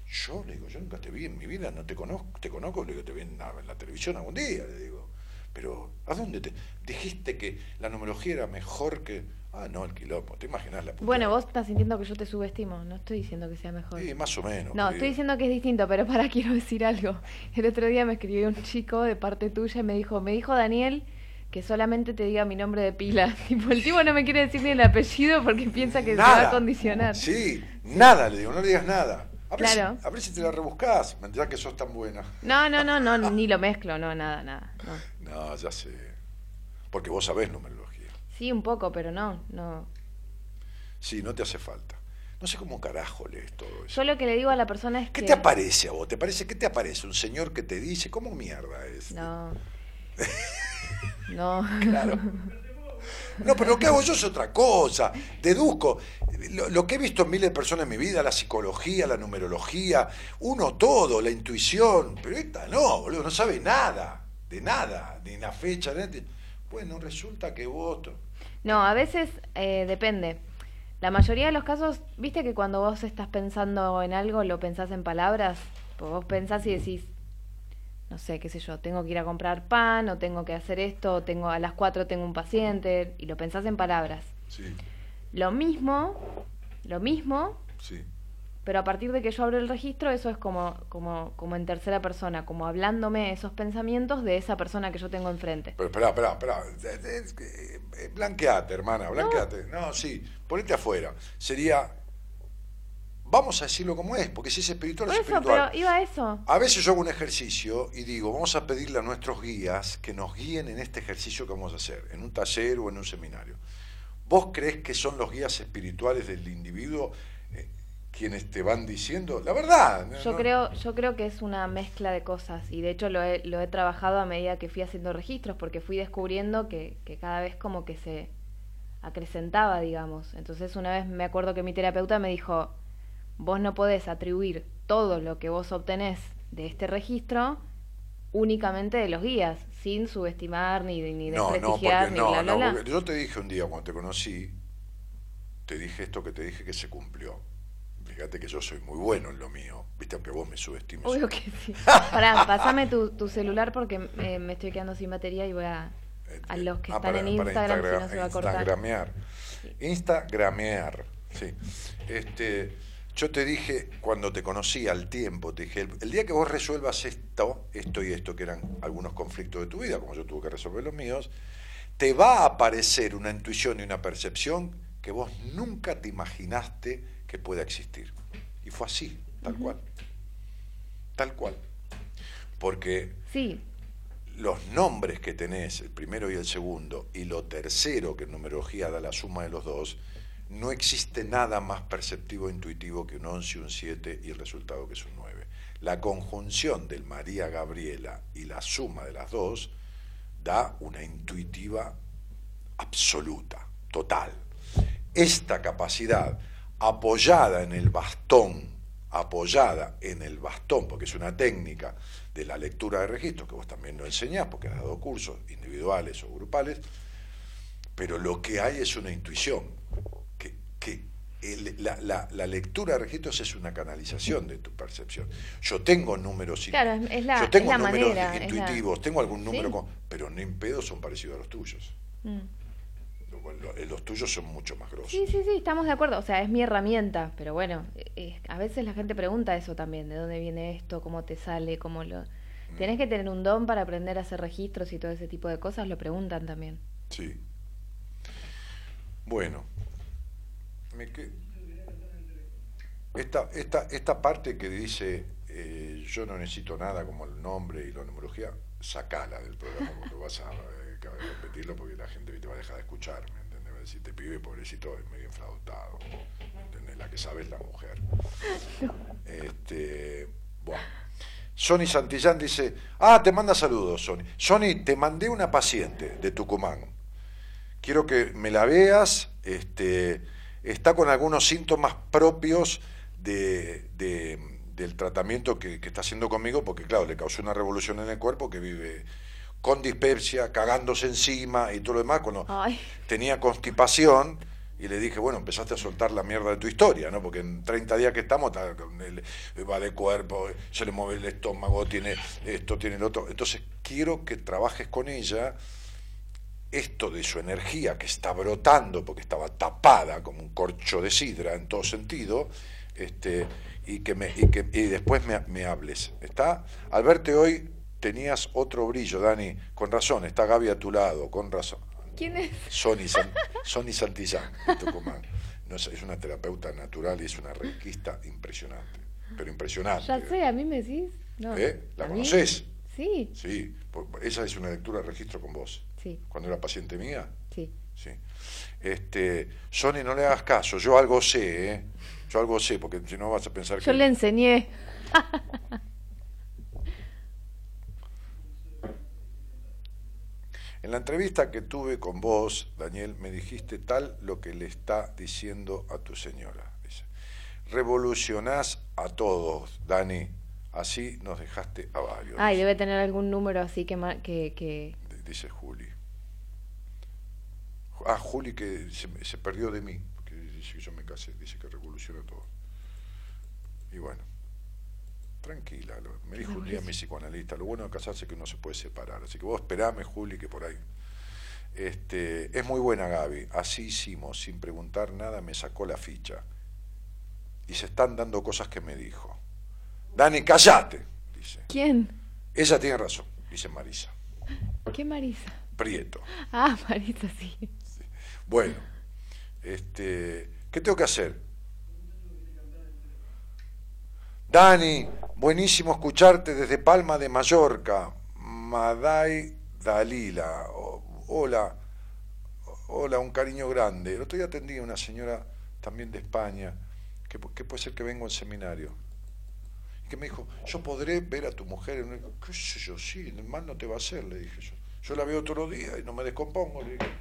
Yo le digo, yo nunca te vi en mi vida, no te conozco, te conozco, le digo, te vi en la, en la televisión algún día, le digo. Pero, ¿a dónde te...? Dijiste que la numerología era mejor que... Ah, no, el quilombo, ¿te imaginas la puta? Bueno, vos estás sintiendo que yo te subestimo, no estoy diciendo que sea mejor. Sí, más o menos. No, estoy diciendo que es distinto, pero para quiero decir algo. El otro día me escribió un chico de parte tuya y me dijo, me dijo Daniel que solamente te diga mi nombre de pila. Tipo, el tipo no me quiere decir ni el apellido porque piensa que se va a condicionar. Sí, nada, le digo, no le digas nada. A ver, Claro. si, a ver si te la rebuscás, me enterás que sos tan buena. No, no, no, no, ni lo mezclo, no, nada, nada. no. No, ya sé. Porque vos sabés numerología. Sí, un poco, pero no, no. Sí, no te hace falta. No sé cómo carajo lees todo eso. Yo lo que le digo a la persona es ¿Qué que... te aparece a vos? ¿Te parece qué te aparece? ¿Un señor que te dice cómo mierda es? No. No. Claro. No, pero lo que hago yo es otra cosa. Deduzco. Lo, lo que he visto en miles de personas en mi vida, la psicología, la numerología, uno todo, la intuición. Pero esta no, boludo, no sabe nada, de nada, ni la fecha. ni. Bueno, resulta que vos... No, a veces eh, depende. La mayoría de los casos, viste que cuando vos estás pensando en algo, lo pensás en palabras. Pues vos pensás y decís, no sé, qué sé yo, tengo que ir a comprar pan, o tengo que hacer esto, o tengo a las 4 tengo un paciente, y lo pensás en palabras. Sí, Lo mismo, lo mismo, sí. pero a partir de que yo abro el registro, eso es como, como, como en tercera persona, como hablándome esos pensamientos de esa persona que yo tengo enfrente. Pero esperá, esperá, esperá. Eh, eh, eh, Blanqueate, hermana, blanqueate. No, sí, ponete afuera. Sería... Vamos a decirlo como es, porque si es espiritual, Por es eso, espiritual. pero iba a eso. A veces yo hago un ejercicio y digo, vamos a pedirle a nuestros guías que nos guíen en este ejercicio que vamos a hacer, en un taller o en un seminario. ¿Vos crees que son los guías espirituales del individuo eh, quienes te van diciendo? La verdad. Yo ¿no? creo, yo creo que es una mezcla de cosas y de hecho lo he, lo he trabajado a medida que fui haciendo registros porque fui descubriendo que, que cada vez como que se acrecentaba, digamos. Entonces una vez me acuerdo que mi terapeuta me dijo, vos no podés atribuir todo lo que vos obtenés de este registro únicamente de los guías, sin subestimar ni, ni No, no, desprestigiar porque, ni no, bla, bla, no, bla. porque yo te dije un día cuando te conocí, te dije esto que te dije que se cumplió. Fíjate que yo soy muy bueno en lo mío, viste, aunque vos me subestimes. Obvio que sí. Pará, pasame tu, tu celular porque eh, me estoy quedando sin batería y voy a... A los que Ah, están para- en para Instagram, si Instagram- no se va a cortar. Instagramear. Instagramear, sí. Este, yo te dije cuando te conocí al tiempo, te dije, el, el día que vos resuelvas esto, esto y esto, que eran algunos conflictos de tu vida, como yo tuve que resolver los míos, te va a aparecer una intuición y una percepción que vos nunca te imaginaste que pueda existir. Y fue así, tal cual. Tal cual. Porque Sí, los nombres que tenés, el primero y el segundo, y lo tercero, que en numerología da la suma de los dos, no existe nada más perceptivo e intuitivo que un 11, un 7 y el resultado que es un 9. La conjunción del María Gabriela y la suma de las dos da una intuitiva absoluta, total. Esta capacidad apoyada en el bastón, apoyada en el bastón, porque es una técnica de la lectura de registros que vos también lo enseñás, porque has dado cursos individuales o grupales, pero lo que hay es una intuición, que, el- la, la- la lectura de registros es una canalización de tu percepción. Yo tengo números, Claro, es- es la- yo tengo es la números manera, intuitivos, tengo algún número, Sí. con- pero ni en pedo son parecidos a los tuyos. Mm. Lo- Los tuyos son mucho más grosos. sí, sí, sí, estamos de acuerdo. O sea, es mi herramienta, pero bueno, eh, eh, a veces la gente pregunta eso también, ¿de dónde viene esto? ¿Cómo te sale? ¿Cómo lo...? Mm. Tenés que tener un don para aprender a hacer registros y todo ese tipo de cosas, lo preguntan también. Sí. Bueno. Me esta, esta, esta parte que dice eh, yo no necesito nada como el nombre y la numerología, sacala del programa porque vas a eh, repetirlo porque la gente te va a dejar de escuchar, ¿me entendés? Va a decir, te pibe pobrecito es medio infradotada, ¿entendés? La que sabe es la mujer. Este, bueno. Sony Santillán dice, ah, te manda saludos, Sony. Sony, te mandé una paciente de Tucumán. Quiero que me la veas. Este, está con algunos síntomas propios de, de- del tratamiento que, que está haciendo conmigo, porque claro, le causó una revolución en el cuerpo que vive con dispepsia, cagándose encima y todo lo demás, cuando Ay. tenía constipación, y le dije, bueno, empezaste a soltar la mierda de tu historia, ¿no? Porque en 30 días que estamos, está con el- va de cuerpo, se le mueve el estómago, tiene esto, tiene el otro. Entonces, quiero que trabajes con ella esto de su energía que está brotando, porque estaba tapada como un corcho de sidra en todo sentido, este, y que, me, y que y después me, me hables. ¿Está? Al verte hoy tenías otro brillo, Dani, con razón, está Gaby a tu lado, con razón. ¿Quién es? Sony, San- Sony Santillán, de Tucumán. No, es, una terapeuta natural y es una requista impresionante, pero impresionante. Ya sé, a mí me decís. No, ¿Eh? ¿La conoces? Sí, Sí, por- esa es una lectura de registro con vos. Sí, Cuando era paciente mía, sí. sí. Este, Sony, no le hagas caso, yo algo sé, ¿eh? Yo algo sé, porque si no vas a pensar Yo que... le enseñé. En la entrevista que tuve con vos, Daniel, me dijiste tal lo que le está diciendo a tu señora. Dice, revolucionás a todos, Dani, así nos dejaste a varios. Ay, debe tener algún número así que... que, que... dice Juli. Ah, Juli que se, me- se perdió de mí, porque dice que yo me casé, dice que revoluciona todo. Y bueno, tranquila, lo- me dijo un día mi psicoanalista, lo bueno de casarse es que uno se puede separar, así que vos esperame, Juli, que por ahí. Este, es muy buena Gaby, así hicimos, sin preguntar nada, me sacó la ficha. Y se están dando cosas que me dijo. Dani, callate, dice. ¿Quién? Ella tiene razón, dice Marisa. ¿Qué Marisa? Prieto. Ah, Marisa, sí. Bueno, este, ¿qué tengo que hacer? Dani, buenísimo escucharte desde Palma de Mallorca. Maday Dalila. Hola, hola, un cariño grande. El otro día atendí a una señora también de España, que, que puede ser que vengo al seminario. Que me dijo, yo podré ver a tu mujer. en un-". ¿Qué sé yo? Sí, mal no te va a hacer, le dije yo. Yo la veo todos los días y no me descompongo, le dije.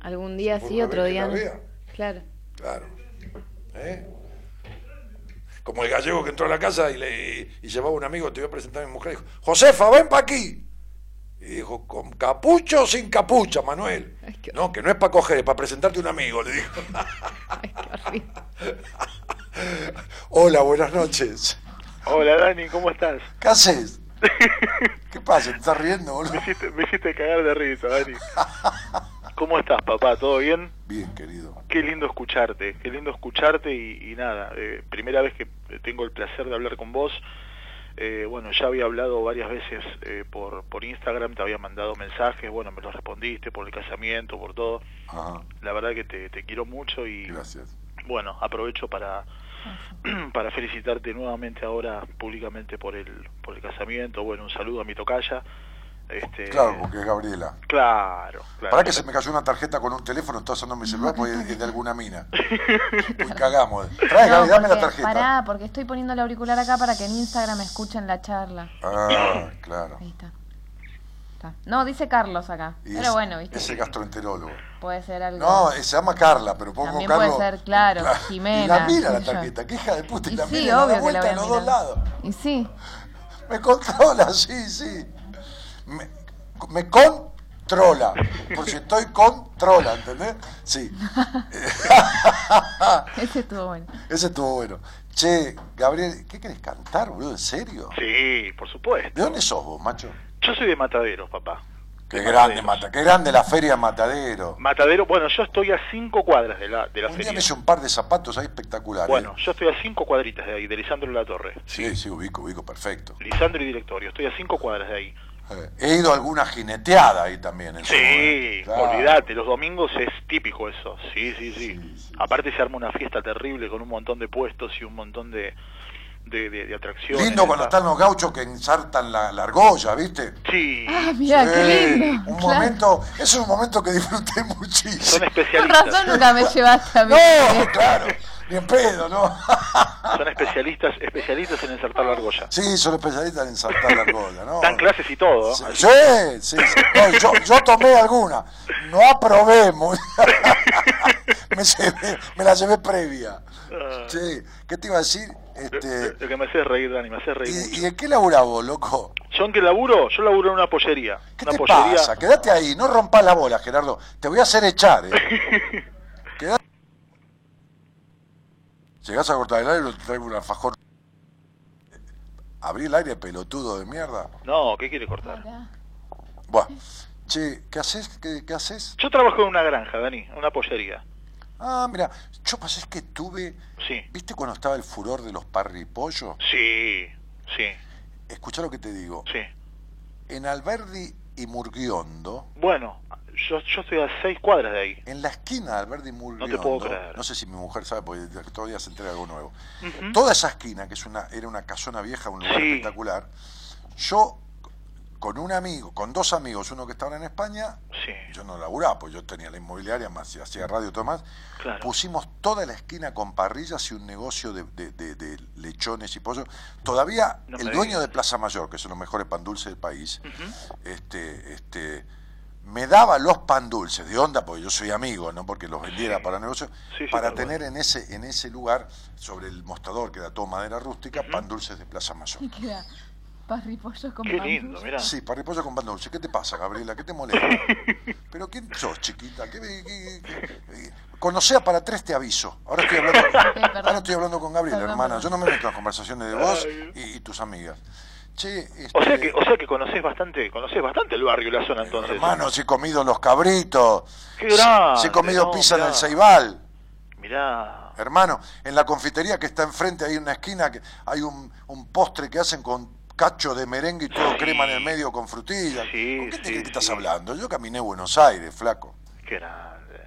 Algún día Por sí, otro día no. vea. Claro. Claro. ¿Eh? Como el gallego que entró a la casa y, le, y llevaba un amigo, te voy a presentar a mi mujer, dijo, Josefa, ven para aquí. Y dijo, ¿con capucha o sin capucha, Manuel? Ay, qué- No, que no es para coger, es para presentarte a un amigo, le dijo. Ay, qué. Hola, buenas noches. Hola Dani, ¿cómo estás? ¿Qué haces? ¿Qué pasa? ¿Te estás riendo, boludo? Me hiciste, me hiciste cagar de risa, Dani. ¿Cómo estás, papá? ¿Todo bien? Bien, querido. Qué lindo escucharte, qué lindo escucharte y, y nada, eh, primera vez que tengo el placer de hablar con vos. Eh, bueno, ya había hablado varias veces eh, por, por Instagram, te había mandado mensajes, bueno, me los respondiste por el casamiento, por todo. Ajá, La verdad que te, te quiero mucho y gracias. bueno, aprovecho para para felicitarte nuevamente ahora públicamente por el por el casamiento. Bueno, un saludo a mi tocaya. Este, Claro, porque es Gabriela. Claro, claro. Para que se me cayó una tarjeta con un teléfono, está usando mi celular porque es de alguna mina. Uy, cagamos. Trae, Gaby, dame la tarjeta. Pará, porque estoy poniendo el auricular acá para que en Instagram escuchen la charla. Ah, claro. Ahí está. Está. No, dice Carlos acá. Y Pero es- bueno, viste. Es el gastroenterólogo. Puede ser algo. No, eh, se llama Carla, pero pongo También Carlos. puede ser, claro, Jimena, Y la mira la tarjeta, que hija de puta, y, Y la sí, mira y la da obvio que la vuelta voy a a los dos lados. Y sí. Me controla, sí, sí. Me, me controla. Por si estoy controla, ¿entendés? Sí. Ese estuvo bueno. Ese estuvo bueno. Che, Gabriel, ¿qué querés cantar, boludo? ¿En serio? Sí, por supuesto. ¿De dónde sos vos, macho? Yo soy de Mataderos, papá. Qué De grande, Mataderos. Mata, qué grande la feria Matadero. Matadero, bueno, yo estoy a cinco cuadras de la, de la Un día feria. me hice un par de zapatos ahí espectaculares. Bueno, yo estoy a cinco cuadritas de ahí, de Lisandro La Torre. Sí, sí, ubico, ubico, perfecto. Lisandro y Directorio, estoy a cinco cuadras de ahí. He ido a alguna jineteada ahí también. En Sí. Claro. olvídate, los domingos es típico eso. Sí, sí, sí. Sí, sí, Aparte se arma una fiesta terrible con un montón de puestos y un montón de, de, de- de atracciones. Lindo cuando Está- están los gauchos que ensartan la, la argolla, ¿viste? Sí, Ah, mira, qué lindo. Un Claro. momento, eso es un momento que disfruté muchísimo. son Con especialistas. razón nunca me llevaste a mí. No, claro, ni en pedo, ¿no? Son especialistas, especialistas en ensartar la argolla. Sí, son especialistas en ensartar la argolla, ¿no? Dan clases y todo. Sí, así- sí, sí, sí. No, yo, yo tomé alguna, no aprobé, muy- me, llevé- me la llevé previa. Ah. Che, ¿qué te iba a decir? Este, Lo que me hace reír, Dani, me hace reír mucho. ¿y, ¿Y en qué laburás vos, loco? ¿Yo en qué laburo? Yo laburo en una pollería. ¿Qué una te pollería. pasa? Quédate ahí, no rompas la bola, Gerardo. Te voy a hacer echar, ¿eh? Llegás a cortar el aire, te traigo un alfajor. Abrí el aire, pelotudo de mierda. No, ¿qué quiere cortar? Buah. Che, ¿qué haces? ¿Qué, qué haces? Yo trabajo en una granja, Dani, en una pollería. Ah, mira, yo pasé que tuve. Sí. ¿Viste cuando estaba el furor de los parripollos? Sí, sí, Escucha lo que te digo. sí. En Alberdi y Murguiondo, Bueno, yo, yo estoy a seis cuadras de ahí. en la esquina de Alberdi y Murguiondo, No te puedo creer. no sé si mi mujer sabe, porque todavía se entera algo nuevo. Toda esa esquina, que es una, era una casona vieja, un lugar Sí. espectacular, yo con un amigo, con dos amigos, uno que estaba en España, Sí, yo no laburaba, pues yo tenía la inmobiliaria, más hacía radio y todo más, claro. pusimos toda la esquina con parrillas y un negocio de, de- de- de lechones y pollos. Todavía No el dueño digas. de Plaza Mayor, que son los mejores pan dulces del país, este, este, me daba los pan dulces de onda, porque yo soy amigo, no porque los vendiera Sí. para negocio, Sí, sí, para tener en ese, en ese lugar, sobre el mostrador, que era todo madera rústica, Ujú. pan dulces de Plaza Mayor. queda parripollos con Qué pan lindo, dulce. mirá. Sí, parripollo con pan dulce. ¿Qué te pasa, Gabriela? ¿Qué te molesta? ¿Pero quién sos, chiquita? ¿Qué, qué- qué- qué- Conocea para tres te aviso. Ahora estoy hablando, ahora estoy hablando con Gabriela, Perdón, hermana. perdón. Yo no me meto en conversaciones de vos y, y tus amigas. Che, O sea este, que, o sea que conocés bastante, conocés bastante el barrio y la zona entonces. hermano, si he comido los cabritos. Qué grande, Si he comido no, pizza en el Ceibal. Mirá. Hermano, en la confitería que está enfrente hay una esquina que hay un, un postre que hacen con cacho de merengue y todo Sí. crema en el medio con frutillas. Sí, ¿Con qué te sí, que estás hablando? Yo caminé Buenos Aires, flaco. Qué grande.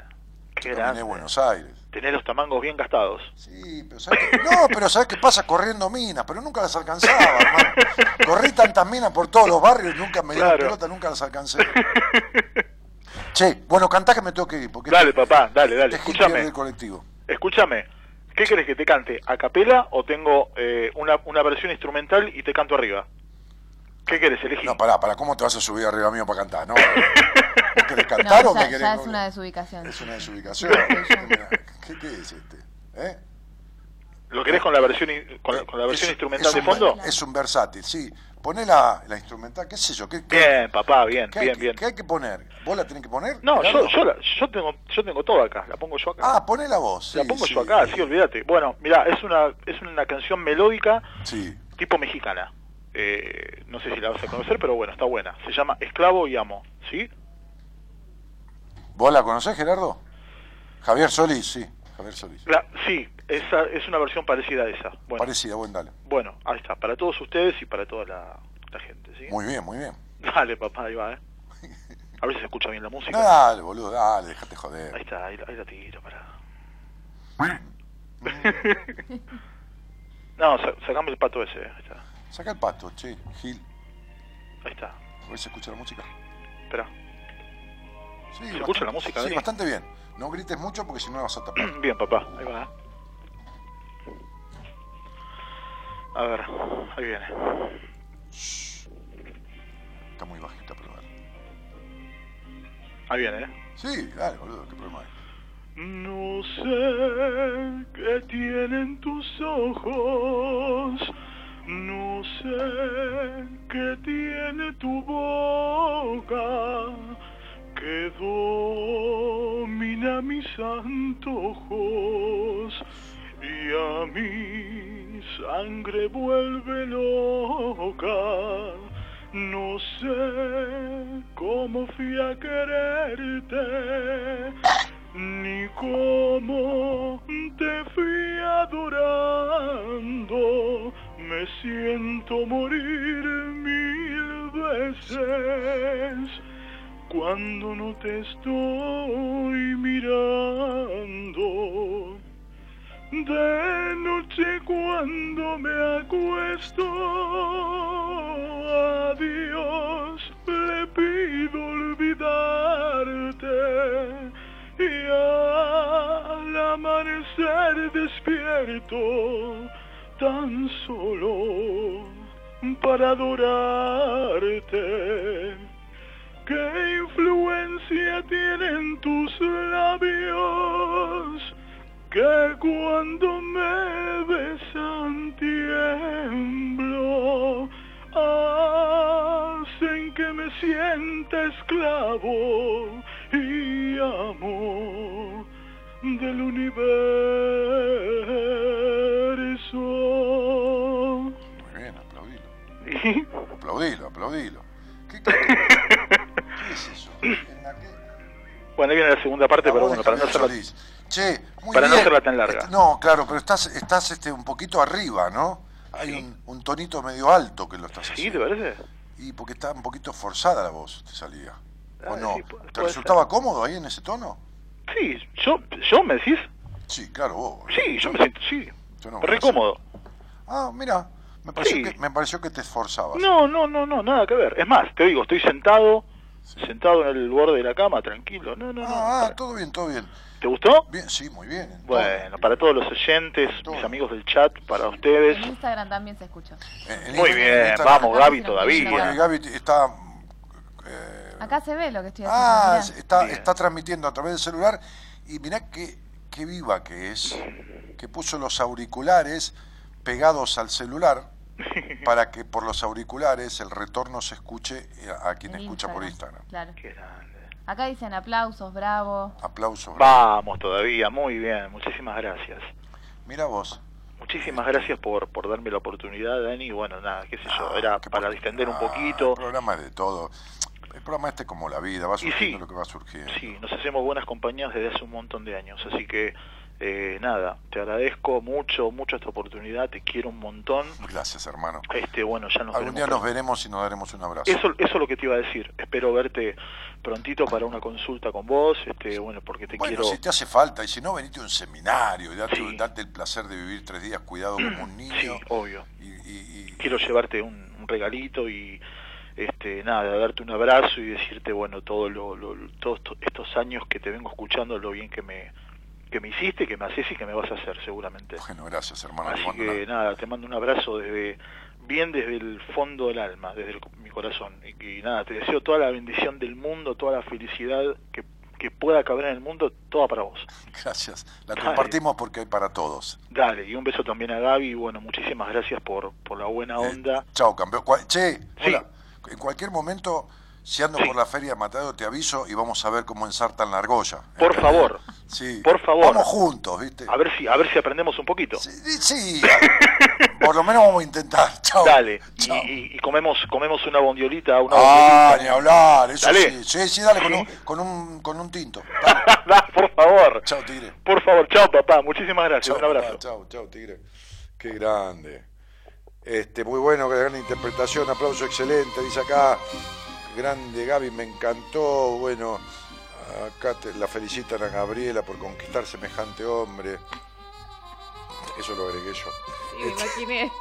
Qué Caminé grande. Buenos Aires. Tenés los tamangos bien gastados. Sí, pero ¿sabes qué? No, pero ¿sabes qué pasa? Corriendo minas, pero nunca las alcanzaba, hermano. Corrí tantas minas por todos los barrios y nunca me dieron Claro. pelota, nunca las alcancé. Che, bueno, cantá que me tengo que ir, porque Dale, papá, dale, dale. este Escúchame. colectivo. Escúchame. ¿Qué querés que te cante? ¿A capela o tengo eh, una, una versión instrumental y te canto arriba? ¿Qué querés? Elegí. No, pará, pará, ¿cómo te vas a subir arriba mío para cantar? No, ¿Vos querés cantar No, o ya, me querés ya es una desubicación. Es una desubicación. ¿Qué, qué es este? ¿Eh? ¿Lo querés con la versión, in- con, con la versión Es- instrumental es de fondo? Es un versátil, sí. Poné la, la instrumental, qué sé yo. ¿qué, qué- Bien, papá, bien, qué bien, bien. ¿Qué hay que poner? ¿Vos la tenés que poner? No, yo, yo, la- yo, tengo, yo tengo todo acá, la pongo yo acá. Ah, poné la voz. Sí, la pongo sí. yo acá, sí, olvídate. Bueno, mira, es una, es una canción melódica Sí. tipo mexicana. Eh, no sé si la vas a conocer, pero bueno, está buena. Se llama Esclavo y Amo, ¿sí? ¿Vos la conocés, Gerardo? Javier Solís, sí. Javier Solís. La- sí, esa es una versión parecida a esa. Bueno, Parecida, buen dale. bueno, ahí está, para todos ustedes y para toda la, la gente, ¿sí? Muy bien, muy bien. Dale, papá, ahí va, ¿eh? A ver si se escucha bien la música. No, dale, boludo, dale, déjate Ahí joder. está, ahí, ahí la tiro, para. no, sa- sacame el pato ese, ahí está. Saca el pato, che, Gil. Ahí está. A ver si escucha la música. Espera. Sí, ¿Se bastante- escucha la música, Sí, Dani? bastante bien. No grites mucho porque si no vas a tapar. Bien, papá, ahí va. A ver, ahí viene. Está muy bajita, pero dale. Ahí viene, ¿eh? Sí, dale, boludo, qué problema hay. No sé qué tienen tus ojos, no sé qué tiene tu boca, que domina mis antojos y a mi sangre vuelve loca. No sé cómo fui a quererte, ni cómo te fui adorando. Me siento morir mil veces cuando no te estoy mirando. De noche cuando me acuesto, a Dios le pido olvidarte y al amanecer despierto tan solo para adorarte. ¿Qué influencia tienen tus labios? que cuando me besan tiemblo, hacen que me sienta esclavo y amo del universo. Muy bien, aplaudilo. Aplaudilo, aplaudilo. Bueno, ahí viene la segunda parte, pero bueno, para no hacerla... Che, muy Para no hacerla tan larga. Este, no, claro, pero estás, estás este, un poquito arriba, ¿no? Hay un, un tonito medio alto que lo estás ¿Sí, haciendo. te parece? Y porque está un poquito forzada la voz, te salía. ¿O no? sí, ¿Te resultaba ser. cómodo ahí en ese tono? Sí, yo, yo me decís... Sí, claro, vos. Sí, yo me siento, sí, no, re cómodo. Ah, mira, me pareció, Sí. que, me pareció que te esforzabas. No, no, no, no, nada que ver. Es más, te digo, estoy sentado, sentado en el borde de la cama, tranquilo. No, no, no. Ah, ah, todo bien, todo bien. ¿Te gustó? Bien, sí, muy bien. en Bueno, para todos los oyentes, Todo. mis amigos del chat, para ustedes. En Instagram también se. En- en Muy Instagram- bien, Instagram- vamos, Gaby, todavía. Porque Gaby está... eh, Acá se ve lo que estoy haciendo. Ah, mirá. está, Bien. está transmitiendo a través del celular y mirá qué, qué viva que es, que puso los auriculares pegados al celular para que por los auriculares el retorno se escuche a, a quien En escucha por Instagram. Claro. Qué grande. Acá dicen aplausos, bravo. Aplausos. Vamos todavía, muy bien, muchísimas gracias. Mira vos. Muchísimas gracias por, por darme la oportunidad, Dani. Bueno, nada, qué sé yo, Ah, era para por- distender un Ah, poquito. El programa es de todo. El programa este es como la vida, va sí. surgiendo lo que va surgiendo. Sí, nos hacemos buenas compañías desde hace un montón de años, así que eh, nada, te agradezco mucho, mucho esta oportunidad, te quiero un montón. Gracias, hermano. Este, bueno, ya nos Algún día nos veremos y nos daremos un abrazo. Eso, eso es lo que te iba a decir. Espero verte prontito para una consulta con vos, este, bueno, porque te Bueno, quiero. si te hace falta, y si no, venite a un seminario y date, Sí. date el placer de vivir tres días cuidado como un niño. Sí, obvio. Y, y- y- Quiero llevarte un, un regalito y este nada, darte un abrazo y decirte, bueno, todo lo, lo- todos esto- estos años que te vengo escuchando, lo bien que me que me hiciste, que me haces y que me vas a hacer seguramente. Bueno, gracias, hermano. Así que una- nada, te mando un abrazo desde bien desde el fondo del alma, desde el- mi corazón. Y, y nada, te deseo toda la bendición del mundo, toda la felicidad que, que pueda caber en el mundo, toda para vos. Gracias. La Dale. compartimos porque hay para todos. Dale, y un beso también a Gaby. y Bueno, muchísimas gracias por, por la buena Eh, onda. chao, campeón. Che, Sí. hola. En cualquier momento, si ando Sí. por la feria de Matadero, te aviso y vamos a ver cómo ensartan la argolla. Por ¿Entendés? favor, Sí. por favor. Vamos juntos, ¿viste? a ver si a ver si aprendemos un poquito. Sí, sí. por lo menos vamos a intentar. Chao. Dale, y, Chao. y- y comemos comemos una bondiolita, una Ah, ni hablar, eso Dale. sí. Sí, sí, dale, con un, con un, con un tinto. Dale. Da, por favor. Chao, tigre. Por favor, chao papá, muchísimas gracias, un abrazo. chao, chao, tigre. Qué grande. Este, muy bueno, gran interpretación, aplauso excelente, dice acá. Grande Gaby, me encantó. Bueno, acá te- la felicitan a Gabriela por conquistar semejante hombre. Eso lo agregué yo. Sí, me imaginé.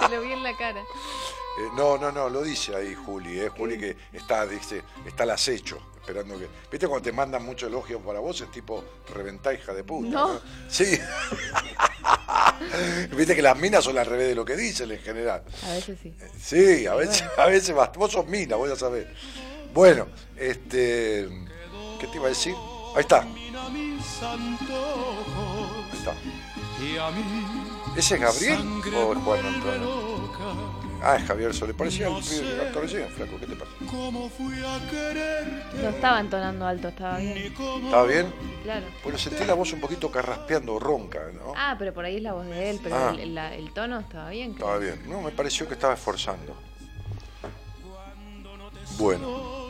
Se lo vi en la cara. Eh, no, no, no, lo dice ahí Juli, eh, Juli que está, dice, está al acecho, esperando que. ¿Viste cuando te mandan mucho elogio para vos? Es tipo reventá hija de puta. No. Sí. Viste que las minas son al revés de lo que dicen en general. A veces sí. Sí, a veces, a veces vas- vos sos mina, vos ya sabés. Bueno, este. ¿Qué te iba a decir? Ahí está. Ahí está. ¿Ese es Gabriel o es Juan Antonio? Ah, es Javier Solé. Parecía el pibe que cantó recién, flaco. ¿Qué te pasa? No estaba entonando alto, estaba bien. ¿Estaba bien? Claro. Bueno, sentí la voz un poquito carraspeando, ronca, ¿no? Ah, pero por ahí es la voz de él, pero Ah. el, la- el tono estaba bien. creo. Estaba bien. No, me pareció que estaba esforzando. Bueno.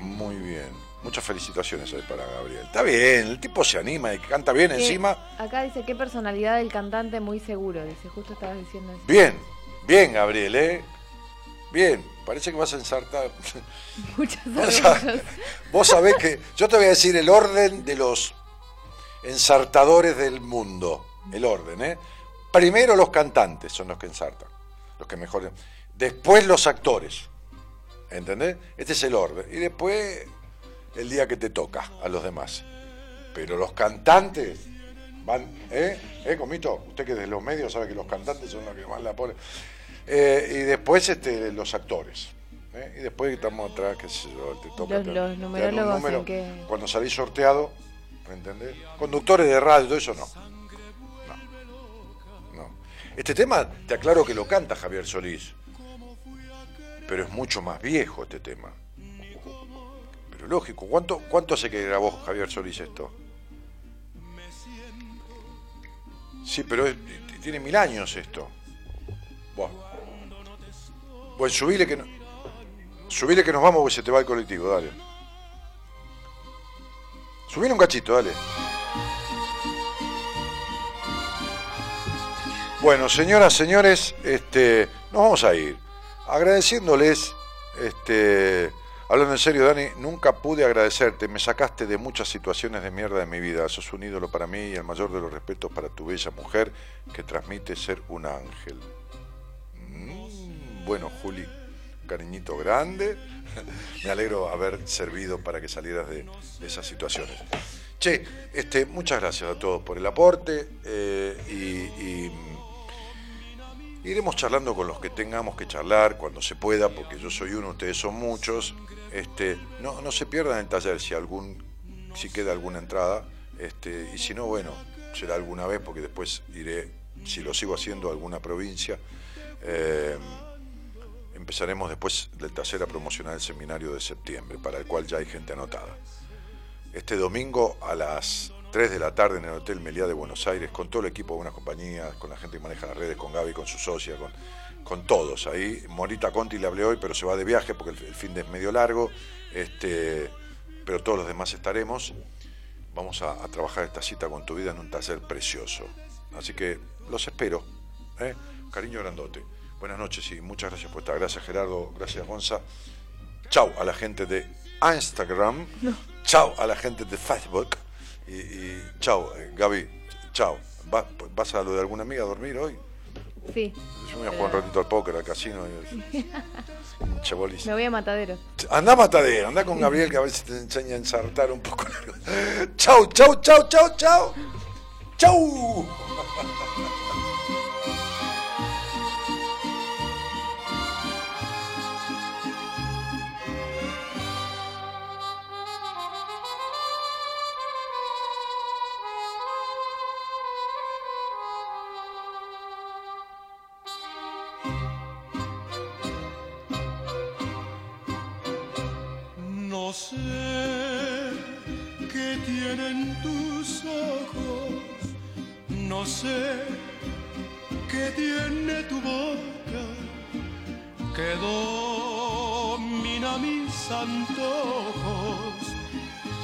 Muy bien. Muchas felicitaciones ahí para Gabriel. Está bien, el tipo se anima y canta bien ¿Qué- encima. Acá dice, qué personalidad del cantante muy seguro. Dice, justo estabas diciendo eso. Bien, bien, Gabriel, ¿eh? Bien, parece que vas a ensartar. Muchas orgullos. vos sabés que. Yo te voy a decir el orden de los ensartadores del mundo. El orden, ¿eh? Primero los cantantes son los que ensartan. Los que mejor. Después los actores. ¿Entendés? Este es el orden. Y después el día que te toca a los demás. Pero los cantantes van. ¿Eh? ¿Eh, Comito? Usted que es de los medios sabe que los cantantes son los que más la ponen. Eh, y después este, los actores. ¿eh? Y después estamos atrás, qué sé yo, te toca. Los- te- los numerólogos número. en qué- Cuando salís sorteado, ¿Me entendés? Conductores de radio, todo eso no. No. No. Este tema, te aclaro que lo canta Javier Solís. Pero es mucho más viejo este tema. Pero lógico, ¿cuánto, cuánto hace que grabó Javier Solís esto? Sí, pero tiene mil años esto. Buah. Bueno, subile que, no- subile que nos vamos porque se te va el colectivo, dale. Subile un cachito, dale. Bueno, señoras, señores, este, nos vamos a ir. Agradeciéndoles, este, hablando en serio, Dani, nunca pude agradecerte. Me sacaste de muchas situaciones de mierda de mi vida. Sos un ídolo para mí y el mayor de los respetos para tu bella mujer que transmite ser un ángel. Mm, bueno, Juli, cariñito grande. Me alegro haber servido para que salieras de, esas situaciones. Che, este, muchas gracias a todos por el aporte eh, y, iremos charlando con los que tengamos que charlar cuando se pueda, porque yo soy uno, ustedes son muchos. Este, no, no se pierdan el taller si algún, si queda alguna entrada, este, y si no, bueno, será alguna vez, porque después iré, si lo sigo haciendo, a alguna provincia. Eh, empezaremos después del taller a promocionar el seminario de septiembre, para el cual ya hay gente anotada. Este domingo a las 3 de la tarde en el Hotel Meliá de Buenos Aires, con todo el equipo de buenas compañías, con la gente que maneja las redes, con Gaby, con su socia, con, con todos. Ahí Morita Conti le hablé hoy, pero se va de viaje porque el, el fin de es medio largo, este, pero todos los demás estaremos. Vamos a, a trabajar esta cita con tu vida en un taller precioso. Así que los espero. ¿eh? Cariño grandote. Buenas noches y muchas gracias por estar. Gracias Gerardo, gracias Gonza. Chau a la gente de Instagram. Chau a la gente de Facebook. Y, y chau, eh, Gaby. Chau. ¿Va- ¿Vas a lo de alguna amiga a dormir hoy? Sí. Yo me voy a jugar un ratito al póker, al casino. Y, hincha bolis. Me voy a Matadero. Anda a matadero, anda con Gabriel que a veces te enseña a ensartar un poco. chau, chau, chau, chau, chau. Chau. Sé qué tienen tus ojos, no sé qué tiene tu boca, que domina mis antojos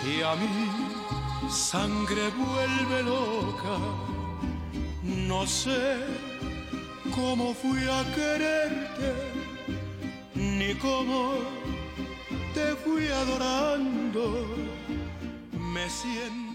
y a mi sangre vuelve loca. No sé cómo fui a quererte, ni cómo te fui adorando, me siento